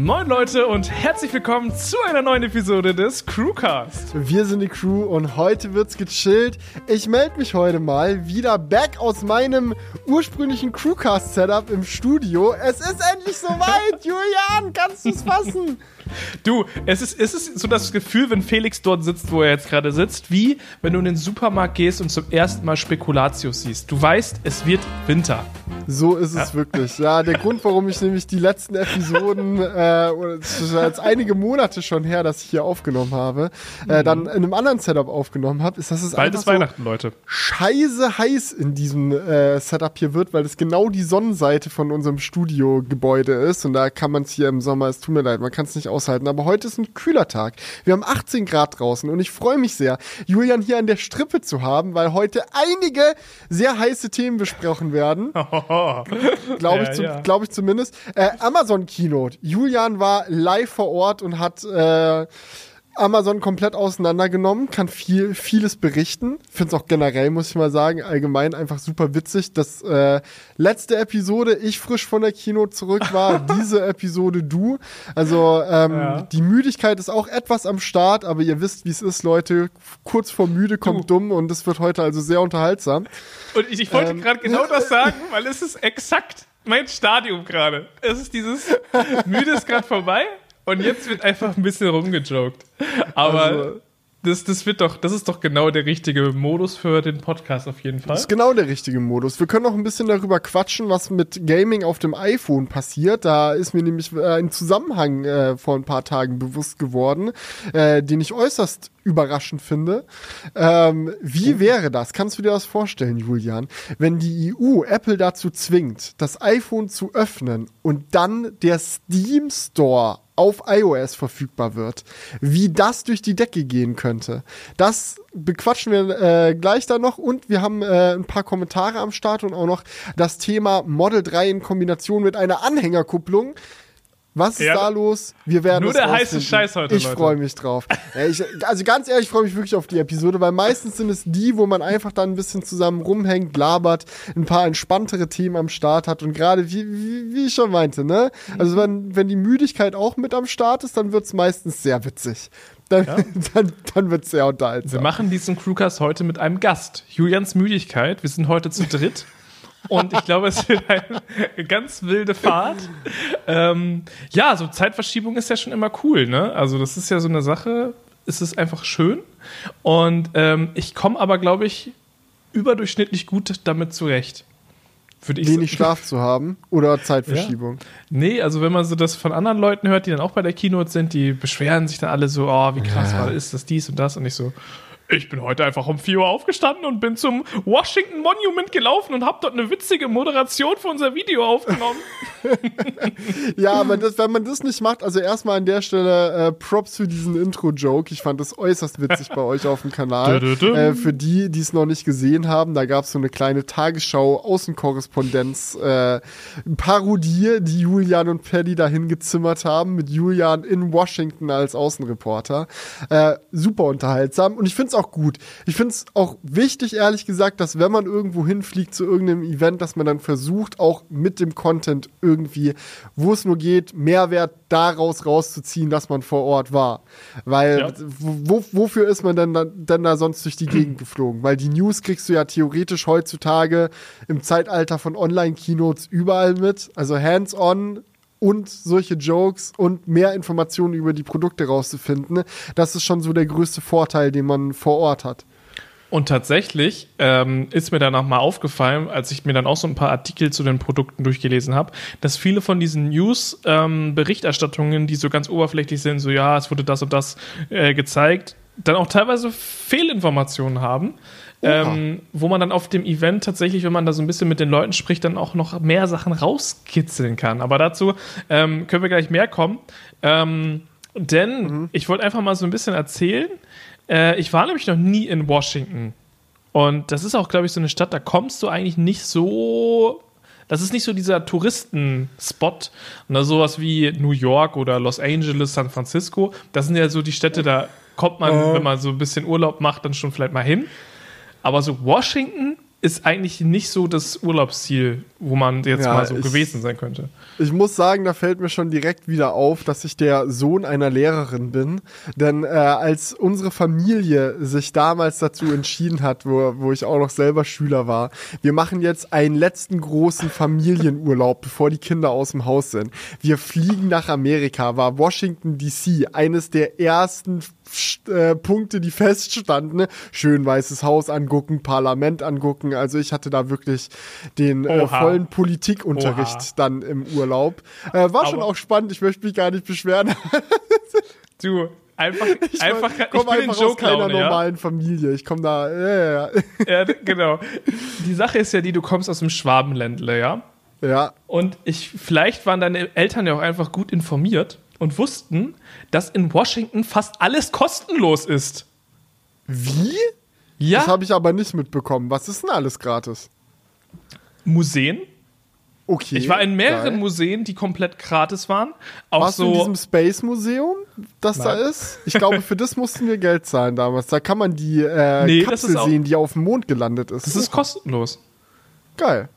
Moin Leute und herzlich willkommen zu einer neuen Episode des Crewcast. Wir sind die Crew und heute wird's gechillt. Ich melde mich heute mal wieder back aus meinem ursprünglichen Crewcast-Setup im Studio. Es ist endlich soweit, Julian, kannst du's fassen? Du, es ist, es ist so das Gefühl, wenn Felix dort sitzt, wo er jetzt gerade sitzt, wie wenn du in den Supermarkt gehst und zum ersten Mal Spekulatius siehst. Du weißt, es wird Winter. So ist es ja. wirklich. Ja, der Grund, warum ich nämlich die letzten Episoden, äh, es ist jetzt einige Monate schon her, dass ich hier aufgenommen habe, äh, mhm. dann in einem anderen Setup aufgenommen habe, ist, dass es Bald ist so Leute. scheiße heiß in diesem äh, Setup hier wird, weil es genau die Sonnenseite von unserem Studiogebäude ist und da kann man es hier im Sommer, es tut mir leid, man kann es nicht aus aushalten. Aber heute ist ein kühler Tag. Wir haben 18 Grad draußen und ich freue mich sehr, Julian hier an der Strippe zu haben, weil heute einige sehr heiße Themen besprochen werden. Glaube ich, ja, ja. glaub ich zumindest. Äh, Amazon Keynote. Julian war live vor Ort und hat äh, Amazon komplett auseinandergenommen, kann viel, vieles berichten. Finde es auch generell, muss ich mal sagen, allgemein einfach super witzig, dass äh, letzte Episode ich frisch von der Kino zurück war, diese Episode du. Also ähm, ja. die Müdigkeit ist auch etwas am Start, aber ihr wisst, wie es ist, Leute. Kurz vor müde kommt du. dumm und es wird heute also sehr unterhaltsam. Und ich, ich wollte ähm, gerade genau das sagen, weil es ist exakt mein Stadium gerade. Es ist dieses müde ist gerade vorbei und jetzt wird einfach ein bisschen rumgejoked. Aber also, das, das wird doch, das ist doch genau der richtige Modus für den Podcast auf jeden Fall. Das ist genau der richtige Modus. Wir können noch ein bisschen darüber quatschen, was mit Gaming auf dem iPhone passiert. Da ist mir nämlich äh, ein Zusammenhang äh, vor ein paar Tagen bewusst geworden, äh, den ich äußerst überraschend finde. Ähm, wie wäre das? Kannst du dir das vorstellen, Julian, wenn die EU Apple dazu zwingt, das iPhone zu öffnen und dann der Steam Store auf iOS verfügbar wird. Wie das durch die Decke gehen könnte. Das bequatschen wir äh, gleich dann noch und wir haben äh, ein paar Kommentare am Start und auch noch das Thema Model 3 in Kombination mit einer Anhängerkupplung. Was ist ja, da los? Wir werden Nur der heiße Scheiß heute. Ich freue mich drauf. ich, also ganz ehrlich, ich freue mich wirklich auf die Episode, weil meistens sind es die, wo man einfach dann ein bisschen zusammen rumhängt, labert, ein paar entspanntere Themen am Start hat und gerade, wie, wie, wie, ich schon meinte, ne? Also wenn, wenn die Müdigkeit auch mit am Start ist, dann wird es meistens sehr witzig. Dann, ja. dann, dann wird es sehr unterhaltsam. Wir machen diesen Crewcast heute mit einem Gast. Julians Müdigkeit. Wir sind heute zu dritt. Und ich glaube, es wird eine ganz wilde Fahrt. Ähm, ja, so Zeitverschiebung ist ja schon immer cool, ne? Also, das ist ja so eine Sache, es ist einfach schön. Und ähm, ich komme aber, glaube ich, überdurchschnittlich gut damit zurecht. Würde ich Wenig Schlaf zu haben oder Zeitverschiebung? Ja. Nee, also wenn man so das von anderen Leuten hört, die dann auch bei der Keynote sind, die beschweren sich dann alle so, oh, wie krass ja. war ist das, dies und das und ich so, ich bin heute einfach um 4 Uhr aufgestanden und bin zum Washington Monument gelaufen und habe dort eine witzige Moderation für unser Video aufgenommen. ja, aber das, wenn man das nicht macht, also erstmal an der Stelle äh, Props für diesen Intro-Joke. Ich fand das äußerst witzig bei euch auf dem Kanal. äh, für die, die es noch nicht gesehen haben, da gab es so eine kleine Tagesschau-Außenkorrespondenz-Parodie, äh, die Julian und Paddy dahin gezimmert haben, mit Julian in Washington als Außenreporter. Äh, super unterhaltsam. Und ich finde es auch gut. Ich finde es auch wichtig, ehrlich gesagt, dass wenn man irgendwo hinfliegt zu irgendeinem Event, dass man dann versucht, auch mit dem Content irgendwie, wo es nur geht, Mehrwert daraus rauszuziehen, dass man vor Ort war. Weil ja. wo, wofür ist man denn, denn da sonst durch die Gegend geflogen? Weil die News kriegst du ja theoretisch heutzutage im Zeitalter von Online-Keynotes überall mit. Also hands-on und solche Jokes und mehr Informationen über die Produkte rauszufinden. Das ist schon so der größte Vorteil, den man vor Ort hat. Und tatsächlich ähm, ist mir danach mal aufgefallen, als ich mir dann auch so ein paar Artikel zu den Produkten durchgelesen habe, dass viele von diesen News-Berichterstattungen, ähm, die so ganz oberflächlich sind, so ja, es wurde das und das äh, gezeigt, dann auch teilweise Fehlinformationen haben ähm, wo man dann auf dem Event tatsächlich, wenn man da so ein bisschen mit den Leuten spricht, dann auch noch mehr Sachen rauskitzeln kann. Aber dazu ähm, können wir gleich mehr kommen. Ähm, denn mhm. ich wollte einfach mal so ein bisschen erzählen. Äh, ich war nämlich noch nie in Washington. Und das ist auch, glaube ich, so eine Stadt, da kommst du eigentlich nicht so das ist nicht so dieser Touristenspot. Ne, sowas wie New York oder Los Angeles, San Francisco. Das sind ja so die Städte, da kommt man, äh. wenn man so ein bisschen Urlaub macht, dann schon vielleicht mal hin. Aber so Washington ist eigentlich nicht so das Urlaubsziel, wo man jetzt Ja, mal so ich- gewesen sein könnte. Ich muss sagen, da fällt mir schon direkt wieder auf, dass ich der Sohn einer Lehrerin bin. Denn äh, als unsere Familie sich damals dazu entschieden hat, wo, wo ich auch noch selber Schüler war, wir machen jetzt einen letzten großen Familienurlaub, bevor die Kinder aus dem Haus sind. Wir fliegen nach Amerika, war Washington DC eines der ersten äh, Punkte, die feststanden. Schön Weißes Haus angucken, Parlament angucken. Also ich hatte da wirklich den äh, vollen Politikunterricht Oha. dann im Urlaub. Äh, war schon Aber- auch spannend, ich möchte mich gar nicht beschweren. Du, einfach, Ich einfach, ich komme bin in einfach aus keiner Joke-Laune, ja? normalen Familie. Ich komme da, ja, ja, genau. Die Sache ist ja die, du kommst aus dem Schwabenländle, ja? ja. ja. Und ich, vielleicht waren deine Eltern ja auch einfach gut informiert und wussten, dass in Washington fast alles kostenlos ist. Wie? Ja, Das habe ich aber nicht mitbekommen. Was ist denn alles gratis? Museen. Okay. Ich war in mehreren geil. Museen, die komplett gratis waren. Auch Warst du in so. diesem Space Museum, das da Nein. ist? Ich glaube, für das mussten wir Geld zahlen damals. Da kann man die äh, Nee, Kapsel sehen, die auf dem Mond gelandet ist. Das ist kostenlos. geil.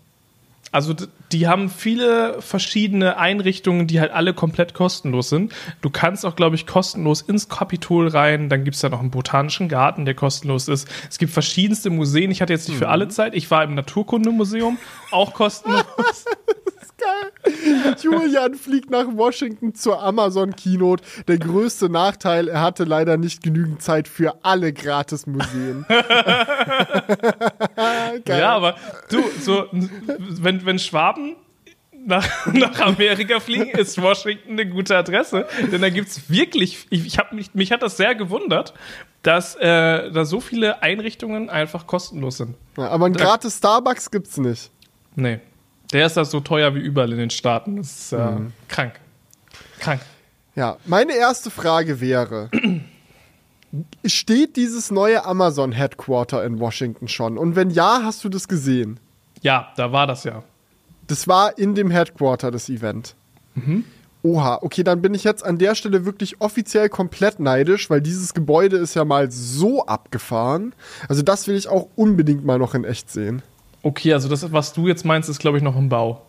Also die haben viele verschiedene Einrichtungen, die halt alle komplett kostenlos sind. Du kannst auch, glaube ich, kostenlos ins Kapitol rein. Dann gibt es da noch einen botanischen Garten, der kostenlos ist. Es gibt verschiedenste Museen. Ich hatte jetzt nicht für alle Zeit. Ich war im Naturkundemuseum, auch kostenlos. Julian fliegt nach Washington zur Amazon Keynote. Der größte Nachteil, er hatte leider nicht genügend Zeit für alle Gratis-Museen. Ja, aber du, so, wenn, wenn Schwaben nach, nach Amerika fliegen, ist Washington eine gute Adresse. Denn da gibt es wirklich, ich, ich hab mich, mich hat das sehr gewundert, dass äh, da so viele Einrichtungen einfach kostenlos sind. Ja, aber ein gratis Starbucks gibt's nicht. Nee. Der ist da so teuer wie überall in den Staaten. Das ist äh, Mhm. krank. Krank. Ja, meine erste Frage wäre: Steht dieses neue Amazon Headquarter in Washington schon? Und wenn ja, hast du das gesehen? Ja, da war das ja. Das war in dem Headquarter das Event. Oha, okay, dann bin ich jetzt an der Stelle wirklich offiziell komplett neidisch, weil dieses Gebäude ist ja mal so abgefahren. Also das will ich auch unbedingt mal noch in echt sehen. Okay, also das, was du jetzt meinst, ist, glaube ich, noch im Bau.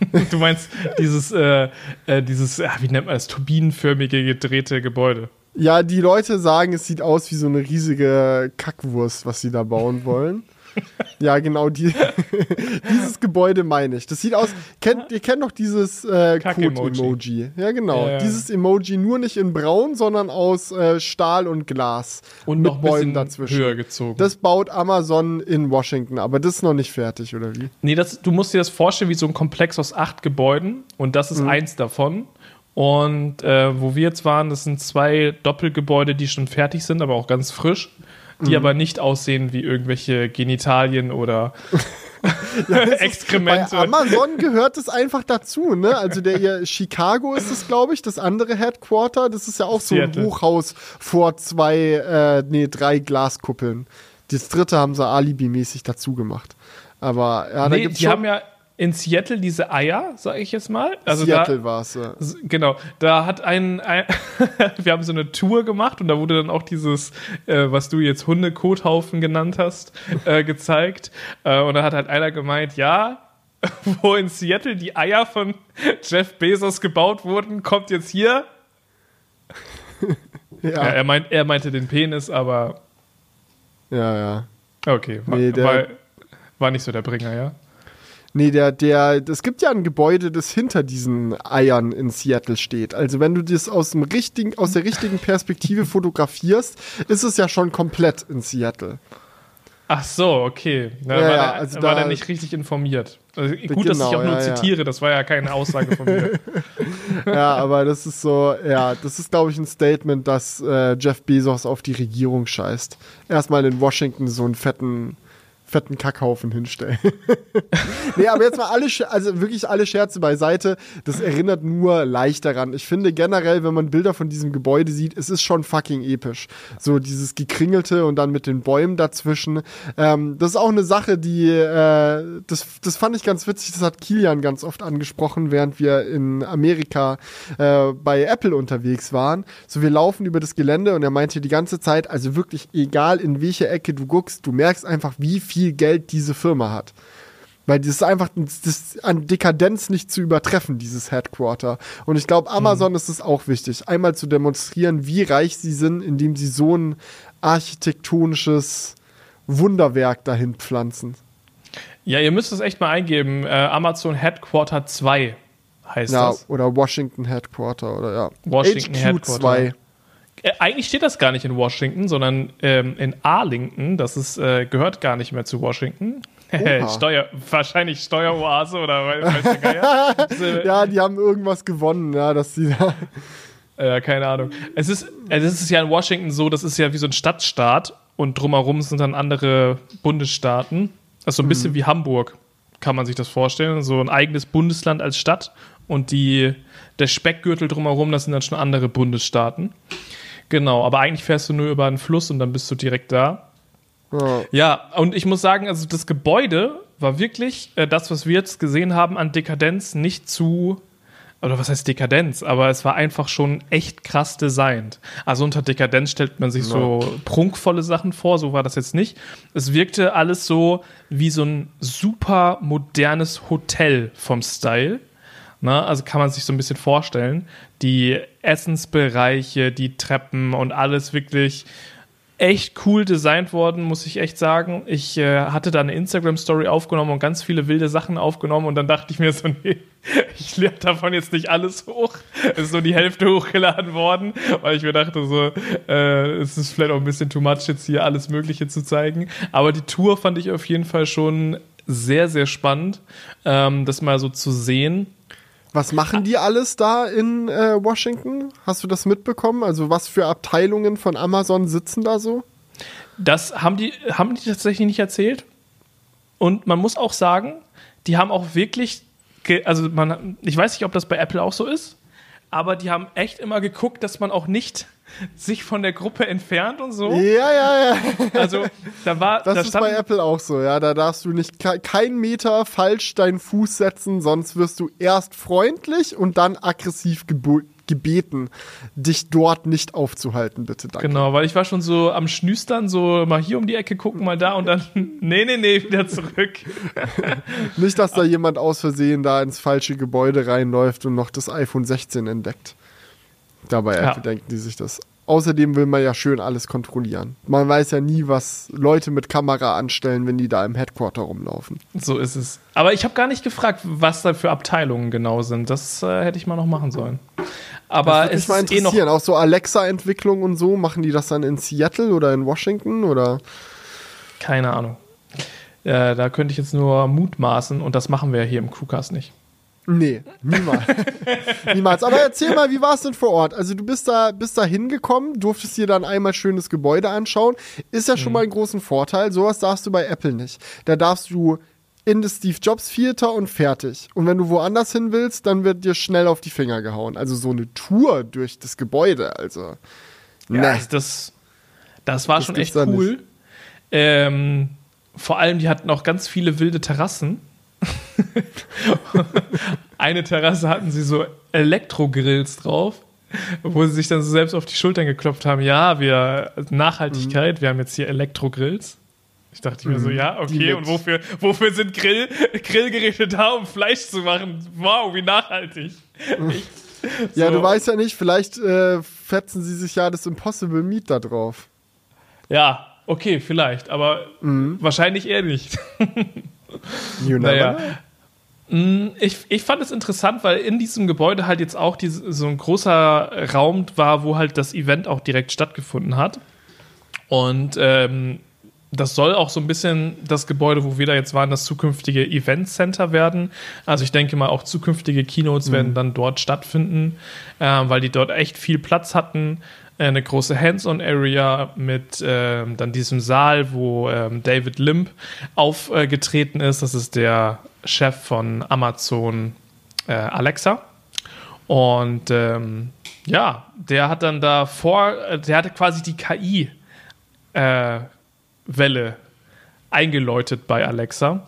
du meinst dieses, äh, äh, dieses, ja, wie nennt man das, turbinenförmige gedrehte Gebäude. Ja, die Leute sagen, es sieht aus wie so eine riesige Kackwurst, was sie da bauen wollen. ja, genau, die, dieses Gebäude meine ich. Das sieht aus, kennt, ihr kennt doch dieses äh. Code-Emoji. Ja, genau. Ja. Dieses Emoji nur nicht in braun, sondern aus äh, Stahl und Glas. Und mit noch Bäumen dazwischen. höher gezogen. Das baut Amazon in Washington, aber das ist noch nicht fertig, oder wie? Nee, das, du musst dir das vorstellen wie so ein Komplex aus acht Gebäuden und das ist eins davon. Und äh, wo wir jetzt waren, das sind zwei Doppelgebäude, die schon fertig sind, aber auch ganz frisch, die aber nicht aussehen wie irgendwelche Genitalien oder Exkremente. Bei Amazon gehört es einfach dazu, ne? Also der ihr Chicago ist es, glaube ich, das andere Headquarter. Das ist ja auch so ein Seattle. Hochhaus vor zwei, äh, nee, drei Glaskuppeln. Das dritte haben sie alibimäßig dazu gemacht. Aber ja, da nee, gibt's die haben ja in Seattle diese Eier, sage ich jetzt mal. Also Seattle war es. Ja. Genau, da hat ein, ein wir haben so eine Tour gemacht und da wurde dann auch dieses, äh, was du jetzt Hundekothaufen genannt hast, äh, gezeigt. Äh, und da hat halt einer gemeint, ja, wo in Seattle die Eier von Jeff Bezos gebaut wurden, kommt jetzt hier. Ja. Ja, er, meint, er meinte den Penis, aber ja, ja. okay, war, Nee, war, war nicht so der Bringer, ja. Nee, der, der, es gibt ja ein Gebäude, das hinter diesen Eiern in Seattle steht. Also wenn du das aus dem richtigen, aus der richtigen Perspektive fotografierst, ist es ja schon komplett in Seattle. Ach so, okay. Na, Ja, war, ja, der, also war da- der nicht richtig informiert. Also, gut, dass ich Genau, auch nur ja. zitiere, das war ja keine Aussage von mir. Ja, aber das ist so, ja, das ist, glaube ich, ein Statement, dass äh, Jeff Bezos auf die Regierung scheißt. Erstmal in Washington so einen fetten, fetten Kackhaufen hinstellen. nee, aber jetzt mal alle, also wirklich alle Scherze beiseite. Das erinnert nur leicht daran. Ich finde generell, wenn man Bilder von diesem Gebäude sieht, es ist schon fucking episch. So dieses gekringelte und dann mit den Bäumen dazwischen. Ähm, das ist auch eine Sache, die, äh, das, das fand ich ganz witzig. Das hat Kilian ganz oft angesprochen, während wir in Amerika äh, bei Apple unterwegs waren. So, wir laufen über das Gelände und er meinte die ganze Zeit, also wirklich egal in welche Ecke du guckst, du merkst einfach, wie viel viel Geld diese Firma hat. Weil das ist einfach das ist an Dekadenz nicht zu übertreffen, dieses Headquarter. Und ich glaube, Amazon mhm. ist es auch wichtig, einmal zu demonstrieren, wie reich sie sind, indem sie so ein architektonisches Wunderwerk dahin pflanzen. Ja, ihr müsst es echt mal eingeben. Äh, Amazon Headquarter 2 heißt ja, das. Oder Washington Headquarter oder ja. Washington HQ Headquarter. 2. Äh, eigentlich steht das gar nicht in Washington, sondern ähm, in Arlington. Das ist, äh, gehört gar nicht mehr zu Washington. Steuer, wahrscheinlich Steueroase oder weiß der Geier. ja, die haben irgendwas gewonnen, ja, dass sie da. Ja, keine Ahnung. Es ist, es ist ja in Washington so, das ist ja wie so ein Stadtstaat und drumherum sind dann andere Bundesstaaten. Das ist so ein bisschen mhm. wie Hamburg, kann man sich das vorstellen. So ein eigenes Bundesland als Stadt und die, der Speckgürtel drumherum, das sind dann schon andere Bundesstaaten. Genau, aber eigentlich fährst du nur über einen Fluss und dann bist du direkt da. Ja. ja, und ich muss sagen, also das Gebäude war wirklich äh, das, was wir jetzt gesehen haben an Dekadenz, nicht zu oder was heißt Dekadenz, aber es war einfach schon echt krass designt. Also unter Dekadenz stellt man sich ja. so prunkvolle Sachen vor, so war das jetzt nicht. Es wirkte alles so wie so ein super modernes Hotel vom Style. Na, also kann man sich so ein bisschen vorstellen. Die Essensbereiche, die Treppen und alles wirklich echt cool designt worden, muss ich echt sagen. Ich äh, hatte da eine Instagram-Story aufgenommen und ganz viele wilde Sachen aufgenommen und dann dachte ich mir so, nee, ich lerne davon jetzt nicht alles hoch. Es ist nur die Hälfte hochgeladen worden, weil ich mir dachte so, äh, es ist vielleicht auch ein bisschen too much jetzt hier alles Mögliche zu zeigen. Aber die Tour fand ich auf jeden Fall schon sehr, sehr spannend, ähm, das mal so zu sehen was machen die alles da in äh, Washington? Hast du das mitbekommen? Also was für Abteilungen von Amazon sitzen da so? Das haben die, haben die tatsächlich nicht erzählt. Und man muss auch sagen, die haben auch wirklich, also man, ich weiß nicht, ob das bei Apple auch so ist, aber die haben echt immer geguckt, dass man auch nicht sich von der Gruppe entfernt und so. Ja, ja, ja. Also da war. Das da ist bei Apple auch so, ja. Da darfst du nicht keinen Meter falsch deinen Fuß setzen, sonst wirst du erst freundlich und dann aggressiv gebeten, dich dort nicht aufzuhalten, bitte. Danke. Genau, weil ich war schon so am Schnüstern, so mal hier um die Ecke gucken, mal da und dann, nee, nee, nee, wieder zurück. nicht, dass da jemand aus Versehen da ins falsche Gebäude reinläuft und noch das iPhone 16 entdeckt. Dabei ja. denken die sich das. Außerdem will man ja schön alles kontrollieren. Man weiß ja nie, was Leute mit Kamera anstellen, wenn die da im Headquarter rumlaufen. So ist es. Aber ich habe gar nicht gefragt, was da für Abteilungen genau sind. Das äh, hätte ich mal noch machen sollen. Aber das es mal ist eh noch auch so Alexa-Entwicklung und so. Machen die das dann in Seattle oder in Washington oder? Keine Ahnung. Äh, da könnte ich jetzt nur mutmaßen und das machen wir ja hier im Crewcast nicht. Nee, niemals. niemals. Aber erzähl mal, wie war es denn vor Ort? Also du bist da, bist da hingekommen, durftest dir dann einmal schönes Gebäude anschauen. Ist ja schon mhm. mal ein großen Vorteil. Sowas darfst du bei Apple nicht. Da darfst du in das Steve Jobs Theater und fertig. Und wenn du woanders hin willst, dann wird dir schnell auf die Finger gehauen. Also so eine Tour durch das Gebäude, also. Ja, nee. das, das war das schon echt cool. Ähm, vor allem, die hatten auch ganz viele wilde Terrassen. Eine Terrasse hatten sie so Elektrogrills drauf, wo sie sich dann so selbst auf die Schultern geklopft haben. Ja, wir Nachhaltigkeit, mhm. wir haben jetzt hier Elektrogrills. Ich dachte mhm. mir so, mhm. ja, okay, und wofür, wofür sind Grill, Grillgeräte da, um Fleisch zu machen? Wow, wie nachhaltig. So. Ja, du weißt ja nicht, vielleicht äh, fetzen sie sich ja das Impossible Meat da drauf. Ja, okay, vielleicht, aber mhm. wahrscheinlich eher nicht. You naja. Mm, ich, ich fand es interessant, weil in diesem Gebäude halt jetzt auch diese, so ein großer Raum war, wo halt das Event auch direkt stattgefunden hat. Und ähm, das soll auch so ein bisschen das Gebäude, wo wir da jetzt waren, das zukünftige Event Center werden. Also ich denke mal, auch zukünftige Keynotes mhm. werden dann dort stattfinden, äh, weil die dort echt viel Platz hatten eine große Hands-on-Area mit ähm, dann diesem Saal, wo ähm, David Limp aufgetreten äh, ist. Das ist der Chef von Amazon äh, Alexa. Und ähm, ja, der hat dann da vor, der hatte quasi die KI-Welle äh, eingeläutet bei Alexa.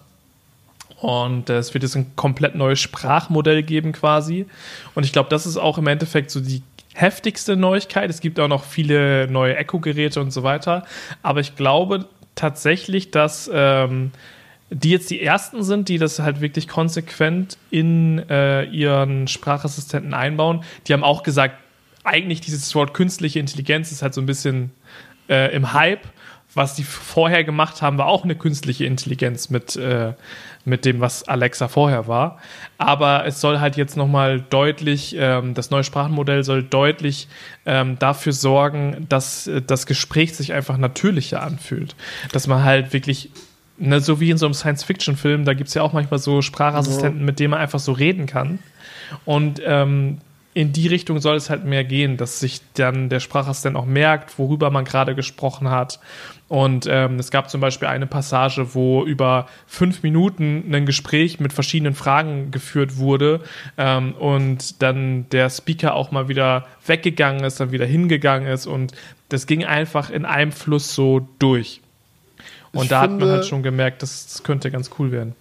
Und äh, es wird jetzt ein komplett neues Sprachmodell geben quasi. Und ich glaube, das ist auch im Endeffekt so die heftigste Neuigkeit. Es gibt auch noch viele neue Echo-Geräte und so weiter. Aber ich glaube tatsächlich, dass ähm, die jetzt die ersten sind, die das halt wirklich konsequent in äh, ihren Sprachassistenten einbauen. Die haben auch gesagt, eigentlich dieses Wort künstliche Intelligenz ist halt so ein bisschen äh, im Hype. Was die vorher gemacht haben, war auch eine künstliche Intelligenz mit, äh, mit dem, was Alexa vorher war. Aber es soll halt jetzt nochmal deutlich, ähm, das neue Sprachenmodell soll deutlich ähm, dafür sorgen, dass äh, das Gespräch sich einfach natürlicher anfühlt. Dass man halt wirklich ne, so wie in so einem Science-Fiction-Film, da gibt es ja auch manchmal so Sprachassistenten, ja. mit denen man einfach so reden kann. Und ähm, in die Richtung soll es halt mehr gehen, dass sich dann der Sprachassistent auch merkt, worüber man gerade gesprochen hat. Und ähm, es gab zum Beispiel eine Passage, wo über fünf Minuten ein Gespräch mit verschiedenen Fragen geführt wurde ähm, und dann der Speaker auch mal wieder weggegangen ist, dann wieder hingegangen ist und das ging einfach in einem Fluss so durch. Und ich da finde, hat man halt schon gemerkt, das, das könnte ganz cool werden.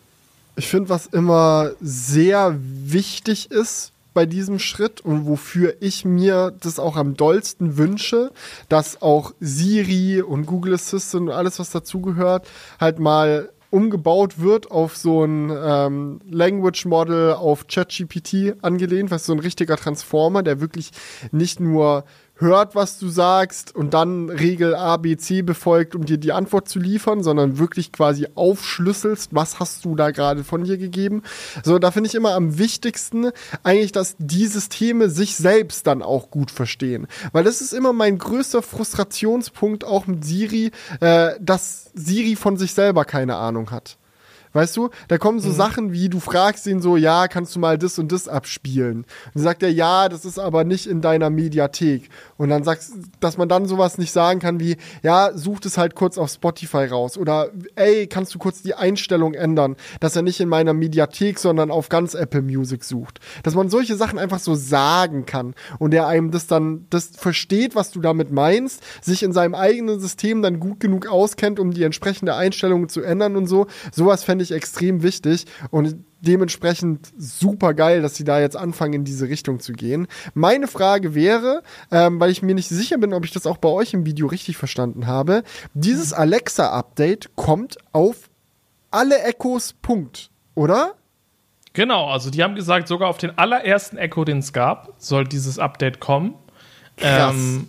Ich finde, was immer sehr wichtig ist bei diesem Schritt und wofür ich mir das auch am dollsten wünsche, dass auch Siri und Google Assistant und alles, was dazugehört, halt mal umgebaut wird auf so ein ähm, Language Model auf ChatGPT angelehnt, was so ein richtiger Transformer, der wirklich nicht nur hört, was du sagst und dann Regel A, B, C befolgt, um dir die Antwort zu liefern, sondern wirklich quasi aufschlüsselst, was hast du da gerade von dir gegeben. So, da finde ich immer am wichtigsten eigentlich, dass die Systeme sich selbst dann auch gut verstehen. Weil das ist immer mein größter Frustrationspunkt auch mit Siri, äh, dass Siri von sich selber keine Ahnung hat. Weißt du, da kommen so mhm. Sachen wie, du fragst ihn so, ja, kannst du mal das und das abspielen? Und dann sagt er, ja, das ist aber nicht in deiner Mediathek. Und dann sagst, dass man dann sowas nicht sagen kann wie, ja, such es halt kurz auf Spotify raus. Oder, ey, kannst du kurz die Einstellung ändern, dass er nicht in meiner Mediathek, sondern auf ganz Apple Music sucht. Dass man solche Sachen einfach so sagen kann und er einem das dann, das versteht, was du damit meinst, sich in seinem eigenen System dann gut genug auskennt, um die entsprechende Einstellung zu ändern und so. Sowas fände fände ich extrem wichtig und dementsprechend super geil, dass sie da jetzt anfangen, in diese Richtung zu gehen. Meine Frage wäre, ähm, weil ich mir nicht sicher bin, ob ich das auch bei euch im Video richtig verstanden habe, dieses Alexa-Update kommt auf alle Echos Punkt, oder? Genau, also die haben gesagt, sogar auf den allerersten Echo, den es gab, soll dieses Update kommen. Krass. Ähm,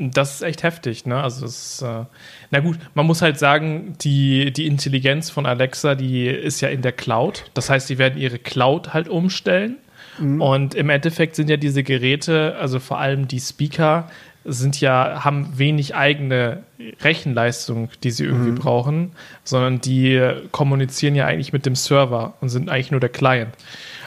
das ist echt heftig, ne? Also es ist, äh, na gut, man muss halt sagen, die, die Intelligenz von Alexa, die ist ja in der Cloud. Das heißt, sie werden ihre Cloud halt umstellen. Mhm. Und im Endeffekt sind ja diese Geräte, also vor allem die Speaker, sind ja, haben wenig eigene Rechenleistung, die sie irgendwie mhm. brauchen, sondern die kommunizieren ja eigentlich mit dem Server und sind eigentlich nur der Client.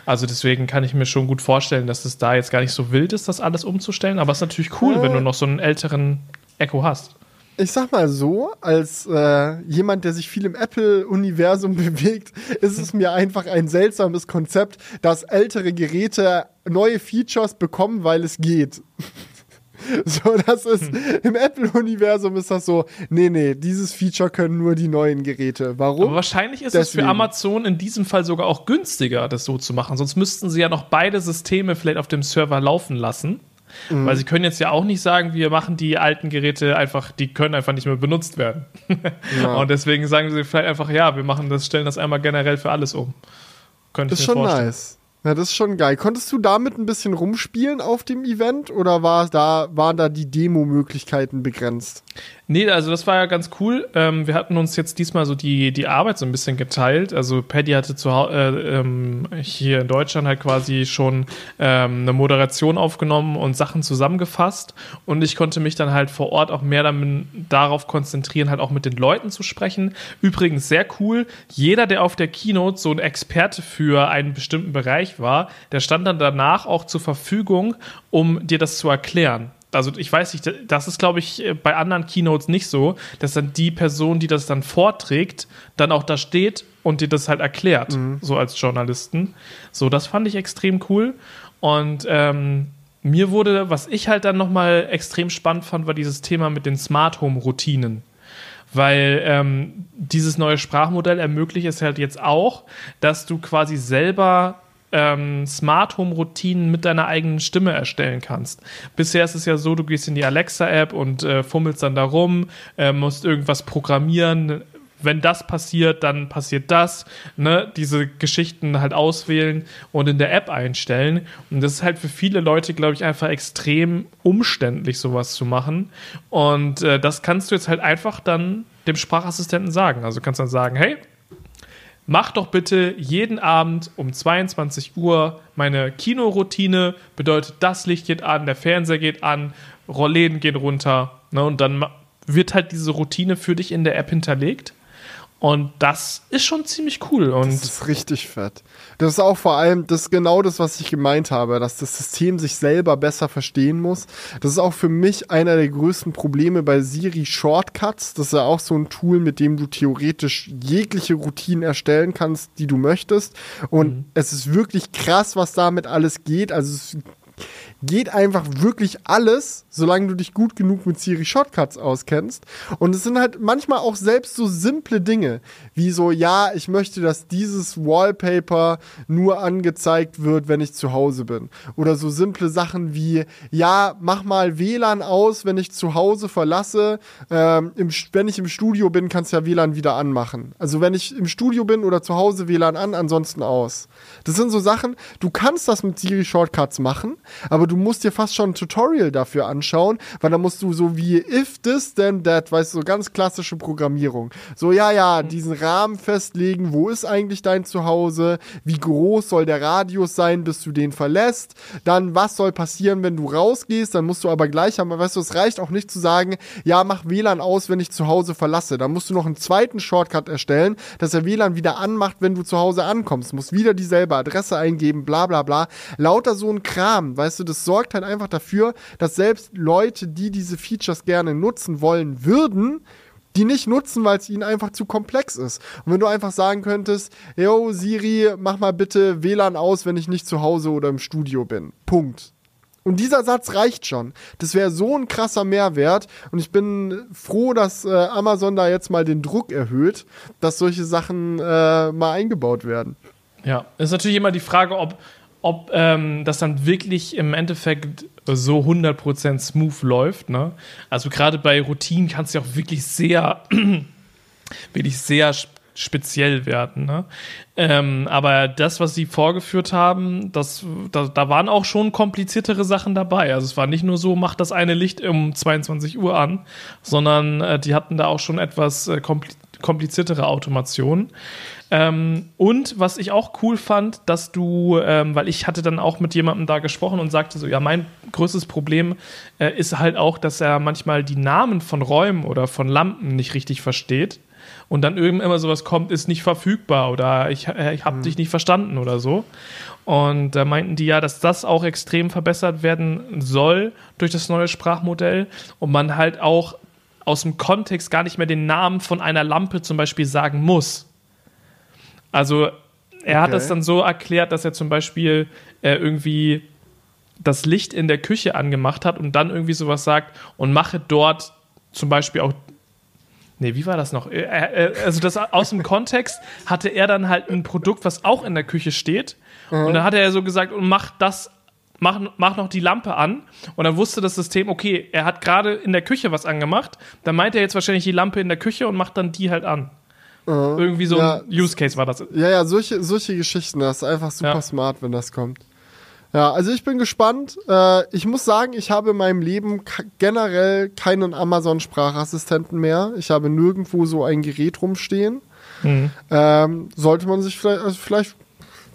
Also deswegen kann ich mir schon gut vorstellen, dass es da jetzt gar nicht so wild ist, das alles umzustellen. Aber es ist natürlich cool, äh, wenn du noch so einen älteren Echo hast. Ich sag mal so, als äh, jemand, der sich viel im Apple-Universum bewegt, ist es mir einfach ein seltsames Konzept, dass ältere Geräte neue Features bekommen, weil es geht. So, das ist hm. im Apple-Universum ist das so, nee, nee, dieses Feature können nur die neuen Geräte. Warum? Aber wahrscheinlich ist Deswegen. es für Amazon in diesem Fall sogar auch günstiger, das so zu machen. Sonst müssten sie ja noch beide Systeme vielleicht auf dem Server laufen lassen. Mhm. Weil sie können jetzt ja auch nicht sagen, wir machen die alten Geräte einfach, die können einfach nicht mehr benutzt werden. Ja. Und deswegen sagen sie vielleicht einfach, ja, wir machen das, stellen das einmal generell für alles um. Könnte das ist schon vorstellen. nice. Ja, das ist schon geil. Konntest du damit ein bisschen rumspielen auf dem Event oder war da, waren da die Demo-Möglichkeiten begrenzt? Nee, also das war ja ganz cool. Ähm, wir hatten uns jetzt diesmal so die, die Arbeit so ein bisschen geteilt. Also Paddy hatte zu, äh, ähm, hier in Deutschland halt quasi schon ähm, eine Moderation aufgenommen und Sachen zusammengefasst. Und ich konnte mich dann halt vor Ort auch mehr damit, darauf konzentrieren, halt auch mit den Leuten zu sprechen. Übrigens sehr cool. Jeder, der auf der Keynote so ein Experte für einen bestimmten Bereich war, der stand dann danach auch zur Verfügung, um dir das zu erklären also ich weiß nicht, das ist, glaube ich, bei anderen Keynotes nicht so, dass dann die Person, die das dann vorträgt, dann auch da steht und dir das halt erklärt, mhm. so als Journalisten. So, das fand ich extrem cool. Und ähm, mir wurde, was ich halt dann nochmal extrem spannend fand, war dieses Thema mit den Smart Home Routinen. Weil ähm, dieses neue Sprachmodell ermöglicht es halt jetzt auch, dass du quasi selber ähm, Smart Home Routinen mit deiner eigenen Stimme erstellen kannst. Bisher ist es ja so, du gehst in die Alexa App und äh, fummelst dann da rum, äh, musst irgendwas programmieren, wenn das passiert, dann passiert das, ne, diese Geschichten halt auswählen und in der App einstellen. Und das ist halt für viele Leute, glaube ich, einfach extrem umständlich, sowas zu machen. Und äh, das kannst du jetzt halt einfach dann dem Sprachassistenten sagen. Also kannst dann sagen, hey, mach doch bitte jeden Abend um 22 Uhr meine Kinoroutine, bedeutet das Licht geht an, der Fernseher geht an, Rollläden gehen runter, ne, und dann wird halt diese Routine für dich in der App hinterlegt. Und das ist schon ziemlich cool. Und das ist richtig fett. Das ist auch vor allem, das ist genau das, was ich gemeint habe, dass das System sich selber besser verstehen muss. Das ist auch für mich einer der größten Probleme bei Siri Shortcuts. Das ist ja auch so ein Tool, mit dem du theoretisch jegliche Routinen erstellen kannst, die du möchtest. Und mhm. es ist wirklich krass, was damit alles geht. Also es geht einfach wirklich alles, solange du dich gut genug mit Siri Shortcuts auskennst. Und es sind halt manchmal auch selbst so simple Dinge, wie so, ja, ich möchte, dass dieses Wallpaper nur angezeigt wird, wenn ich zu Hause bin. Oder so simple Sachen wie, ja, mach mal WLAN aus, wenn ich zu Hause verlasse. Ähm, im, wenn ich im Studio bin, kannst du ja WLAN wieder anmachen. Also wenn ich im Studio bin oder zu Hause WLAN an, ansonsten aus. Das sind so Sachen, du kannst das mit Siri Shortcuts machen, aber du musst dir fast schon ein Tutorial dafür anschauen, weil da musst du so wie if this then that, weißt du, so ganz klassische Programmierung. So, ja, ja, diesen Rahmen festlegen, wo ist eigentlich dein Zuhause, wie groß soll der Radius sein, bis du den verlässt, dann was soll passieren, wenn du rausgehst, dann musst du aber gleich haben, weißt du, es reicht auch nicht zu sagen, ja, mach WLAN aus, wenn ich zu Hause verlasse. Da musst du noch einen zweiten Shortcut erstellen, dass er WLAN wieder anmacht, wenn du zu Hause ankommst. Musst wieder dieselbe Adresse eingeben, bla bla bla. Lauter so ein Kram, weißt du, das sorgt halt einfach dafür, dass selbst Leute, die diese Features gerne nutzen wollen würden, die nicht nutzen, weil es ihnen einfach zu komplex ist. Und wenn du einfach sagen könntest, yo Siri, mach mal bitte WLAN aus, wenn ich nicht zu Hause oder im Studio bin. Punkt. Und dieser Satz reicht schon. Das wäre so ein krasser Mehrwert. Und ich bin froh, dass äh, Amazon da jetzt mal den Druck erhöht, dass solche Sachen äh, mal eingebaut werden. Ja, ist natürlich immer die Frage, ob, ob ähm, das dann wirklich im Endeffekt so 100% smooth läuft. Ne? Also gerade bei Routinen kann es ja auch wirklich sehr, wirklich sehr speziell werden. Ne? Ähm, aber das, was sie vorgeführt haben, das, da, da waren auch schon kompliziertere Sachen dabei. Also es war nicht nur so, mach das eine Licht um 22 Uhr an, sondern äh, die hatten da auch schon etwas äh, kompliziertere Automationen. Ähm, und was ich auch cool fand, dass du, ähm, weil ich hatte dann auch mit jemandem da gesprochen und sagte so, ja, mein größtes Problem äh, ist halt auch, dass er manchmal die Namen von Räumen oder von Lampen nicht richtig versteht. Und dann irgendwann immer sowas kommt, ist nicht verfügbar oder ich, äh, ich habe mhm. dich nicht verstanden oder so. Und da meinten die ja, dass das auch extrem verbessert werden soll durch das neue Sprachmodell und man halt auch aus dem Kontext gar nicht mehr den Namen von einer Lampe zum Beispiel sagen muss. Also er hat das dann so erklärt, dass er zum Beispiel äh, irgendwie das Licht in der Küche angemacht hat und dann irgendwie sowas sagt und mache dort zum Beispiel auch. Nee, wie war das noch? Äh, äh, also das aus dem Kontext hatte er dann halt ein Produkt, was auch in der Küche steht. Mhm. Und dann hat er so gesagt, und mach das mach, mach noch die Lampe an. Und dann wusste das System, okay, er hat gerade in der Küche was angemacht. Dann meint er jetzt wahrscheinlich die Lampe in der Küche und macht dann die halt an. Uh, Irgendwie so ja, ein Use Case war das. Ja, ja, solche, solche Geschichten, das ist einfach super ja. smart, wenn das kommt. Ja, also ich bin gespannt. Äh, ich muss sagen, ich habe in meinem Leben generell keinen Amazon-Sprachassistenten mehr. Ich habe nirgendwo so ein Gerät rumstehen. Mhm. Ähm, sollte man sich vielleicht, also vielleicht,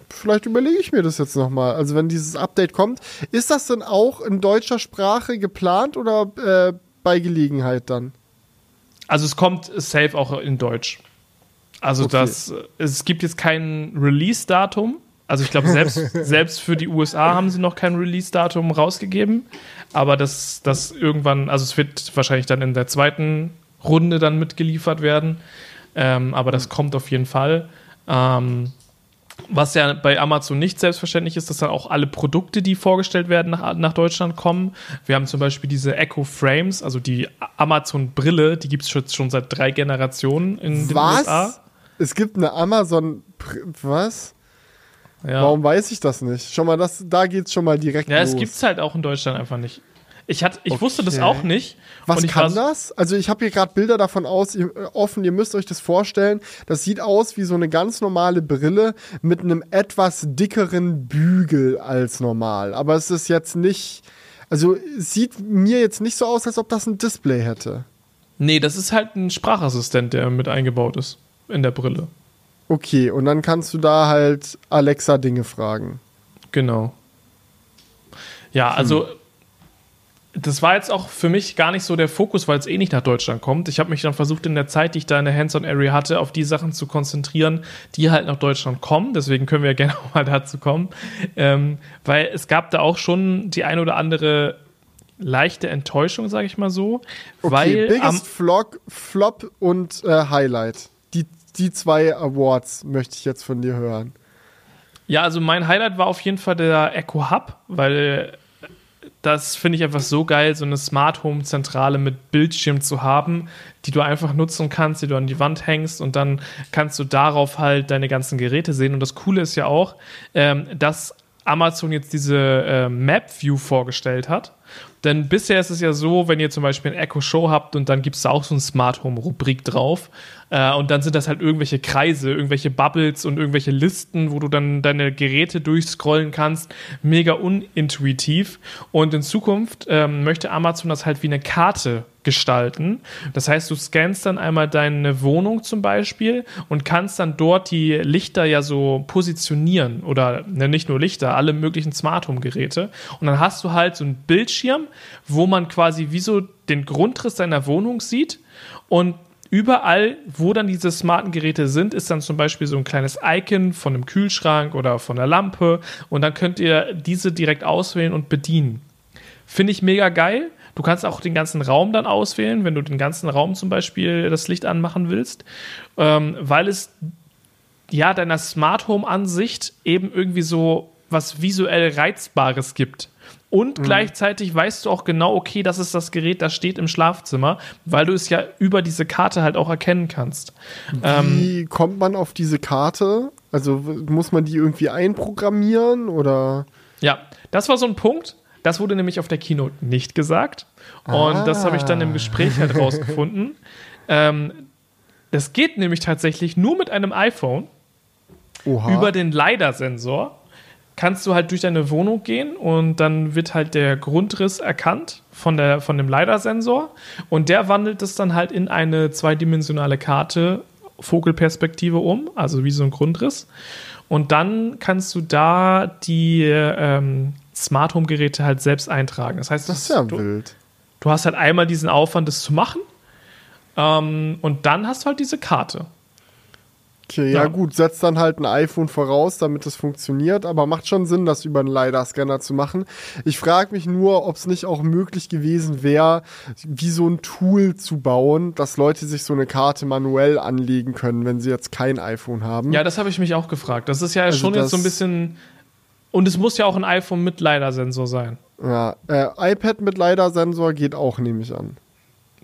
vielleicht überlege ich mir das jetzt nochmal. Also wenn dieses Update kommt, ist das denn auch in deutscher Sprache geplant oder äh, bei Gelegenheit dann? Also es kommt safe auch in Deutsch. Also okay. das, es gibt jetzt kein Release-Datum. Also ich glaube, selbst, selbst für die USA haben sie noch kein Release-Datum rausgegeben. Aber das, das irgendwann, also es wird wahrscheinlich dann in der zweiten Runde dann mitgeliefert werden. Ähm, aber das kommt auf jeden Fall. Ähm, was ja bei Amazon nicht selbstverständlich ist, dass dann auch alle Produkte, die vorgestellt werden, nach, nach Deutschland kommen. Wir haben zum Beispiel diese Echo Frames, also die Amazon-Brille, die gibt es schon seit drei Generationen in den was? USA. Es gibt eine Amazon. Was? Ja. Warum weiß ich das nicht? Schon mal, das, da geht's schon mal direkt Ja, los. es gibt's halt auch in Deutschland einfach nicht. Ich, hatte, ich wusste das Okay. auch nicht. Was kann das? Also ich habe hier gerade Bilder davon aus, ihr, äh, offen, ihr müsst euch das vorstellen. Das sieht aus wie so eine ganz normale Brille mit einem etwas dickeren Bügel als normal. Aber es ist jetzt nicht, also es sieht mir jetzt nicht so aus, als ob das ein Display hätte. Nee, das ist halt ein Sprachassistent, der mit eingebaut ist in der Brille. Okay, und dann kannst du da halt Alexa Dinge fragen. Genau. Ja, also das war jetzt auch für mich gar nicht so der Fokus, weil es eh nicht nach Deutschland kommt. Ich habe mich dann versucht, in der Zeit, die ich da in der Hands-on-Area hatte, auf die Sachen zu konzentrieren, die halt nach Deutschland kommen. Deswegen können wir ja gerne auch mal dazu kommen. Ähm, weil es gab da auch schon die ein oder andere leichte Enttäuschung, sage ich mal so. Okay, weil Biggest Flop, Flop und äh, Highlight. Die, zwei Awards möchte ich jetzt von dir hören. Ja, also mein Highlight war auf jeden Fall der Echo Hub, weil das finde ich einfach so geil, so eine Smart Home Zentrale mit Bildschirm zu haben, die du einfach nutzen kannst, die du an die Wand hängst und dann kannst du darauf halt deine ganzen Geräte sehen. Und das Coole ist ja auch, ähm, dass Amazon jetzt diese äh, Map View vorgestellt hat. Denn bisher ist es ja so, wenn ihr zum Beispiel ein Echo Show habt und dann gibt es da auch so eine Smart Home Rubrik drauf. Äh, und dann sind das halt irgendwelche Kreise, irgendwelche Bubbles und irgendwelche Listen, wo du dann deine Geräte durchscrollen kannst. Mega unintuitiv. Und in Zukunft ähm, möchte Amazon das halt wie eine Karte gestalten. Das heißt, du scannst dann einmal deine Wohnung zum Beispiel und kannst dann dort die Lichter ja so positionieren oder ne, nicht nur Lichter, alle möglichen Smart Home Geräte. Und dann hast du halt so einen Bildschirm, wo man quasi wie so den Grundriss deiner Wohnung sieht und überall, wo dann diese smarten Geräte sind, ist dann zum Beispiel so ein kleines Icon von einem Kühlschrank oder von der Lampe und dann könnt ihr diese direkt auswählen und bedienen. Finde ich mega geil. Du kannst auch den ganzen Raum dann auswählen, wenn du den ganzen Raum zum Beispiel das Licht anmachen willst, ähm, weil es ja deiner Smart Home Ansicht eben irgendwie so was visuell Reizbares gibt. Und gleichzeitig weißt du auch genau, okay, das ist das Gerät, das steht im Schlafzimmer, weil du es ja über diese Karte halt auch erkennen kannst. Ähm, Wie kommt man auf diese Karte? Also muss man die irgendwie einprogrammieren oder? Ja, das war so ein Punkt. Das wurde nämlich auf der Keynote nicht gesagt. Und das habe ich dann im Gespräch halt rausgefunden. Ähm, das geht nämlich tatsächlich nur mit einem iPhone Oha. über den LiDAR-Sensor. Kannst du halt durch deine Wohnung gehen und dann wird halt der Grundriss erkannt von, der, von dem LiDAR-Sensor und der wandelt es dann halt in eine zweidimensionale Karte, Vogelperspektive um, also wie so ein Grundriss. Und dann kannst du da die ähm, Smart Home Geräte halt selbst eintragen. Das heißt, das ist ja du, wild. du hast halt einmal diesen Aufwand, das zu machen. Ähm, und dann hast du halt diese Karte. Okay, ja. Ja. gut, setzt dann halt ein iPhone voraus, damit es funktioniert, aber macht schon Sinn, das über einen LiDAR-Scanner zu machen. Ich frage mich nur, ob es nicht auch möglich gewesen wäre, wie so ein Tool zu bauen, dass Leute sich so eine Karte manuell anlegen können, wenn sie jetzt kein iPhone haben. Ja, das habe ich mich auch gefragt. Das ist ja Also schon jetzt so ein bisschen. Und es muss ja auch ein iPhone mit LiDAR-Sensor sein. ja äh, iPad mit LiDAR-Sensor geht auch, nehme ich an.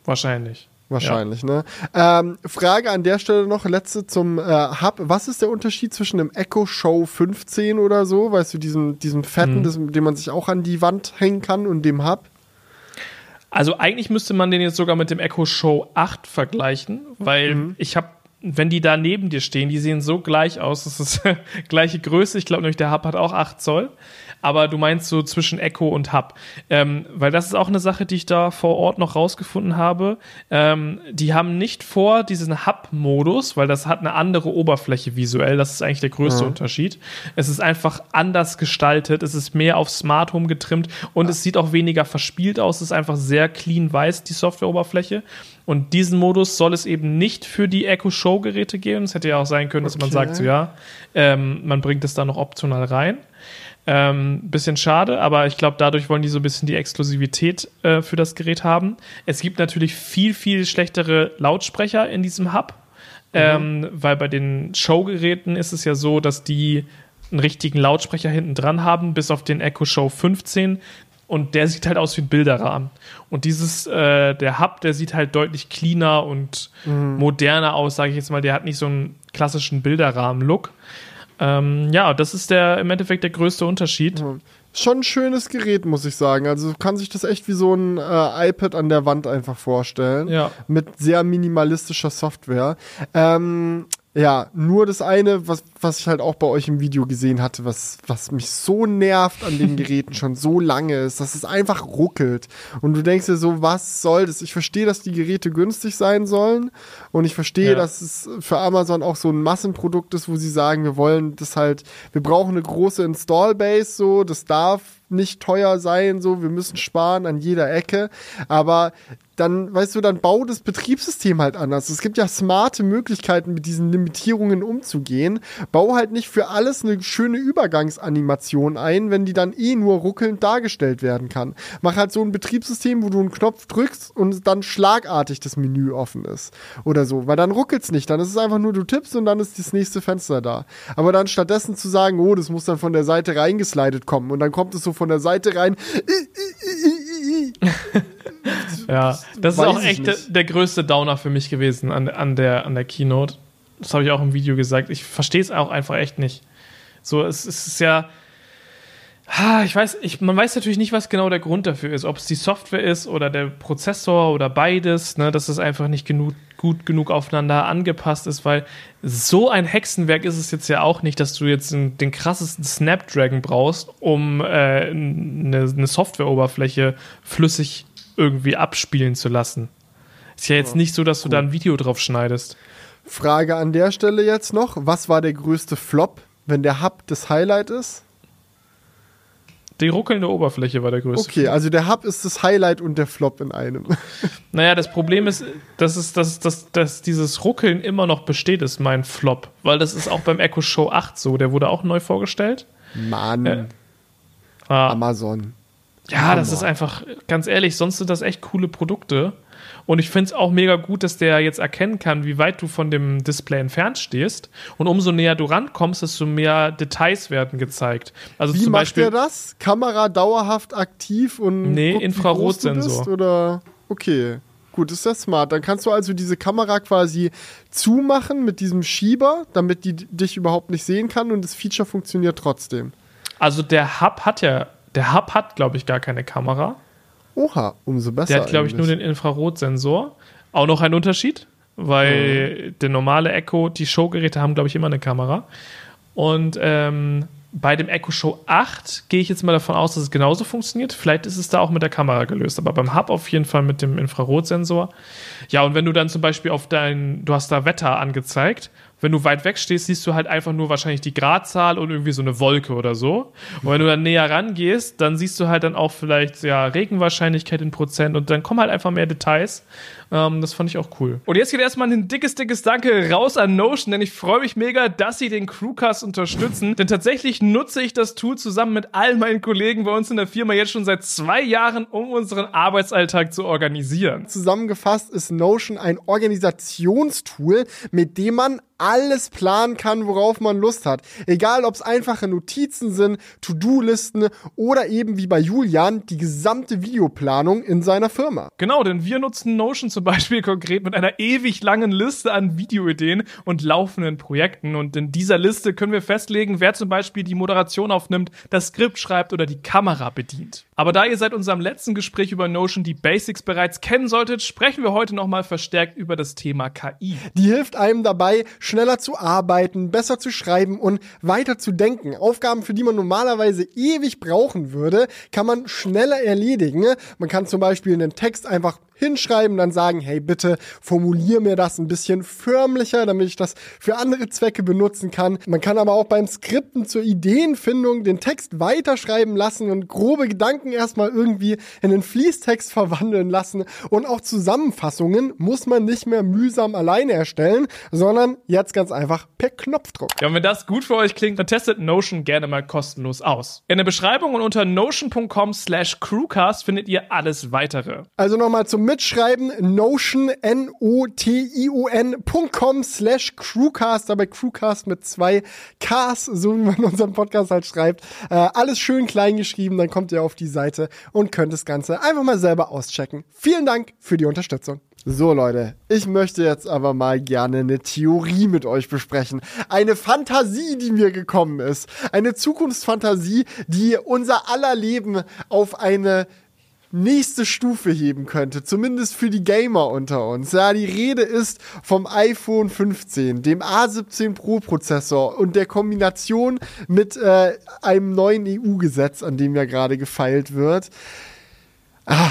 Wahrscheinlich. Wahrscheinlich, ne? Ähm, Frage an der Stelle noch, letzte zum äh, Hub. Was ist der Unterschied zwischen dem Echo Show 15 oder so, weißt du, diesem, diesem fetten, Mhm. das, den man sich auch an die Wand hängen kann und dem Hub? Also eigentlich müsste man den jetzt sogar mit dem Echo Show 8 vergleichen, weil Mhm. ich habe, wenn die da neben dir stehen, die sehen so gleich aus. Das ist gleiche Größe. Ich glaube nämlich, der Hub hat auch 8 Zoll. Aber du meinst so zwischen Echo und Hub. Ähm, weil das ist auch eine Sache, die ich da vor Ort noch rausgefunden habe. Ähm, die haben nicht vor diesen Hub-Modus, weil das hat eine andere Oberfläche visuell. Das ist eigentlich der größte Mhm. Unterschied. Es ist einfach anders gestaltet. Es ist mehr auf Smart Home getrimmt und es sieht auch weniger verspielt aus. Es ist einfach sehr clean weiß, die Softwareoberfläche. Und diesen Modus soll es eben nicht für die Echo Show Geräte geben. Es hätte ja auch sein können, dass man sagt, so ja, ähm, man bringt es da noch optional rein. Ähm, bisschen schade, aber ich glaube, dadurch wollen die so ein bisschen die Exklusivität äh, für das Gerät haben. Es gibt natürlich viel, viel schlechtere Lautsprecher in diesem Hub, ähm, weil bei den Showgeräten ist es ja so, dass die einen richtigen Lautsprecher hinten dran haben, bis auf den Echo Show 15. Und der sieht halt aus wie ein Bilderrahmen. Und dieses, äh, der Hub, der sieht halt deutlich cleaner und moderner aus, sage ich jetzt mal. Der hat nicht so einen klassischen Bilderrahmen-Look. Ähm, ja, das ist der im Endeffekt der größte Unterschied. Ja. Schon ein schönes Gerät, muss ich sagen. Also kann sich das echt wie so ein äh, iPad an der Wand einfach vorstellen. Ja. Mit sehr minimalistischer Software. Ähm, ja, nur das eine, was, was ich halt auch bei euch im Video gesehen hatte, was, was mich so nervt an den Geräten schon so lange ist, dass es einfach ruckelt. Und du denkst dir so, was soll das? Ich verstehe, dass die Geräte günstig sein sollen. Und ich verstehe, Ja. dass es für Amazon auch so ein Massenprodukt ist, wo sie sagen, wir wollen das halt, wir brauchen eine große Install-Base, so, das darf nicht teuer sein, so, wir müssen sparen an jeder Ecke. Aber dann, weißt du, dann bau das Betriebssystem halt anders. Es gibt ja smarte Möglichkeiten, mit diesen Limitierungen umzugehen. Bau halt nicht für alles eine schöne Übergangsanimation ein, wenn die dann eh nur ruckelnd dargestellt werden kann. Mach halt so ein Betriebssystem, wo du einen Knopf drückst und dann schlagartig das Menü offen ist. Oder so. Weil dann ruckelt's nicht. Dann ist es einfach nur, du tippst und dann ist das nächste Fenster da. Aber dann stattdessen zu sagen, oh, das muss dann von der Seite reingeslidet kommen und dann kommt es so von der Seite rein. Ja, das ist auch echt der, der größte Downer für mich gewesen an, an, der, an der Keynote. Das habe ich auch im Video gesagt. Ich verstehe es auch einfach echt nicht. So, es, es ist ja. Ich weiß, ich, man weiß natürlich nicht, was genau der Grund dafür ist. Ob es die Software ist oder der Prozessor oder beides, ne, dass es einfach nicht genug, gut genug aufeinander angepasst ist, weil so ein Hexenwerk ist es jetzt ja auch nicht, dass du jetzt den, den krassesten Snapdragon brauchst, um äh, eine, eine Softwareoberfläche flüssig irgendwie abspielen zu lassen. Ist ja jetzt nicht so, dass du da ein Video drauf schneidest. Frage an der Stelle jetzt noch: Was war der größte Flop, wenn der Hub das Highlight ist? Die ruckelnde Oberfläche war der größte. Okay, also der Hub ist das Highlight und der Flop in einem. Naja, das Problem ist, dass, es, dass, dass, dass dieses Ruckeln immer noch besteht, ist mein Flop. Weil das ist auch beim Echo Show 8 so. Der wurde auch neu vorgestellt. Mann, Äh, Ah, Amazon. Ja, das ist einfach, ganz ehrlich, sonst sind das echt coole Produkte. Und ich finde es auch mega gut, dass der jetzt erkennen kann, wie weit du von dem Display entfernt stehst. Und umso näher du rankommst, desto mehr Details werden gezeigt. Also Wie zum macht Beispiel. er das? Kamera dauerhaft aktiv und Nee, guckt, Infrarotsensor. bist, Oder okay, gut, ist das smart. Dann kannst du also diese Kamera quasi zumachen mit diesem Schieber, damit die dich überhaupt nicht sehen kann und das Feature funktioniert trotzdem. Also der Hub hat ja, der Hub hat, glaube ich, gar keine Kamera. Oha, umso besser. Der hat, glaube ich, nur den Infrarotsensor. Auch noch ein Unterschied, weil der normale Echo, die Showgeräte haben, glaube ich, immer eine Kamera. Und ähm, bei dem Echo Show 8 gehe ich jetzt mal davon aus, dass es genauso funktioniert. Vielleicht ist es da auch mit der Kamera gelöst, aber beim Hub auf jeden Fall mit dem Infrarotsensor. Ja, und wenn du dann zum Beispiel auf dein, du hast da Wetter angezeigt, wenn du weit weg stehst, siehst du halt einfach nur wahrscheinlich die Gradzahl und irgendwie so eine Wolke oder so. Und wenn du dann näher rangehst, dann siehst du halt dann auch vielleicht ja Regenwahrscheinlichkeit in Prozent und dann kommen halt einfach mehr Details. Ähm, das fand ich auch cool. Und jetzt geht erstmal ein dickes, dickes Danke raus an Notion, denn ich freue mich mega, dass sie den Crewcast unterstützen. Denn tatsächlich nutze ich das Tool zusammen mit all meinen Kollegen bei uns in der Firma jetzt schon seit zwei Jahren, um unseren Arbeitsalltag zu organisieren. Zusammengefasst ist Notion ein Organisationstool, mit dem man alles planen kann, worauf man Lust hat. Egal, ob es einfache Notizen sind, To-Do-Listen oder eben wie bei Julian die gesamte Videoplanung in seiner Firma. Genau, denn wir nutzen Notion zum Beispiel konkret mit einer ewig langen Liste an Videoideen und laufenden Projekten. Und in dieser Liste können wir festlegen, wer zum Beispiel die Moderation aufnimmt, das Skript schreibt oder die Kamera bedient. Aber da ihr seit unserem letzten Gespräch über Notion die Basics bereits kennen solltet, sprechen wir heute nochmal verstärkt über das Thema KI. Die hilft einem dabei, schneller zu arbeiten, besser zu schreiben und weiter zu denken. Aufgaben, für die man normalerweise ewig brauchen würde, kann man schneller erledigen. Man kann zum Beispiel einen Text einfach hinschreiben, dann sagen, hey, bitte formulier mir das ein bisschen förmlicher, damit ich das für andere Zwecke benutzen kann. Man kann aber auch beim Skripten zur Ideenfindung den Text weiterschreiben lassen und grobe Gedanken erstmal irgendwie in den Fließtext verwandeln lassen. Und auch Zusammenfassungen muss man nicht mehr mühsam alleine erstellen, sondern jetzt ganz einfach per Knopfdruck. Ja, und wenn das gut für euch klingt, dann testet Notion gerne mal kostenlos aus. In der Beschreibung und unter notion.com slash crewcast findet ihr alles weitere. Also nochmal zum Mitschreiben, notion, N-O-T-I-O-N.com slash Crewcast, dabei Crewcast mit zwei Ks, so wie man unseren Podcast halt schreibt. Äh, alles schön klein geschrieben, dann kommt ihr auf die Seite und könnt das Ganze einfach mal selber auschecken. Vielen Dank für die Unterstützung. So Leute, ich möchte jetzt aber mal gerne eine Theorie mit euch besprechen. Eine Fantasie, die mir gekommen ist. Eine Zukunftsfantasie, die unser aller Leben auf eine nächste Stufe heben könnte, zumindest für die Gamer unter uns. Ja, die Rede ist vom iPhone 15, dem A17 Pro Prozessor und der Kombination mit äh, einem neuen EU-Gesetz, an dem ja gerade gefeilt wird. Ah,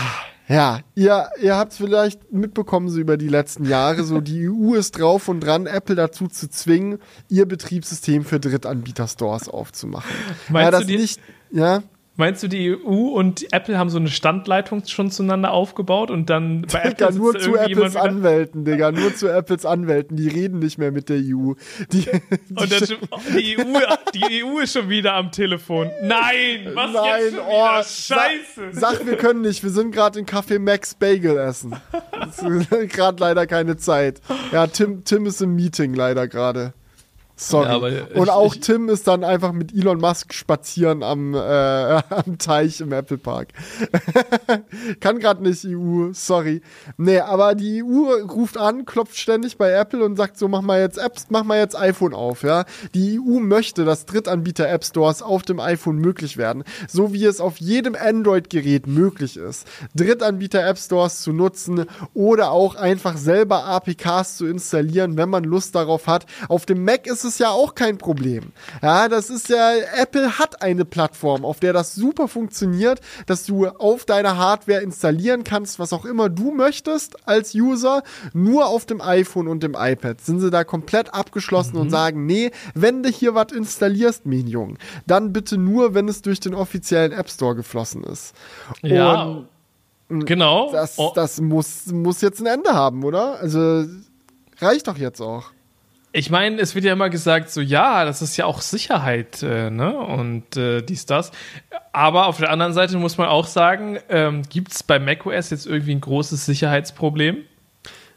ja, ihr, ihr habt es vielleicht mitbekommen, so über die letzten Jahre, so die EU ist drauf und dran, Apple dazu zu zwingen, ihr Betriebssystem für Drittanbieter-Stores aufzumachen. Meinst ja, das du die, nicht, ja? Meinst du, die EU und Apple haben so eine Standleitung schon zueinander aufgebaut und dann bei Apple Digga, nur zu Apples Anwälten, Digga, nur zu Apples Anwälten, die reden nicht mehr mit der EU. Die, die, und das, die, EU, die EU ist schon wieder am Telefon. Nein, was Nein, jetzt schon oh? Scheiße. Sag, sag, wir können nicht, wir sind gerade in Café Max Bagel essen. gerade leider keine Zeit. Ja, Tim, Tim ist im Meeting leider gerade. Sorry. Ja, und auch ich, Tim ist dann einfach mit Elon Musk spazieren am, äh, am Teich im Apple Park. Kann gerade nicht EU, sorry. Nee, aber die EU ruft an, klopft ständig bei Apple und sagt so, mach mal jetzt Apps, mach mal jetzt iPhone auf, ja. Die EU möchte, dass Drittanbieter App Stores auf dem iPhone möglich werden, so wie es auf jedem Android-Gerät möglich ist. Drittanbieter App Stores zu nutzen oder auch einfach selber APKs zu installieren, wenn man Lust darauf hat. Auf dem Mac ist ist es ja auch kein Problem. Ja, das ist ja, Apple hat eine Plattform, auf der das super funktioniert, dass du auf deiner Hardware installieren kannst, was auch immer du möchtest als User, nur auf dem iPhone und dem iPad. Sind sie da komplett abgeschlossen mhm. und sagen, nee, wenn du hier was installierst, Minion, dann bitte nur, wenn es durch den offiziellen App Store geflossen ist. Ja. Und Genau. Das, oh. das muss, muss jetzt ein Ende haben, oder? Also reicht doch jetzt auch. Ich meine, es wird ja immer gesagt, so ja, das ist ja auch Sicherheit, äh, ne? Und äh, dies, das. Aber auf der anderen Seite muss man auch sagen, ähm, gibt es bei macOS jetzt irgendwie ein großes Sicherheitsproblem?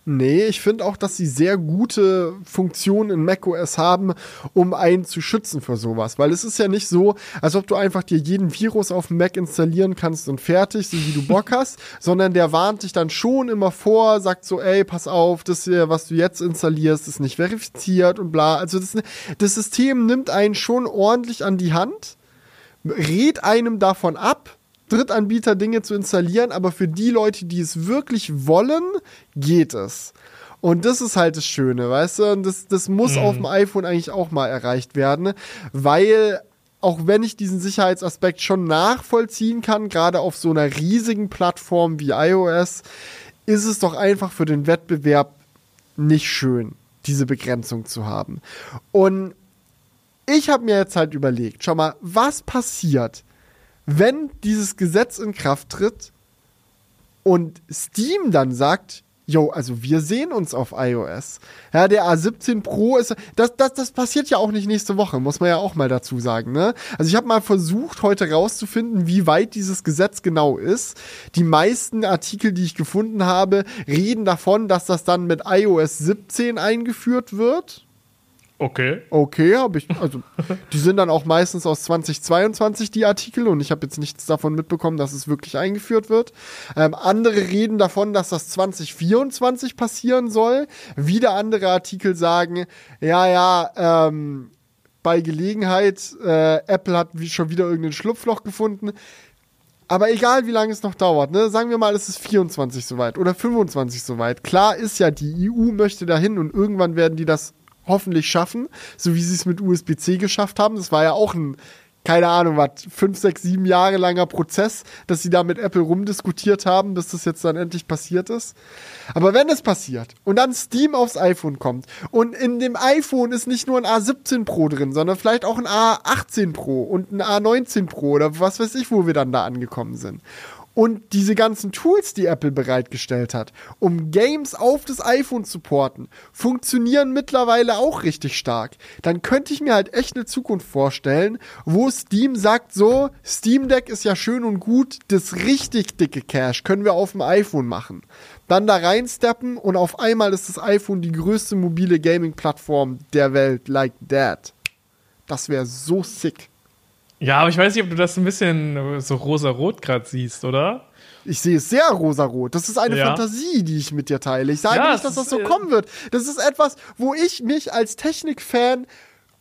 Nee, ich finde auch, dass sie sehr gute Funktionen in macOS haben, um einen zu schützen für sowas. Weil es ist ja nicht so, als ob du einfach dir jeden Virus auf dem Mac installieren kannst und fertig, so wie du Bock hast, sondern der warnt dich dann schon immer vor, sagt so, ey, pass auf, das hier, was du jetzt installierst, ist nicht verifiziert und bla. Also das, das System nimmt einen schon ordentlich an die Hand, rät einem davon ab, Drittanbieter Dinge zu installieren, aber für die Leute, die es wirklich wollen, geht es. Und das ist halt das Schöne, weißt du? Und das, das muss mhm. auf dem iPhone eigentlich auch mal erreicht werden, weil auch wenn ich diesen Sicherheitsaspekt schon nachvollziehen kann, gerade auf so einer riesigen Plattform wie iOS, ist es doch einfach für den Wettbewerb nicht schön, diese Begrenzung zu haben. Und ich habe mir jetzt halt überlegt, schau mal, was passiert, wenn dieses Gesetz in Kraft tritt und Steam dann sagt, Jo, also wir sehen uns auf iOS. Ja, der A17 Pro ist, das, das, das passiert ja auch nicht nächste Woche, muss man ja auch mal dazu sagen, ne? Also ich habe mal versucht, heute rauszufinden, wie weit dieses Gesetz genau ist. Die meisten Artikel, die ich gefunden habe, reden davon, dass das dann mit iOS 17 eingeführt wird. Okay. Okay, habe ich. Also, die sind dann auch meistens aus 2022, die Artikel, und ich habe jetzt nichts davon mitbekommen, dass es wirklich eingeführt wird. Ähm, andere reden davon, dass das 2024 passieren soll. Wieder andere Artikel sagen, ja, ja, ähm, bei Gelegenheit, äh, Apple hat wie schon wieder irgendein Schlupfloch gefunden. Aber egal, wie lange es noch dauert, ne? sagen wir mal, es ist 24 soweit oder 25 soweit. Klar ist ja, die EU möchte dahin und irgendwann werden die das hoffentlich schaffen, so wie sie es mit USB-C geschafft haben. Das war ja auch ein, keine Ahnung, was, fünf, sechs, sieben Jahre langer Prozess, dass sie da mit Apple rumdiskutiert haben, bis das jetzt dann endlich passiert ist. Aber wenn es passiert und dann Steam aufs iPhone kommt und in dem iPhone ist nicht nur ein A17 Pro drin, sondern vielleicht auch ein A18 Pro und ein A19 Pro oder was weiß ich, wo wir dann da angekommen sind und diese ganzen Tools, die Apple bereitgestellt hat, um Games auf das iPhone zu porten, funktionieren mittlerweile auch richtig stark. Dann könnte ich mir halt echt eine Zukunft vorstellen, wo Steam sagt so, Steam Deck ist ja schön und gut, das richtig dicke Cache können wir auf dem iPhone machen. Dann da reinsteppen und auf einmal ist das iPhone die größte mobile Gaming-Plattform der Welt, like that. Das wäre so sick. Ja, aber ich weiß nicht, ob du das ein bisschen so rosa-rot gerade siehst, oder? Ich sehe es sehr rosarot. Das ist eine Ja. Fantasie, die ich mit dir teile. Ich sage Ja, nicht, dass das so äh, kommen wird. Das ist etwas, wo ich mich als Technikfan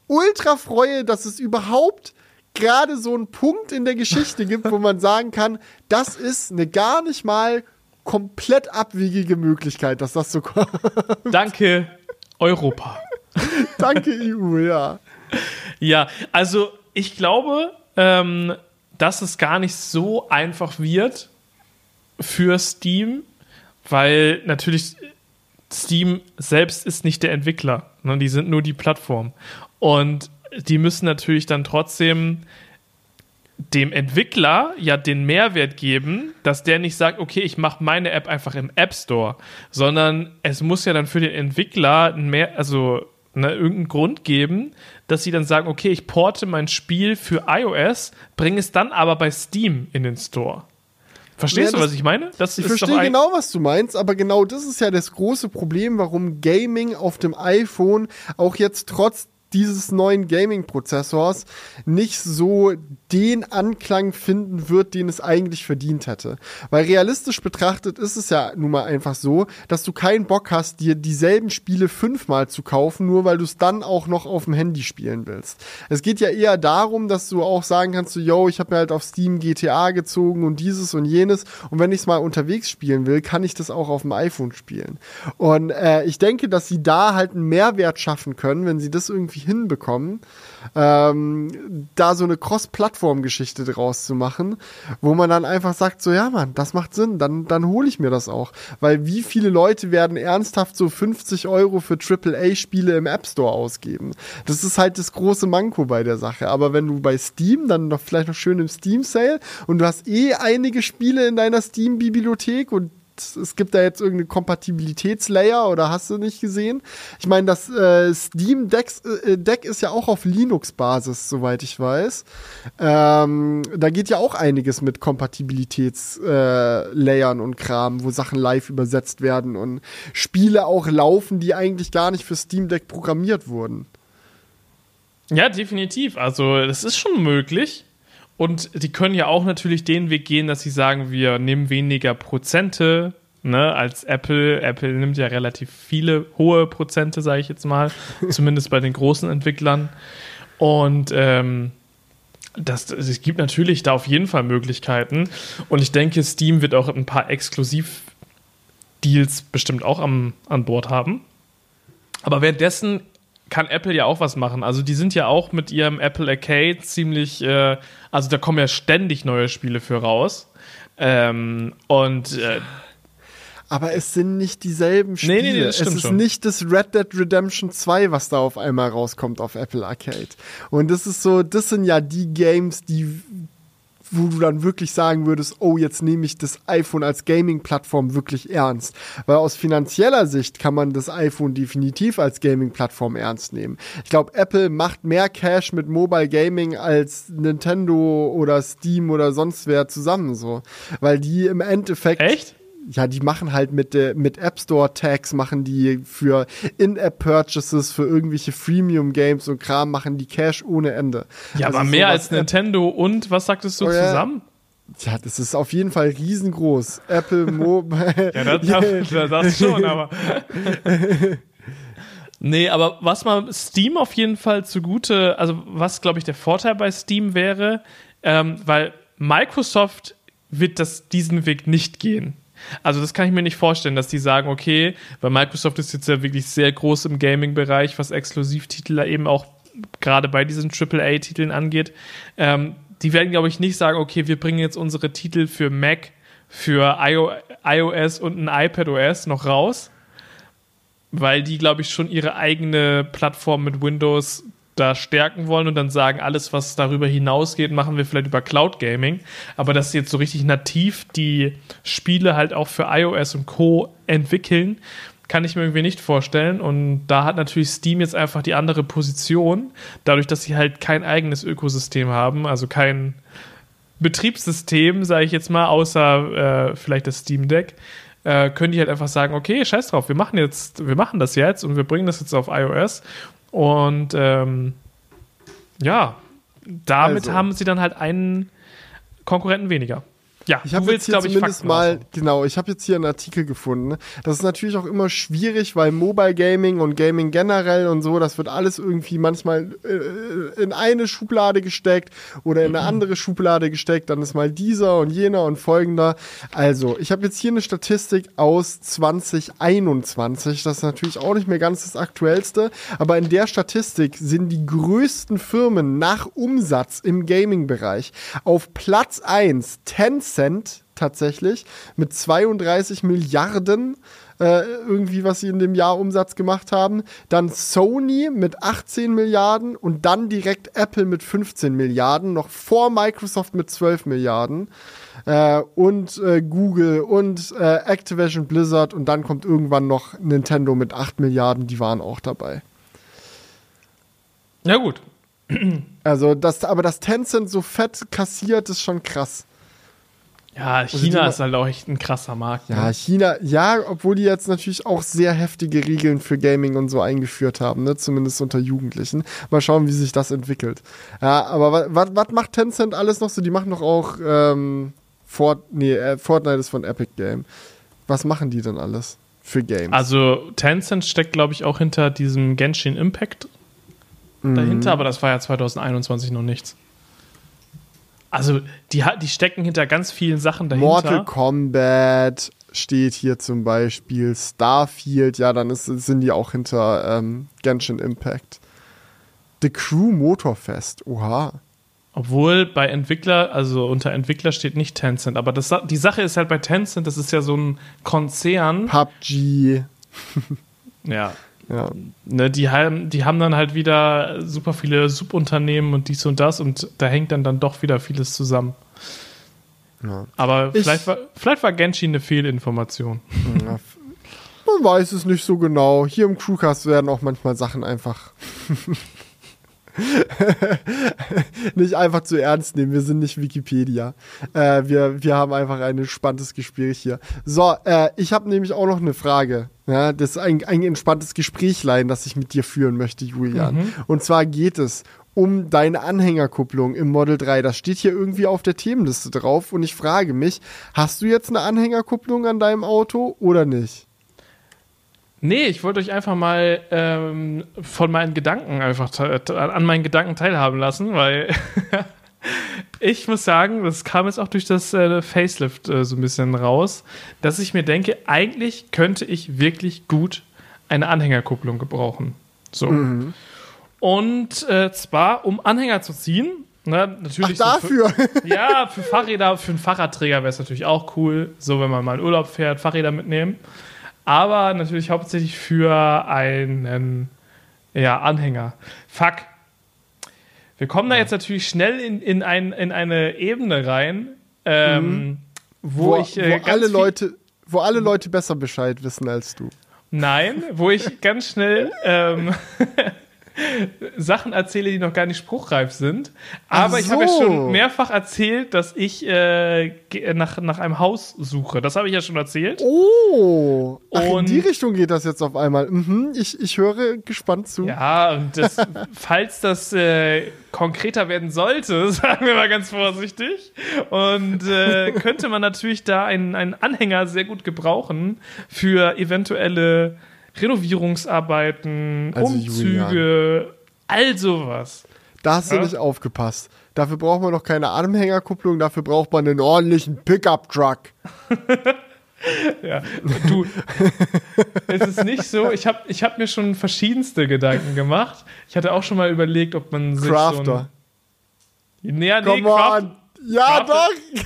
ultra freue, dass es überhaupt gerade so einen Punkt in der Geschichte gibt, wo man sagen kann, das ist eine gar nicht mal komplett abwegige Möglichkeit, dass das so kommt. Danke, Europa. Danke, EU, ja. Ja, also ich glaube, ähm, dass es gar nicht so einfach wird für Steam, weil natürlich Steam selbst ist nicht der Entwickler, ne? die sind nur die Plattform. Und die müssen natürlich dann trotzdem dem Entwickler ja den Mehrwert geben, dass der nicht sagt, okay, ich mache meine App einfach im App Store, sondern es muss ja dann für den Entwickler mehr, also ne, irgendeinen Grund geben, dass sie dann sagen, okay, ich porte mein Spiel für iOS, bringe es dann aber bei Steam in den Store. Verstehst Ja, du, das- was ich meine? Das Ich verstehe genau, was du meinst, aber genau das ist ja das große Problem, warum Gaming auf dem iPhone auch jetzt trotz dieses neuen Gaming-Prozessors nicht so den Anklang finden wird, den es eigentlich verdient hätte. Weil realistisch betrachtet ist es ja nun mal einfach so, dass du keinen Bock hast, dir dieselben Spiele fünfmal zu kaufen, nur weil du es dann auch noch auf dem Handy spielen willst. Es geht ja eher darum, dass du auch sagen kannst, so, yo, ich habe mir halt auf Steam GTA gezogen und dieses und jenes und wenn ich es mal unterwegs spielen will, kann ich das auch auf dem iPhone spielen. Und äh, ich denke, dass sie da halt einen Mehrwert schaffen können, wenn sie das irgendwie hinbekommen, ähm, da so eine Cross-Plattform-Geschichte draus zu machen, wo man dann einfach sagt, so ja Mann, das macht Sinn, dann, dann hole ich mir das auch. Weil wie viele Leute werden ernsthaft so 50 Euro für AAA-Spiele im App Store ausgeben? Das ist halt das große Manko bei der Sache. Aber wenn du bei Steam, dann noch vielleicht noch schön im Steam-Sale und du hast eh einige Spiele in deiner Steam-Bibliothek und es gibt da jetzt irgendeine Kompatibilitätslayer oder hast du nicht gesehen? Ich meine, das äh, Steam Decks, äh, Deck ist ja auch auf Linux-Basis, soweit ich weiß. Ähm, da geht ja auch einiges mit Kompatibilitätslayern äh, und Kram, wo Sachen live übersetzt werden und Spiele auch laufen, die eigentlich gar nicht für Steam Deck programmiert wurden. Ja, definitiv. Also, das ist schon möglich. Und die können ja auch natürlich den Weg gehen, dass sie sagen, wir nehmen weniger Prozente, ne, als Apple. Apple nimmt ja relativ viele hohe Prozente, sage ich jetzt mal, zumindest bei den großen Entwicklern. Und ähm, das, es gibt natürlich da auf jeden Fall Möglichkeiten. Und ich denke, Steam wird auch ein paar Exklusiv-Deals bestimmt auch am, an Bord haben. Aber währenddessen kann Apple ja auch was machen. Also die sind ja auch mit ihrem Apple Arcade ziemlich, äh, also da kommen ja ständig neue Spiele für raus. Ähm, und äh, Aber es sind nicht dieselben Spiele. Nee, nee, nee, es ist schon. nicht das Red Dead Redemption 2, was da auf einmal rauskommt auf Apple Arcade. Und das ist so, das sind ja die Games, die wo du dann wirklich sagen würdest, oh, jetzt nehme ich das iPhone als Gaming-Plattform wirklich ernst. Weil aus finanzieller Sicht kann man das iPhone definitiv als Gaming-Plattform ernst nehmen. Ich glaube, Apple macht mehr Cash mit Mobile Gaming als Nintendo oder Steam oder sonst wer zusammen so. Weil die im Endeffekt echt? Ja, die machen halt mit, der mit App Store Tags, machen die für In-App-Purchases, für irgendwelche Freemium-Games und Kram, machen die Cash ohne Ende. Ja, Also aber mehr als Nintendo und was sagtest du Oh ja. zusammen? Ja, das ist auf jeden Fall riesengroß. Apple Mobile. Ja, das, das, das schon, aber. nee, aber was man Steam auf jeden Fall zugute, also was glaube ich der Vorteil bei Steam wäre, ähm, weil Microsoft wird das diesen Weg nicht gehen. Also das kann ich mir nicht vorstellen, dass die sagen, okay, weil Microsoft ist jetzt ja wirklich sehr groß im Gaming-Bereich, was Exklusivtitel eben auch gerade bei diesen AAA-Titeln angeht. Ähm, die werden, glaube ich, nicht sagen, okay, wir bringen jetzt unsere Titel für Mac, für IO iOS und ein iPadOS noch raus, weil die, glaube ich, schon ihre eigene Plattform mit Windows da stärken wollen und dann sagen, alles, was darüber hinausgeht, machen wir vielleicht über Cloud Gaming. Aber dass sie jetzt so richtig nativ die Spiele halt auch für iOS und Co. entwickeln, kann ich mir irgendwie nicht vorstellen. Und da hat natürlich Steam jetzt einfach die andere Position, dadurch, dass sie halt kein eigenes Ökosystem haben, also kein Betriebssystem, sage ich jetzt mal, außer äh, vielleicht das Steam Deck, äh, können die halt einfach sagen, okay, scheiß drauf, wir machen jetzt, wir machen das jetzt und wir bringen das jetzt auf iOS. Und ähm, ja, damit Also. haben sie dann halt einen Konkurrenten weniger. Ja, ich habe jetzt hier zumindest mal, genau, ich habe jetzt hier einen Artikel gefunden. Das ist natürlich auch immer schwierig, weil Mobile Gaming und Gaming generell und so, das wird alles irgendwie manchmal äh, in eine Schublade gesteckt oder in eine Mhm. andere Schublade gesteckt. Dann ist mal dieser und jener und folgender. Also, ich habe jetzt hier eine Statistik aus 2021. Das ist natürlich auch nicht mehr ganz das aktuellste, aber in der Statistik sind die größten Firmen nach Umsatz im Gaming-Bereich auf Platz 1 Tencent tatsächlich mit 32 Milliarden äh, irgendwie, was sie in dem Jahr Umsatz gemacht haben. Dann Sony mit 18 Milliarden und dann direkt Apple mit 15 Milliarden, noch vor Microsoft mit 12 Milliarden. Äh, und äh, Google und äh, Activision Blizzard und dann kommt irgendwann noch Nintendo mit 8 Milliarden, die waren auch dabei. Ja, gut. Also das, aber das Tencent so fett kassiert, ist schon krass. Ja, China ist halt auch echt ein krasser Markt. Ja, Ne? China, ja, obwohl die jetzt natürlich auch sehr heftige Regeln für Gaming und so eingeführt haben, ne? zumindest unter Jugendlichen. Mal schauen, wie sich das entwickelt. Ja, aber was macht Tencent alles noch so? Die machen doch auch ähm, Fort, nee, äh, Fortnite ist von Epic Game. Was machen die denn alles für Games? Also Tencent steckt, glaube ich, auch hinter diesem Genshin Impact Mhm. dahinter, aber das war ja 2021 noch nichts. Also die, die stecken hinter ganz vielen Sachen dahinter. Mortal Kombat steht hier zum Beispiel, Starfield, ja, dann ist, sind die auch hinter ähm, Genshin Impact. The Crew Motorfest, oha. Obwohl bei Entwickler, also unter Entwickler steht nicht Tencent, aber das, die Sache ist halt bei Tencent, das ist ja so ein Konzern, PUBG, ja, ja. ne, die, haben, die haben dann halt wieder super viele Subunternehmen und dies und das und da hängt dann dann doch wieder vieles zusammen. Ja. Aber Ich- vielleicht, war, vielleicht war Genshin eine Fehlinformation. Ja, Man weiß es nicht so genau. Hier im Crewcast werden auch manchmal Sachen einfach nicht einfach zu ernst nehmen. Wir sind nicht Wikipedia. Äh, wir, wir haben einfach ein entspanntes Gespräch hier. So, äh, ich habe nämlich auch noch eine Frage. Ja, das ist ein, ein entspanntes Gesprächlein, das ich mit dir führen möchte, Julian. Und zwar geht es um deine Anhängerkupplung im Model 3. Das steht hier irgendwie auf der Themenliste drauf und ich frage mich, hast du jetzt eine Anhängerkupplung an deinem Auto oder nicht? Nee, ich wollte euch einfach mal ähm, von meinen Gedanken einfach an meinen Gedanken teilhaben lassen, weil ich muss sagen, das kam jetzt auch durch das äh, Facelift äh, so ein bisschen raus, dass ich mir denke, eigentlich könnte ich wirklich gut eine Anhängerkupplung gebrauchen. So. Und äh, zwar, um Anhänger zu ziehen. Ne, natürlich Ach, so für- dafür. ja, für Fahrräder, für einen Fahrradträger wäre es natürlich auch cool, so wenn man mal in Urlaub fährt, Fahrräder mitnehmen. Aber natürlich hauptsächlich für einen ja, Anhänger. Fuck. Wir kommen da jetzt natürlich schnell in, in, ein, in eine Ebene rein, ähm, wo, wo, ich äh, wo alle Leute, wo alle Leute besser Bescheid wissen als du. Nein, wo ich ganz schnell ähm, Sachen erzähle, die noch gar nicht spruchreif sind. Aber Ach ich habe ja so. schon mehrfach erzählt, dass ich äh, nach, nach einem Haus suche. Das habe ich ja schon erzählt. Oh, ach, in die Richtung geht das jetzt auf einmal. Mhm, ich, ich höre gespannt zu. Ja, und das, falls das äh, konkreter werden sollte, sagen wir mal ganz vorsichtig, und äh, könnte man natürlich da einen, einen Anhänger sehr gut gebrauchen für eventuelle Renovierungsarbeiten, Also, Umzüge, all sowas. Da hast du Ja. nicht aufgepasst. Dafür braucht man noch keine Anhängerkupplung, dafür braucht man einen ordentlichen Pickup-Truck. Ja, du, es ist nicht so, ich habe ich hab mir schon verschiedenste Gedanken gemacht. Ich hatte auch schon mal überlegt, ob man sich Crafter. so ein... Nee, nee, Come Craft, on. Ja, Crafter- doch.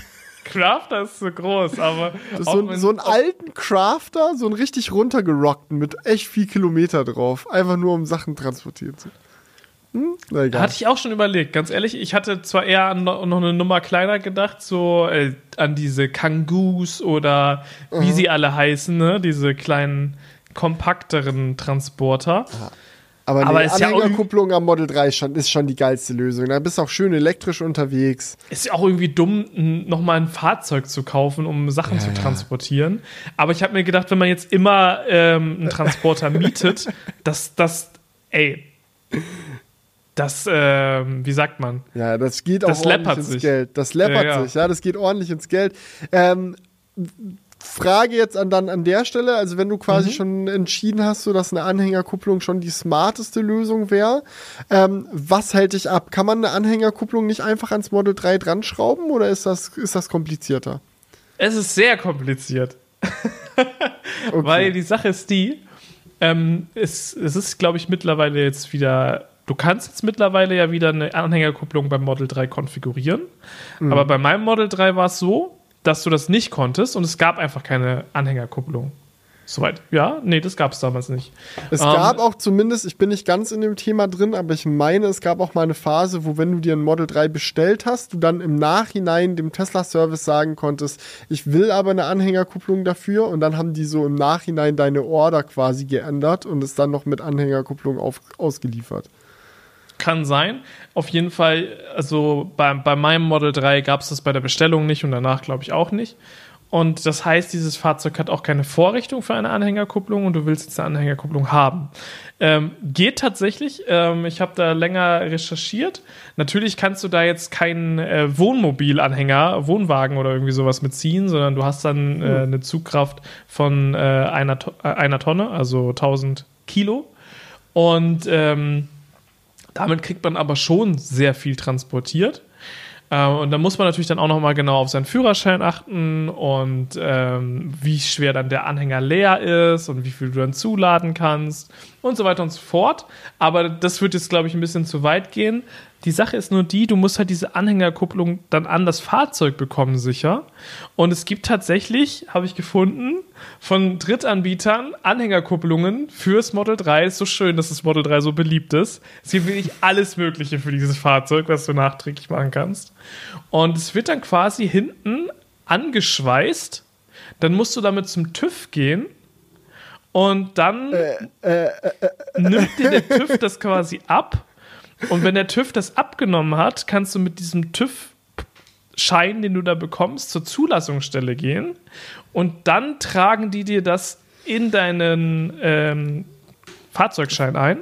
Crafter ist so groß, aber so, ein- so einen alten Crafter, so einen richtig runtergerockten mit echt viel Kilometer drauf. Einfach nur, um Sachen transportieren zu hm? Na egal. Hatte ich auch schon überlegt, ganz ehrlich. Ich hatte zwar eher an no- noch eine Nummer kleiner gedacht, so äh, an diese Kangus oder Mhm. wie sie alle heißen, ne? diese kleinen, kompakteren Transporter. Aber, Aber nee, ist ja Anhängerkupplung am Model 3 ist schon, ist schon die geilste Lösung. Da bist du auch schön elektrisch unterwegs. Ist ja auch irgendwie dumm, nochmal ein Fahrzeug zu kaufen, um Sachen Ja, zu ja. transportieren. Aber ich habe mir gedacht, wenn man jetzt immer ähm, einen Transporter mietet, dass das, ey, das, ähm, wie sagt man? Ja, das geht auch Das ordentlich läppert ins sich. Geld. Das läppert Ja, ja. sich, ja, das geht ordentlich ins Geld. Ähm, Frage jetzt an dann an der Stelle, also wenn du quasi Mhm. schon entschieden hast, so dass eine Anhängerkupplung schon die smarteste Lösung wäre, ähm, was hält dich ab? Kann man eine Anhängerkupplung nicht einfach ans Model 3 dran schrauben oder ist das, ist das komplizierter? Es ist sehr kompliziert. Okay. Weil die Sache ist die, ähm, es, es ist, glaube ich, mittlerweile jetzt wieder, du kannst jetzt mittlerweile ja wieder eine Anhängerkupplung beim Model 3 konfigurieren. Mhm. Aber bei meinem Model 3 war es so, dass du das nicht konntest und es gab einfach keine Anhängerkupplung. Soweit. Ja, nee, das gab es damals nicht. Es Ähm, gab auch zumindest, ich bin nicht ganz in dem Thema drin, aber ich meine, es gab auch mal eine Phase, wo wenn du dir ein Model 3 bestellt hast, du dann im Nachhinein dem Tesla-Service sagen konntest, ich will aber eine Anhängerkupplung dafür und dann haben die so im Nachhinein deine Order quasi geändert und es dann noch mit Anhängerkupplung auf, ausgeliefert. Kann sein. Auf jeden Fall, also bei, bei meinem Model 3 gab es das bei der Bestellung nicht und danach glaube ich auch nicht. Und das heißt, dieses Fahrzeug hat auch keine Vorrichtung für eine Anhängerkupplung und du willst jetzt eine Anhängerkupplung haben. Ähm, geht tatsächlich. Ähm, ich habe da länger recherchiert. Natürlich kannst du da jetzt keinen äh, Wohnmobilanhänger, Wohnwagen oder irgendwie sowas mitziehen, sondern du hast dann äh, eine Zugkraft von äh, einer, To- äh, einer Tonne, also 1000 Kilo. Und ähm, damit kriegt man aber schon sehr viel transportiert. Äh, und da muss man natürlich dann auch nochmal genau auf seinen Führerschein achten und ähm, wie schwer dann der Anhänger leer ist und wie viel du dann zuladen kannst und so weiter und so fort. Aber das wird jetzt, glaube ich, ein bisschen zu weit gehen. Die Sache ist nur die, du musst halt diese Anhängerkupplung dann an das Fahrzeug bekommen, sicher. Und es gibt tatsächlich, habe ich gefunden, von Drittanbietern Anhängerkupplungen fürs Model 3. Ist so schön, dass das Model 3 so beliebt ist. Es gibt wirklich alles Mögliche für dieses Fahrzeug, was du nachträglich machen kannst. Und es wird dann quasi hinten angeschweißt. Dann musst du damit zum TÜV gehen. Und dann nimmt dir der TÜV das quasi ab. Und wenn der TÜV das abgenommen hat, kannst du mit diesem TÜV-Schein, den du da bekommst, zur Zulassungsstelle gehen. Und dann tragen die dir das in deinen ähm, Fahrzeugschein ein.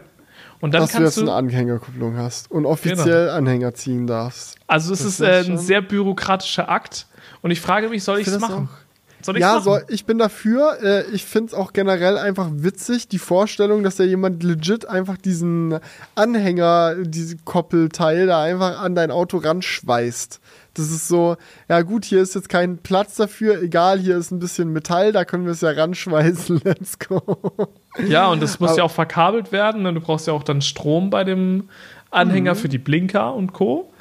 Und dann dass du kannst jetzt du. eine Anhängerkupplung hast und offiziell Anhänger ziehen darfst. Also es Das ist ist äh, ein sehr bürokratischer Akt. Und ich frage mich, soll ich es machen? Ich's Ja, soll, ich bin dafür. Äh, ich finde es auch generell einfach witzig, die Vorstellung, dass da jemand legit einfach diesen Anhänger, diese Koppelteil da einfach an dein Auto ranschweißt. Das ist so, ja gut, hier ist jetzt kein Platz dafür, egal, hier ist ein bisschen Metall, da können wir es ja ranschweißen, let's go. Ja, und das muss Aber- ja auch verkabelt werden. ne? Du brauchst ja auch dann Strom bei dem Anhänger für die Blinker und Co.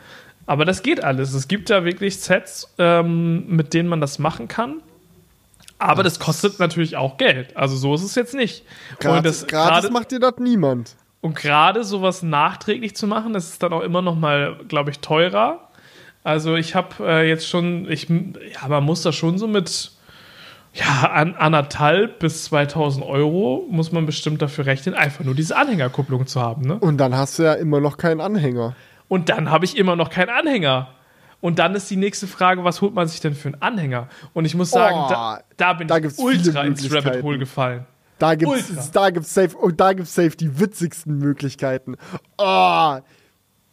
Aber das geht alles. Es gibt ja wirklich Sets, ähm, mit denen man das machen kann. Aber das kostet natürlich auch Geld. Also so ist es jetzt nicht. und Gratis, das gratis gerade- macht dir das niemand. und gerade sowas nachträglich zu machen, das ist dann auch immer noch mal, glaube ich, teurer. Also ich habe äh, jetzt schon, ich, ja, man muss da schon so mit ja, an, anderthalb bis 2000 Euro muss man bestimmt dafür rechnen, einfach nur diese Anhängerkupplung zu haben. Ne? Und dann hast du ja immer noch keinen Anhänger. Und dann habe ich immer noch keinen Anhänger. Und dann ist die nächste Frage, was holt man sich denn für einen Anhänger? Und ich muss sagen, Oh, da, da bin da ich ultra ins Rabbit. Hole gefallen. Da gibt's, Ultra. da gibt's safe, oh, da gibt's safe die witzigsten Möglichkeiten. Oh,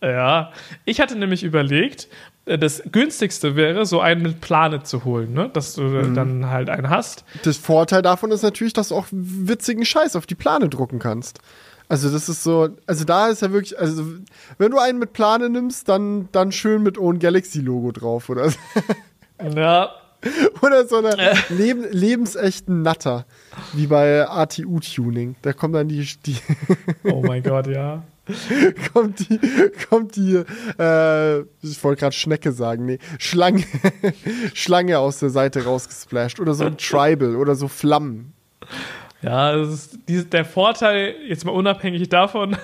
Ja, ich hatte nämlich überlegt, äh, das günstigste wäre, so einen mit Plane zu holen, ne? dass du Mhm. dann halt einen hast. Das Vorteil davon ist natürlich, dass du auch witzigen Scheiß auf die Plane drucken kannst. Also das ist so, also da ist ja wirklich, also wenn du einen mit Plane nimmst, dann, dann schön mit Own Galaxy Logo drauf oder, so. Ja, oder so eine Äh. Leben, lebensechten Natter, wie bei ATU Tuning. Da kommt dann die, die oh mein Gott, ja. kommt die, kommt die, äh, ich wollte gerade Schnecke sagen, nee, Schlange, Schlange aus der Seite rausgesplasht oder so ein Tribal oder so Flammen. Ja, das ist die, der Vorteil, jetzt mal unabhängig davon,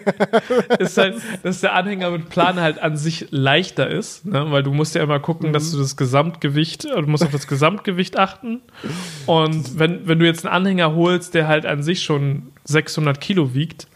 ist halt, dass der Anhänger mit Plane halt an sich leichter ist, ne? weil du musst ja immer gucken, dass du das Gesamtgewicht, du musst auf das Gesamtgewicht achten. Und wenn, wenn du jetzt einen Anhänger holst, der halt an sich schon 600 Kilo wiegt,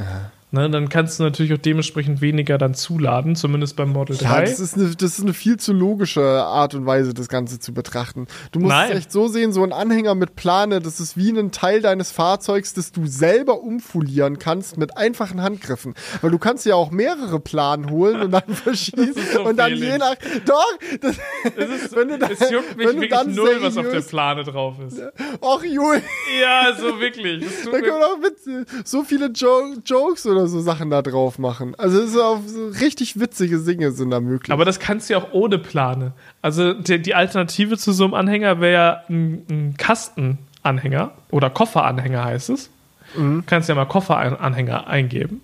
Ne, dann kannst du natürlich auch dementsprechend weniger dann zuladen, zumindest beim Model 3. Ja, das ist, eine, das ist eine viel zu logische Art und Weise, das Ganze zu betrachten. Du musst Nein. es echt so sehen, so ein Anhänger mit Plane, das ist wie ein Teil deines Fahrzeugs, das du selber umfolieren kannst mit einfachen Handgriffen. Weil du kannst ja auch mehrere Planen holen und dann verschießen so und dann je nach... Doch! Das, es, ist, wenn du da- es juckt mich wenn du wirklich dann null, was auf der seriös- Plane drauf ist. Och, Jul, Ja, so wirklich. Da können wir auch Witze, so viele jo Jokes oder so Sachen da drauf machen. Also es ist auch so richtig witzige Dinge sind da möglich. Aber das kannst du ja auch ohne Plane. Also die, die Alternative zu so einem Anhänger wäre ja ein, ein Kastenanhänger oder Kofferanhänger heißt es. Mhm. Kannst ja mal Kofferanhänger eingeben.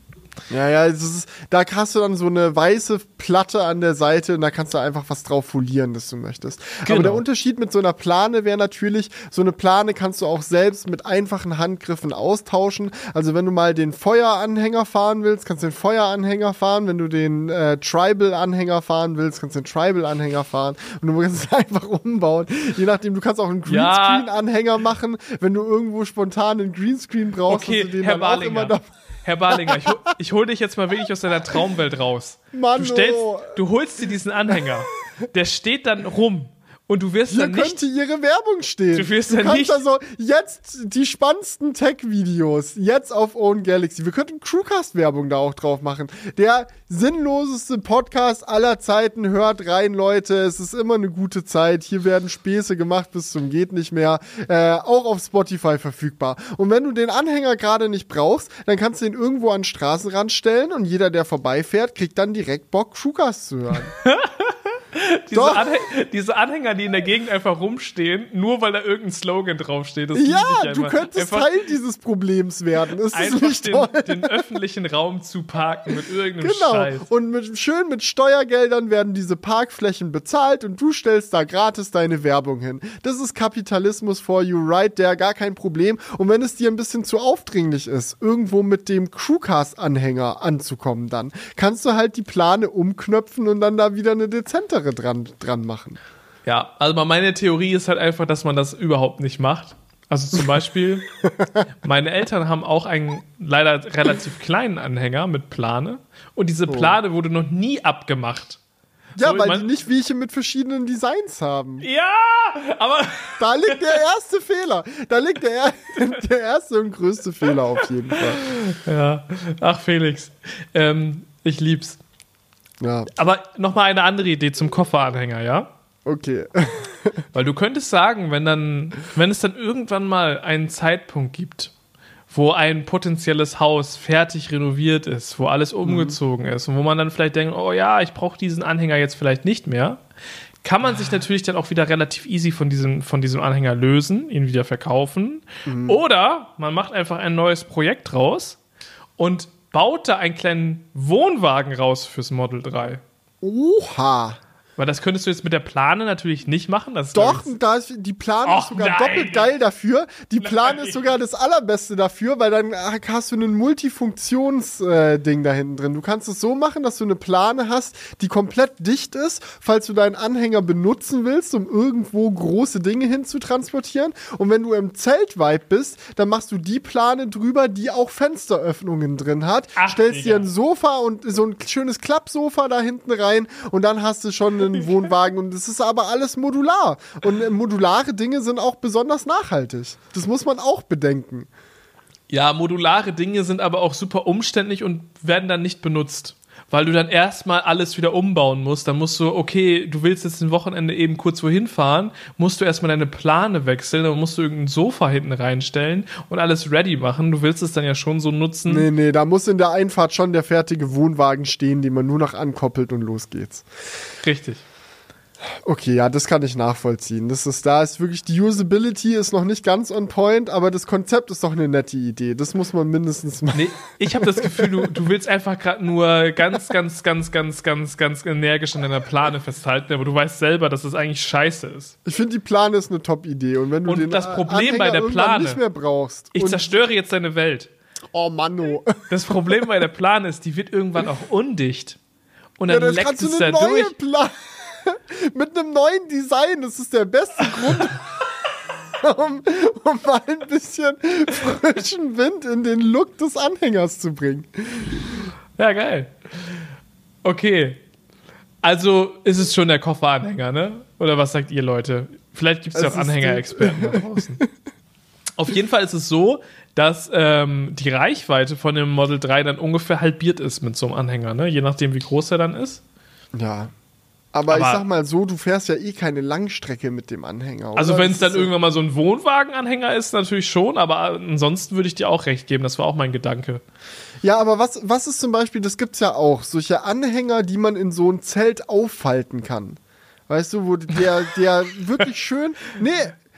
Ja, ja, es ist, da hast du dann so eine weiße Platte an der Seite und da kannst du einfach was drauf folieren, das du möchtest. Genau. Aber der Unterschied mit so einer Plane wäre natürlich, so eine Plane kannst du auch selbst mit einfachen Handgriffen austauschen. Also wenn du mal den Feueranhänger fahren willst, kannst du den Feueranhänger fahren. Wenn du den äh, Tribal-Anhänger fahren willst, kannst du den Tribal-Anhänger fahren. Und du kannst es einfach umbauen. Je nachdem, du kannst auch einen. Greenscreen-Anhänger machen. Wenn du irgendwo spontan einen Greenscreen brauchst, Okay, hast du den Herr dann auch immer dabei. Herr Barlinger, ich, hol- ich hol dich jetzt mal wirklich aus deiner Traumwelt raus. Mano. Du stellst, du holst dir diesen Anhänger, der steht dann rum und du wirst Hier dann nicht könnte ihre Werbung stehen. Du wirst ja kannst nicht- also jetzt die spannendsten Tech-Videos, jetzt auf Own Galaxy. Wir könnten Crewcast-Werbung da auch drauf machen. Der sinnloseste Podcast aller Zeiten. Hört rein, Leute. Es ist immer eine gute Zeit. Hier werden Späße gemacht bis zum geht nicht mehr. Äh, auch auf Spotify verfügbar. Und wenn du den Anhänger gerade nicht brauchst, dann kannst du ihn irgendwo an den Straßenrand stellen und jeder, der vorbeifährt, kriegt dann direkt Bock, Crewcast zu hören. diese, Doch. Anhänger, diese Anhänger, die in der Gegend einfach rumstehen, nur weil da irgendein Slogan draufsteht. Das Ja, du könntest einfach, Teil dieses Problems werden. Ist einfach nicht den, toll? den öffentlichen Raum zu parken mit irgendeinem Genau. Scheiß. Und mit, schön mit Steuergeldern werden diese Parkflächen bezahlt und du stellst da gratis deine Werbung hin. Das ist Kapitalismus for you right there, gar kein Problem. Und wenn es dir ein bisschen zu aufdringlich ist, irgendwo mit dem Crewcast-Anhänger anzukommen dann, kannst du halt die Plane umknöpfen und dann da wieder eine dezentere dran, dran machen. Ja, also meine Theorie ist halt einfach, dass man das überhaupt nicht macht. Also zum Beispiel, meine Eltern haben auch einen leider relativ kleinen Anhänger mit Plane und diese Plane wurde noch nie abgemacht. Ja, So, weil man- die nicht welche mit verschiedenen Designs haben. Ja, aber Da liegt der erste Fehler. Da liegt der, er- der erste und größte Fehler auf jeden Fall. ja, ach Felix, ähm, ich lieb's. Ja, Aber noch mal eine andere Idee zum Kofferanhänger, ja? okay. Weil du könntest sagen, wenn dann, wenn es dann irgendwann mal einen Zeitpunkt gibt, wo ein potenzielles Haus fertig renoviert ist, wo alles umgezogen ist und wo man dann vielleicht denkt, oh ja, ich brauche diesen Anhänger jetzt vielleicht nicht mehr, kann man sich natürlich dann auch wieder relativ easy von diesem, von diesem Anhänger lösen, ihn wieder verkaufen. Oder man macht einfach ein neues Projekt raus und baut da einen kleinen Wohnwagen raus fürs Model 3. Oha. Weil das könntest du jetzt mit der Plane natürlich nicht machen. Das Doch, da ist, die Plan Och, ist sogar nein. doppelt geil dafür. Die Plan Nein. ist sogar das allerbeste dafür, weil dann hast du ein Multifunktions-Ding da hinten drin. Du kannst es so machen, dass du eine Plane hast, die komplett dicht ist, falls du deinen Anhänger benutzen willst, um irgendwo große Dinge hin zu transportieren. Und wenn du im Zeltvibe bist, dann machst du die Plane drüber, die auch Fensteröffnungen drin hat. Ach, stellst dir Digga. ein Sofa und so ein schönes Klappsofa da hinten rein und dann hast du schon einen Wohnwagen und es ist aber alles modular. Und äh, modulare Dinge sind auch besonders nachhaltig. Das muss man auch bedenken. Ja, modulare Dinge sind aber auch super umständlich und werden dann nicht benutzt. Weil du dann erstmal alles wieder umbauen musst. Dann musst du, okay, du willst jetzt ein Wochenende eben kurz wohin fahren, musst du erstmal deine Plane wechseln, dann musst du irgendein Sofa hinten reinstellen und alles ready machen. Du willst es dann ja schon so nutzen. Nee, nee, da muss in der Einfahrt schon der fertige Wohnwagen stehen, den man nur noch ankoppelt und los geht's. Richtig. Okay, ja, das kann ich nachvollziehen. Das ist, da ist wirklich, die Usability ist noch nicht ganz on point, aber das Konzept ist doch eine nette Idee. Das muss man mindestens mal. Nee, ich habe das Gefühl, du, du willst einfach gerade nur ganz, ganz, ganz, ganz, ganz, ganz energisch an deiner Plane festhalten, aber du weißt selber, dass das eigentlich scheiße ist. Ich finde, die Plane ist eine Top-Idee. Und wenn du Und den das Problem bei Anhänger der irgendwann Plane- nicht mehr brauchst. Ich zerstöre jetzt deine Welt. oh Manno. Das Problem bei der Plane ist, die wird irgendwann auch undicht. Und Ja, dann dann leckt es da durch. Plane mit einem neuen Design. Das ist der beste Grund. um, um mal ein bisschen frischen Wind in den Look des Anhängers zu bringen. Ja, geil. Okay. Also ist es schon der Kofferanhänger, ne? Oder was sagt ihr Leute? Vielleicht gibt es ja auch Anhängerexperten da draußen. Auf jeden Fall ist es so, dass ähm, die Reichweite von dem Model 3 dann ungefähr halbiert ist mit so einem Anhänger, ne? Je nachdem, wie groß er dann ist. Ja. Aber, Aber ich sag mal so, du fährst ja eh keine Langstrecke mit dem Anhänger. Oder? Also wenn es dann irgendwann mal so ein Wohnwagenanhänger ist, natürlich schon, aber ansonsten würde ich dir auch recht geben, das war auch mein Gedanke. Ja, aber was, was ist zum Beispiel, das gibt's ja auch, solche Anhänger, die man in so ein Zelt auffalten kann. Weißt du, wo der, der wirklich schön. Nee,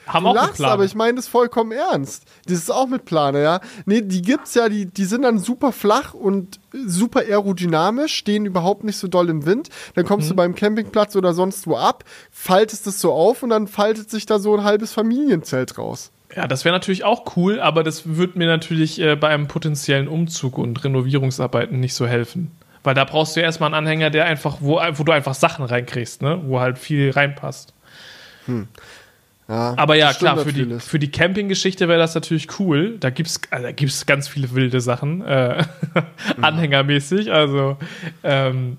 haben du auch lachst, aber ich meine das vollkommen ernst. Das ist auch mit Plane, ja. Nee, die gibt's ja, die, die sind dann super flach und super aerodynamisch, stehen überhaupt nicht so doll im Wind. Dann kommst mhm. du beim Campingplatz oder sonst wo ab, faltest es so auf und dann faltet sich da so ein halbes Familienzelt raus. Ja, das wäre natürlich auch cool, aber das würde mir natürlich äh, bei einem potenziellen Umzug und Renovierungsarbeiten nicht so helfen. Weil da brauchst du ja erstmal einen Anhänger, der einfach, wo, wo du einfach Sachen reinkriegst, ne? Wo halt viel reinpasst. Hm. Ja, Aber ja, klar, für die, für die Camping-Geschichte wäre das natürlich cool. Da gibt es also ganz viele wilde Sachen, äh, mhm. anhängermäßig. Also, ähm,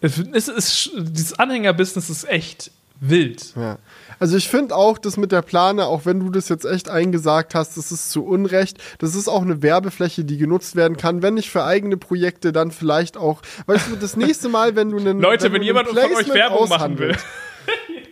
es, es ist, dieses Anhänger-Business ist echt wild. Ja. Also ich finde auch, dass mit der Plane, auch wenn du das jetzt echt eingesagt hast, das ist zu Unrecht, das ist auch eine Werbefläche, die genutzt werden kann, wenn nicht für eigene Projekte, dann vielleicht auch, weißt du, das nächste Mal, wenn du einen Leute, wenn, wenn jemand von euch Werbung machen will.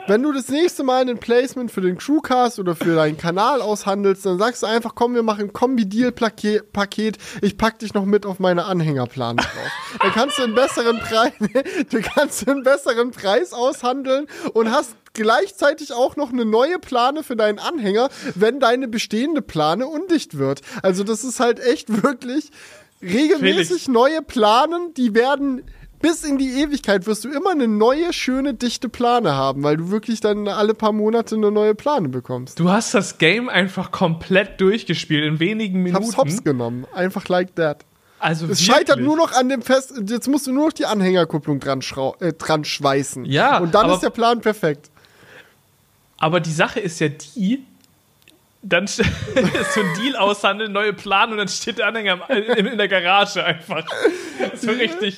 Wenn du das nächste Mal ein Placement für den Crewcast oder für deinen Kanal aushandelst, dann sagst du einfach, komm, wir machen ein Kombi-Deal-Paket, ich pack dich noch mit auf meine Anhängerplan drauf. dann kannst du einen besseren Preis, du kannst einen besseren Preis aushandeln und hast gleichzeitig auch noch eine neue Plane für deinen Anhänger, wenn deine bestehende Plane undicht wird. Also das ist halt echt wirklich regelmäßig Felix. neue Planen, die werden bis in die Ewigkeit wirst du immer eine neue, schöne, dichte Plane haben, weil du wirklich dann alle paar Monate eine neue Plane bekommst. Du hast das Game einfach komplett durchgespielt in wenigen Minuten. Hab's hops genommen. Einfach like that. Also es wirklich? scheitert nur noch an dem Fest. Jetzt musst du nur noch die Anhängerkupplung dran, äh, dran schweißen. Ja. Und dann ist der Plan perfekt. Aber die Sache ist ja die, dann so ein Deal aushandeln, neue Plan und dann steht der Anhänger in, der Garage einfach. So richtig.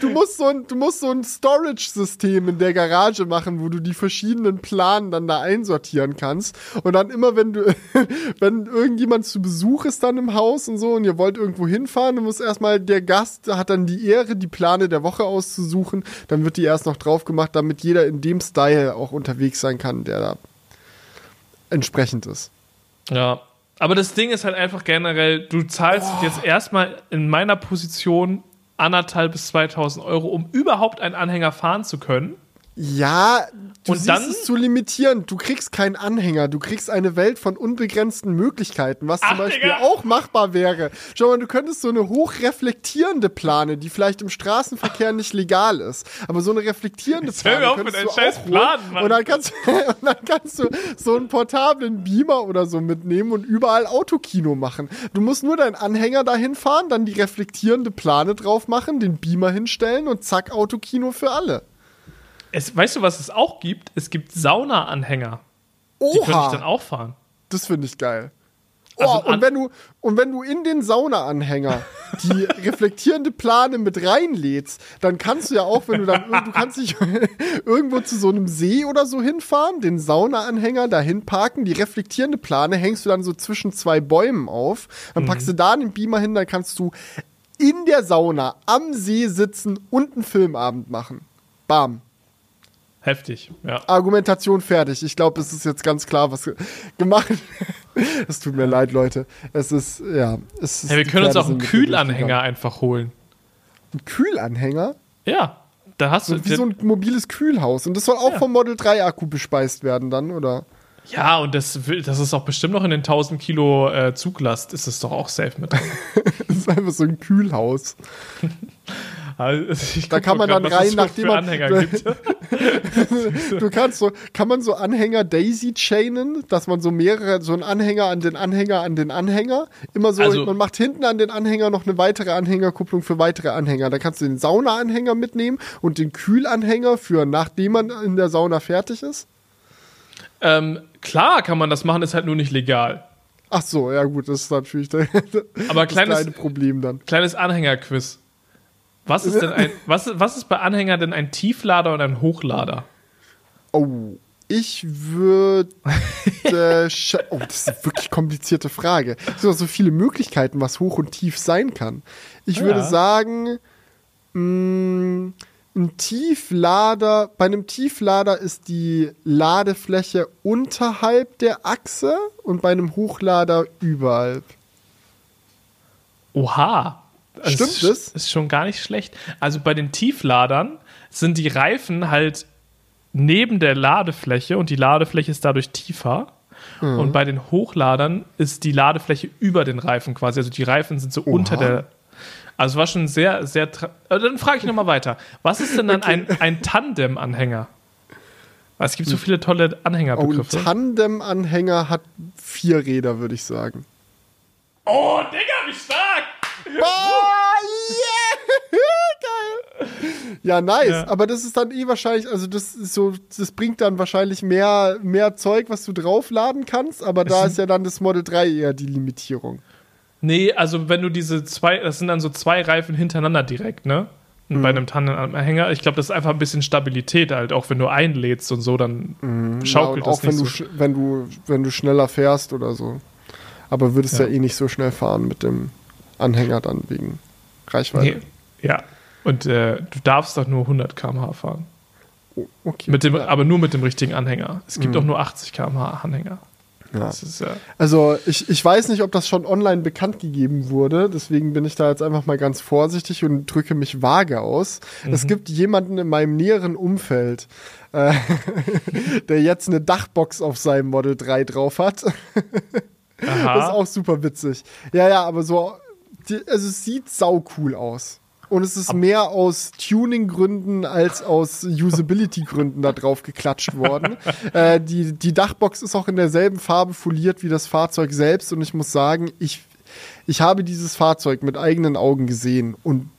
Du musst so ein, du musst so ein Storage-System in der Garage machen, wo du die verschiedenen Planen dann da einsortieren kannst. Und dann immer, wenn du, wenn irgendjemand zu Besuch ist dann im Haus und so und ihr wollt irgendwo hinfahren, du musst erstmal, der Gast hat dann die Ehre, die Plane der Woche auszusuchen. Dann wird die erst noch drauf gemacht, damit jeder in dem Style auch unterwegs sein kann, der da entsprechend ist. Ja, aber das Ding ist halt einfach generell, du zahlst oh. jetzt erstmal in meiner Position anderthalb bis 2000 Euro, um überhaupt einen Anhänger fahren zu können. Ja, du und dann ist zu limitierend. Du kriegst keinen Anhänger. Du kriegst eine Welt von unbegrenzten Möglichkeiten, was zum Ach, Beispiel Digga. auch machbar wäre. Schau mal, du könntest so eine hochreflektierende Plane, die vielleicht im Straßenverkehr nicht legal ist, aber so eine reflektierende Jetzt Plane auf mit du scheiß Plan, Mann. Und dann, kannst, und dann kannst du so einen portablen Beamer oder so mitnehmen und überall Autokino machen. Du musst nur deinen Anhänger dahin fahren, dann die reflektierende Plane drauf machen, den Beamer hinstellen und zack, Autokino für alle. Es, weißt du, was es auch gibt? Es gibt Sauna-Anhänger. Oha. Die könnte ich dann auch fahren. Das finde ich geil. Also oh, und wenn du und wenn du in den Saunaanhänger die reflektierende Plane mit reinlädst, dann kannst du ja auch, wenn du dann du kannst dich irgendwo zu so einem See oder so hinfahren, den Saunaanhänger dahin parken, die reflektierende Plane hängst du dann so zwischen zwei Bäumen auf, dann mhm. packst du da den Beamer hin, dann kannst du in der Sauna am See sitzen und einen Filmabend machen. Bam. Heftig, ja. Argumentation fertig. Ich glaube, es ist jetzt ganz klar, was gemacht Es tut mir leid, Leute. Es ist, ja. Es ist ja wir können uns auch einen Kühlanhänger einfach holen. Ein Kühlanhänger? Ja. Da hast du. wie so ein mobiles Kühlhaus. Und das soll auch ja. vom Model 3 Akku bespeist werden, dann, oder? Ja, und das, das ist auch bestimmt noch in den 1000 Kilo äh, Zuglast, ist es doch auch safe mit das ist einfach so ein Kühlhaus. Also da kann man dann rein, nachdem man. Anhänger gibt. du kannst so, kann man so Anhänger Daisy chainen, dass man so mehrere, so einen Anhänger an den Anhänger an den Anhänger, immer so, also, man macht hinten an den Anhänger noch eine weitere Anhängerkupplung für weitere Anhänger. Da kannst du den Saunaanhänger mitnehmen und den Kühlanhänger für nachdem man in der Sauna fertig ist. Ähm, Klar kann man das machen, ist halt nur nicht legal. Ach so, ja gut, das ist natürlich das, Aber kleines, kleine Problem dann. kleines Anhängerquiz. Was ist denn ein, was, was ist bei Anhänger denn ein Tieflader und ein Hochlader? Oh, ich würde. scha- oh, das ist eine wirklich komplizierte Frage. Es sind auch so viele Möglichkeiten, was hoch und tief sein kann. Ich würde Ja. sagen, mh, ein Tieflader, bei einem Tieflader ist die Ladefläche unterhalb der Achse und bei einem Hochlader überhalb. Oha. Stimmt ist, das? Ist schon gar nicht schlecht. Also bei den Tiefladern sind die Reifen halt neben der Ladefläche und die Ladefläche ist dadurch tiefer. Mhm. Und bei den Hochladern ist die Ladefläche über den Reifen quasi. Also die Reifen sind so unter der. Also war schon sehr, sehr. äh, Dann frage ich nochmal weiter. Was ist denn dann ein, ein Tandem-Anhänger? Es gibt so viele tolle Oh, ein Anhängerbegriffe. Tandem-Anhänger hat vier Räder, würde ich sagen. Oh, Digga, wie stark! Oh, yeah! Geil. Ja, nice. Ja. Aber das ist dann eh wahrscheinlich, also das ist so, das bringt dann wahrscheinlich mehr, mehr Zeug, was du draufladen kannst, aber da sind- ist ja dann das Model 3 eher die Limitierung. Nee, also wenn du diese zwei, das sind dann so zwei Reifen hintereinander direkt, ne? Mhm. bei einem Tandem-Anhänger, ich glaube, das ist einfach ein bisschen Stabilität halt, auch wenn du einlädst und so, dann Ja, schaukelt und das auch wenn nicht du, so. wenn du, wenn du schneller fährst oder so. Aber würdest ja. Ja. eh nicht so schnell fahren mit dem Anhänger dann wegen Reichweite. Nee, ja. Und äh, du darfst doch nur 100 km/h fahren. Okay. Mit dem. Aber nur mit dem richtigen Anhänger. Es gibt Mhm. auch nur 80 km/h Anhänger. Ja. Ist, äh, Also ich, ich weiß nicht, ob das schon online bekannt gegeben wurde, deswegen bin ich da jetzt einfach mal ganz vorsichtig und drücke mich vage aus. Es gibt jemanden in meinem näheren Umfeld, äh, der jetzt eine Dachbox auf seinem Model 3 drauf hat. Das ist auch super witzig. Ja, ja, aber so, die, also es sieht sau cool aus. Und es ist mehr aus Tuning-Gründen als aus Usability-Gründen da drauf geklatscht worden. äh, die, die Dachbox ist auch in derselben Farbe foliert wie das Fahrzeug selbst. Und ich muss sagen, ich, ich habe dieses Fahrzeug mit eigenen Augen gesehen und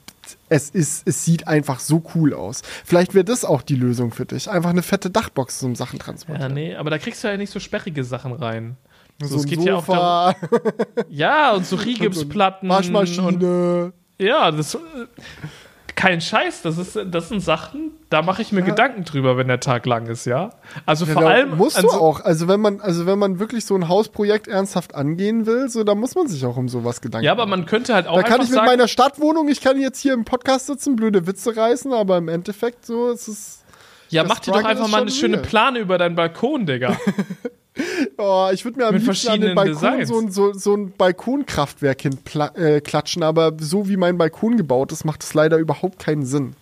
es ist, es sieht einfach so cool aus. Vielleicht wäre das auch die Lösung für dich. Einfach eine fette Dachbox zum Sachen ja, transportieren. nee, aber da kriegst du ja nicht so sperrige Sachen rein. So, so es geht ja auch darum, Sofa, ja, und so Rigipsplatten. und Waschmaschine. Ja, das äh, kein Scheiß, das ist das sind Sachen, da mache ich mir Gedanken drüber, wenn der Tag lang ist, ja? Also vor Genau, allem musst an du auch. Also wenn man, also wenn man wirklich so ein Hausprojekt ernsthaft angehen will, so da muss man sich auch um sowas Gedanken Ja, aber machen. man könnte halt auch Da kann ich mit sagen, meiner Stadtwohnung, ich kann jetzt hier im Podcast sitzen, blöde Witze reißen, aber im Endeffekt so ist es. ja, das mach dir doch einfach ist mal eine schöne. Plane über deinen Balkon, Digga. Oh, ich würde mir am Mit liebsten an den Balkon so, ein- so, so ein Balkonkraftwerk hinklatschen, äh, klatschen, aber so wie mein Balkon gebaut ist, macht es leider überhaupt keinen Sinn.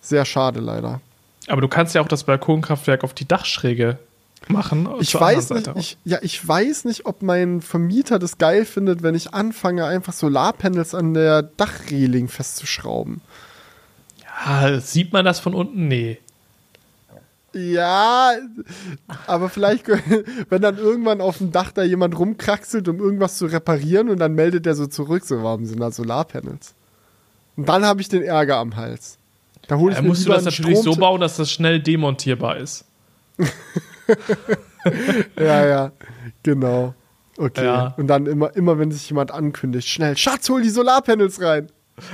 Sehr schade leider. aber du kannst ja auch das Balkonkraftwerk auf die Dachschräge machen. Ich zur weiß nicht, ich, ja, ich weiß nicht, ob mein Vermieter das geil findet, wenn ich anfange, einfach Solarpanels an der Dachreling festzuschrauben. Ja, sieht man das von unten? Nee. Ja, aber vielleicht, wenn dann irgendwann auf dem Dach da jemand rumkraxelt, um irgendwas zu reparieren und dann meldet er so zurück, so, warum sind da Solarpanels? Und dann habe ich den Ärger am Hals. Da hole ich Da mir musst du das natürlich so Strom- bauen, dass das schnell demontierbar ist. Ja, ja, genau. Okay. Ja. Und dann immer, immer, wenn sich jemand ankündigt, schnell, Schatz, hol die Solarpanels rein.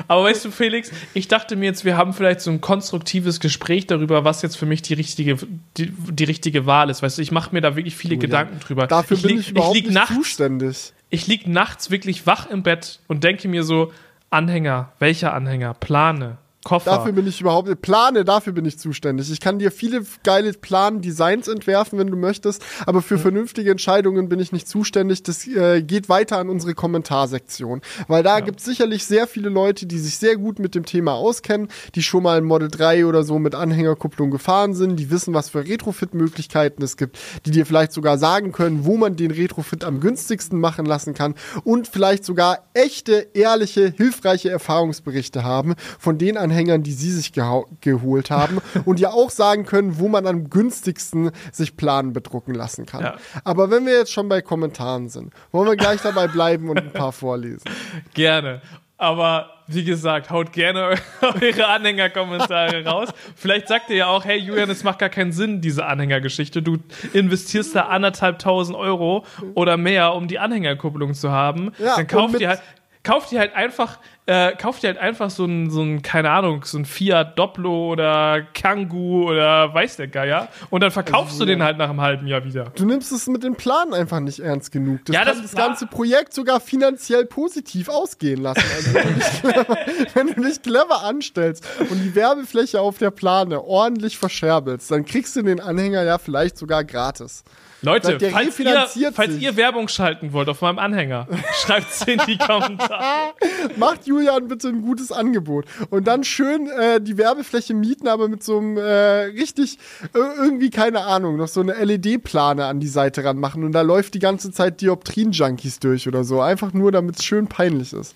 Aber weißt du, Felix, ich dachte mir jetzt, wir haben vielleicht so ein konstruktives Gespräch darüber, was jetzt für mich die richtige, die, die richtige Wahl ist. Weißt du, ich mache mir da wirklich viele Gedanken drüber. Dafür bin lieg- ich überhaupt lieg nicht nachts, zuständig. Ich lieg nachts wirklich wach im Bett und denke mir so, Anhänger, welcher Anhänger, Plane, Koffer. Dafür bin ich überhaupt, Plane, dafür bin ich zuständig. Ich kann dir viele geile Plan-Designs entwerfen, wenn du möchtest, aber für vernünftige Entscheidungen bin ich nicht zuständig. Das äh, geht weiter an unsere Kommentarsektion, weil da gibt es sicherlich sehr viele Leute, die sich sehr gut mit dem Thema auskennen, die schon mal ein Model 3 oder so mit Anhängerkupplung gefahren sind, die wissen, was für Retrofit-Möglichkeiten es gibt, die dir vielleicht sogar sagen können, wo man den Retrofit am günstigsten machen lassen kann und vielleicht sogar echte, ehrliche, hilfreiche Erfahrungsberichte haben von den Anhängern, die sie sich geholt haben und ja auch sagen können, wo man am günstigsten sich Planen bedrucken lassen kann. Ja. Aber wenn wir jetzt schon bei Kommentaren sind, wollen wir gleich dabei bleiben und ein paar vorlesen. Gerne. Aber wie gesagt, haut gerne eure Anhängerkommentare raus. Vielleicht sagt ihr ja auch, hey Julian, es macht gar keinen Sinn, diese Anhängergeschichte. Du investierst da anderthalb tausend Euro oder mehr, um die Anhängerkupplung zu haben. Ja, Dann kauft ihr halt, kauft ihr halt einfach, äh, kauft ihr halt einfach so ein, so ein, keine Ahnung, so ein Fiat Dopplo oder Kangoo oder weiß der Geier und dann verkaufst du den halt nach einem halben Jahr wieder. Du nimmst es mit den Planen einfach nicht ernst genug. Das Ja, kann das das, Plan- ganze Projekt sogar finanziell positiv ausgehen lassen. Also wenn, du dich clever, wenn du dich clever anstellst und die Werbefläche auf der Plane ordentlich verscherbelst, dann kriegst du den Anhänger ja vielleicht sogar gratis. Leute, Der falls, ihr, falls ihr Werbung schalten wollt auf meinem Anhänger, schreibt's in die Kommentare. Macht Julian bitte ein gutes Angebot. Und dann schön äh, die Werbefläche mieten, aber mit so einem äh, richtig, äh, irgendwie, keine Ahnung, noch so eine LED-Plane an die Seite ranmachen. Und da läuft die ganze Zeit Dioptrien-Junkies durch oder so. Einfach nur, damit es schön peinlich ist.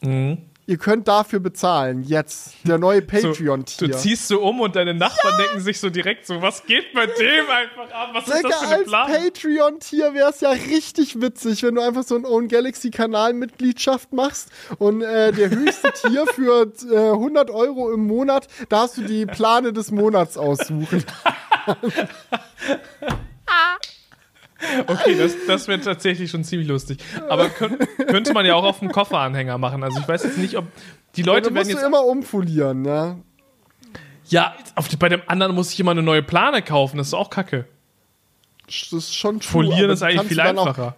Mhm. Ihr könnt dafür bezahlen. Jetzt. Der neue So, Patreon-Tier. du ziehst so um und deine Nachbarn denken sich so direkt so, was geht bei dem einfach ab? Was ist Digga, das für als Plan? Patreon-Tier wäre es ja richtig witzig, wenn du einfach so ein Own Galaxy-Kanal-Mitgliedschaft machst und äh, der höchste Tier für äh, 100 Euro im Monat, da hast du die Plane des Monats aussuchen. Okay, das, das wäre tatsächlich schon ziemlich lustig. Aber könnt, könnte man ja auch auf dem Kofferanhänger machen. Also ich weiß jetzt nicht, ob die Leute da werden jetzt. immer umfolieren, ne? Ja, auf bei dem anderen muss ich immer eine neue Plane kaufen. Das ist auch kacke. Das ist schon true, Folieren ist eigentlich viel dann auch- einfacher.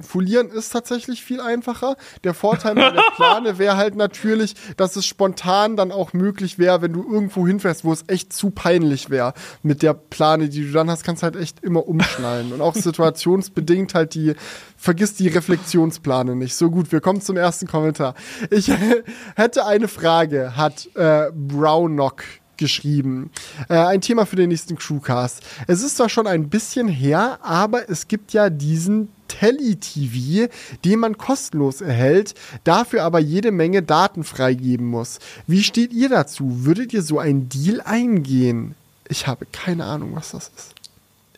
Folieren ist tatsächlich viel einfacher. Der Vorteil bei der Plane wäre halt natürlich, dass es spontan dann auch möglich wäre, wenn du irgendwo hinfährst, wo es echt zu peinlich wäre. Mit der Plane, die du dann hast, kannst du halt echt immer umschnallen. Und auch situationsbedingt halt die, vergiss die Reflexionsplane nicht. So gut, wir kommen zum ersten Kommentar. Ich hätte eine Frage, hat äh, Brownock geschrieben. Äh, ein Thema für den nächsten Crewcast. Es ist zwar schon ein bisschen her, aber es gibt ja diesen Telly-TV, den man kostenlos erhält, dafür aber jede Menge Daten freigeben muss. Wie steht ihr dazu? Würdet ihr so einen Deal eingehen? Ich habe keine Ahnung, was das ist.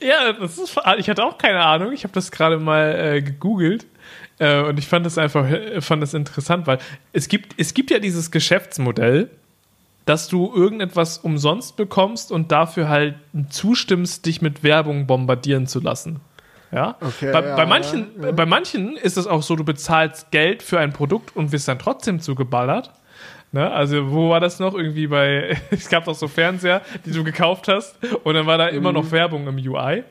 Ja, das ist, ich hatte auch keine Ahnung. Ich habe das gerade mal äh, gegoogelt. Äh, und ich fand das einfach äh, fand das interessant, weil es gibt, es gibt ja dieses Geschäftsmodell, dass du irgendetwas umsonst bekommst und dafür halt zustimmst, dich mit Werbung bombardieren zu lassen. Ja? Okay, bei, ja, bei, manchen, ja. bei manchen ist es auch so, du bezahlst Geld für ein Produkt und wirst dann trotzdem zugeballert. Ne? Also, wo war das noch? Irgendwie bei, es gab doch so Fernseher, die du gekauft hast und dann war da immer noch Werbung im UI.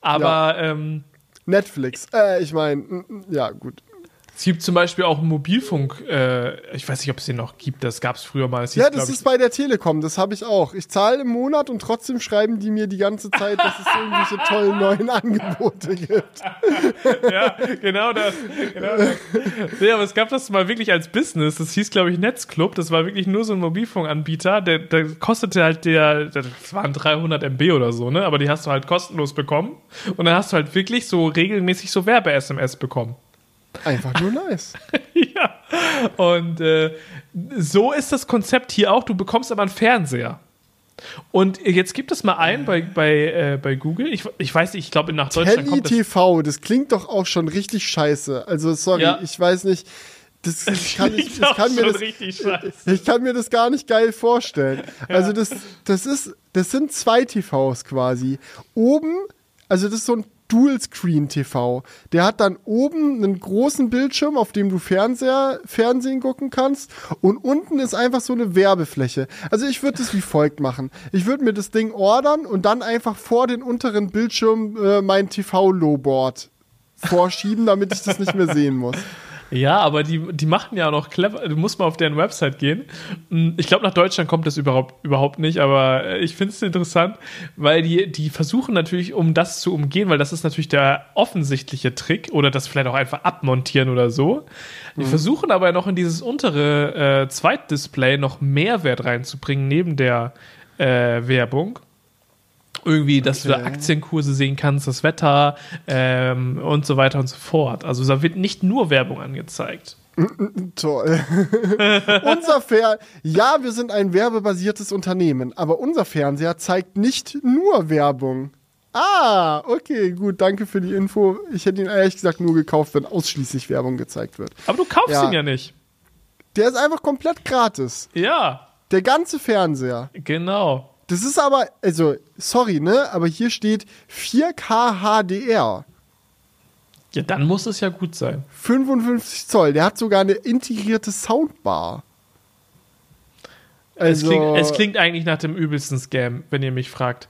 Aber ähm, Netflix. Äh, ich meine, ja, gut. Es gibt zum Beispiel auch Mobilfunk, äh, ich weiß nicht, ob es den noch gibt, das gab es früher mal. Hieß, Ja, das ist bei der Telekom, das habe ich auch. Ich zahle im Monat und trotzdem schreiben die mir die ganze Zeit, dass es irgendwelche tollen neuen Angebote gibt. ja, genau das. Genau das. Nee, aber es gab das mal wirklich als Business. Das hieß, glaube ich, Netzclub. Das war wirklich nur so ein Mobilfunkanbieter. Der, der kostete halt der, das waren 300 MB oder so, ne? Aber die hast du halt kostenlos bekommen. Und dann hast du halt wirklich so regelmäßig so Werbe-SMS bekommen. Einfach nur nice. ja. Und äh, so ist das Konzept hier auch. Du bekommst aber einen Fernseher. Und jetzt gibt es mal ein bei, bei, äh, bei Google. Ich, ich weiß nicht, ich glaube, nach Deutschland kommt das. TV, das klingt doch auch schon richtig scheiße. Also, sorry, Ja. ich weiß nicht. Das, ich, kann, ich, auch kann mir schon das, richtig scheiße. ich kann mir das gar nicht geil vorstellen. Also, das, das, ist, das sind zwei TVs quasi. Oben, also, das ist so ein Dual-Screen-TV. Der hat dann oben einen großen Bildschirm, auf dem du Fernseher, Fernsehen gucken kannst. Und unten ist einfach so eine Werbefläche. Also ich würde das wie folgt machen. Ich würde mir das Ding ordern und dann einfach vor den unteren Bildschirm äh, mein TV-Lowboard vorschieben, damit ich das nicht mehr sehen muss. Ja, aber die, die machen ja auch noch clever. Du musst mal auf deren Website gehen. Hm, Ich glaube, nach Deutschland kommt das überhaupt, überhaupt nicht, aber äh, ich finde es interessant, weil die, die versuchen natürlich, um das zu umgehen, weil das ist natürlich der offensichtliche Trick oder das vielleicht auch einfach abmontieren oder so. Die versuchen aber noch in dieses untere äh, Zweitdisplay noch Mehrwert reinzubringen, neben der äh, Werbung. Irgendwie, dass du Okay. Aktienkurse sehen kannst, das Wetter ähm, und so weiter und so fort. Also da wird nicht nur Werbung angezeigt. Toll. unser Fer ja, wir sind ein werbebasiertes Unternehmen, aber unser Fernseher zeigt nicht nur Werbung. Ah, okay, gut, danke für die Info. Ich hätte ihn ehrlich gesagt nur gekauft, wenn ausschließlich Werbung gezeigt wird. Aber du kaufst Ja. ihn ja nicht. Der ist einfach komplett gratis. Ja, Der ganze Fernseher. genau. Das ist aber, also, sorry, ne? Aber hier steht 4K HDR. Ja, dann muss es ja gut sein. 55 Zoll. Der hat sogar eine integrierte Soundbar. Also, es, klingt, es klingt eigentlich nach dem übelsten Scam, wenn ihr mich fragt.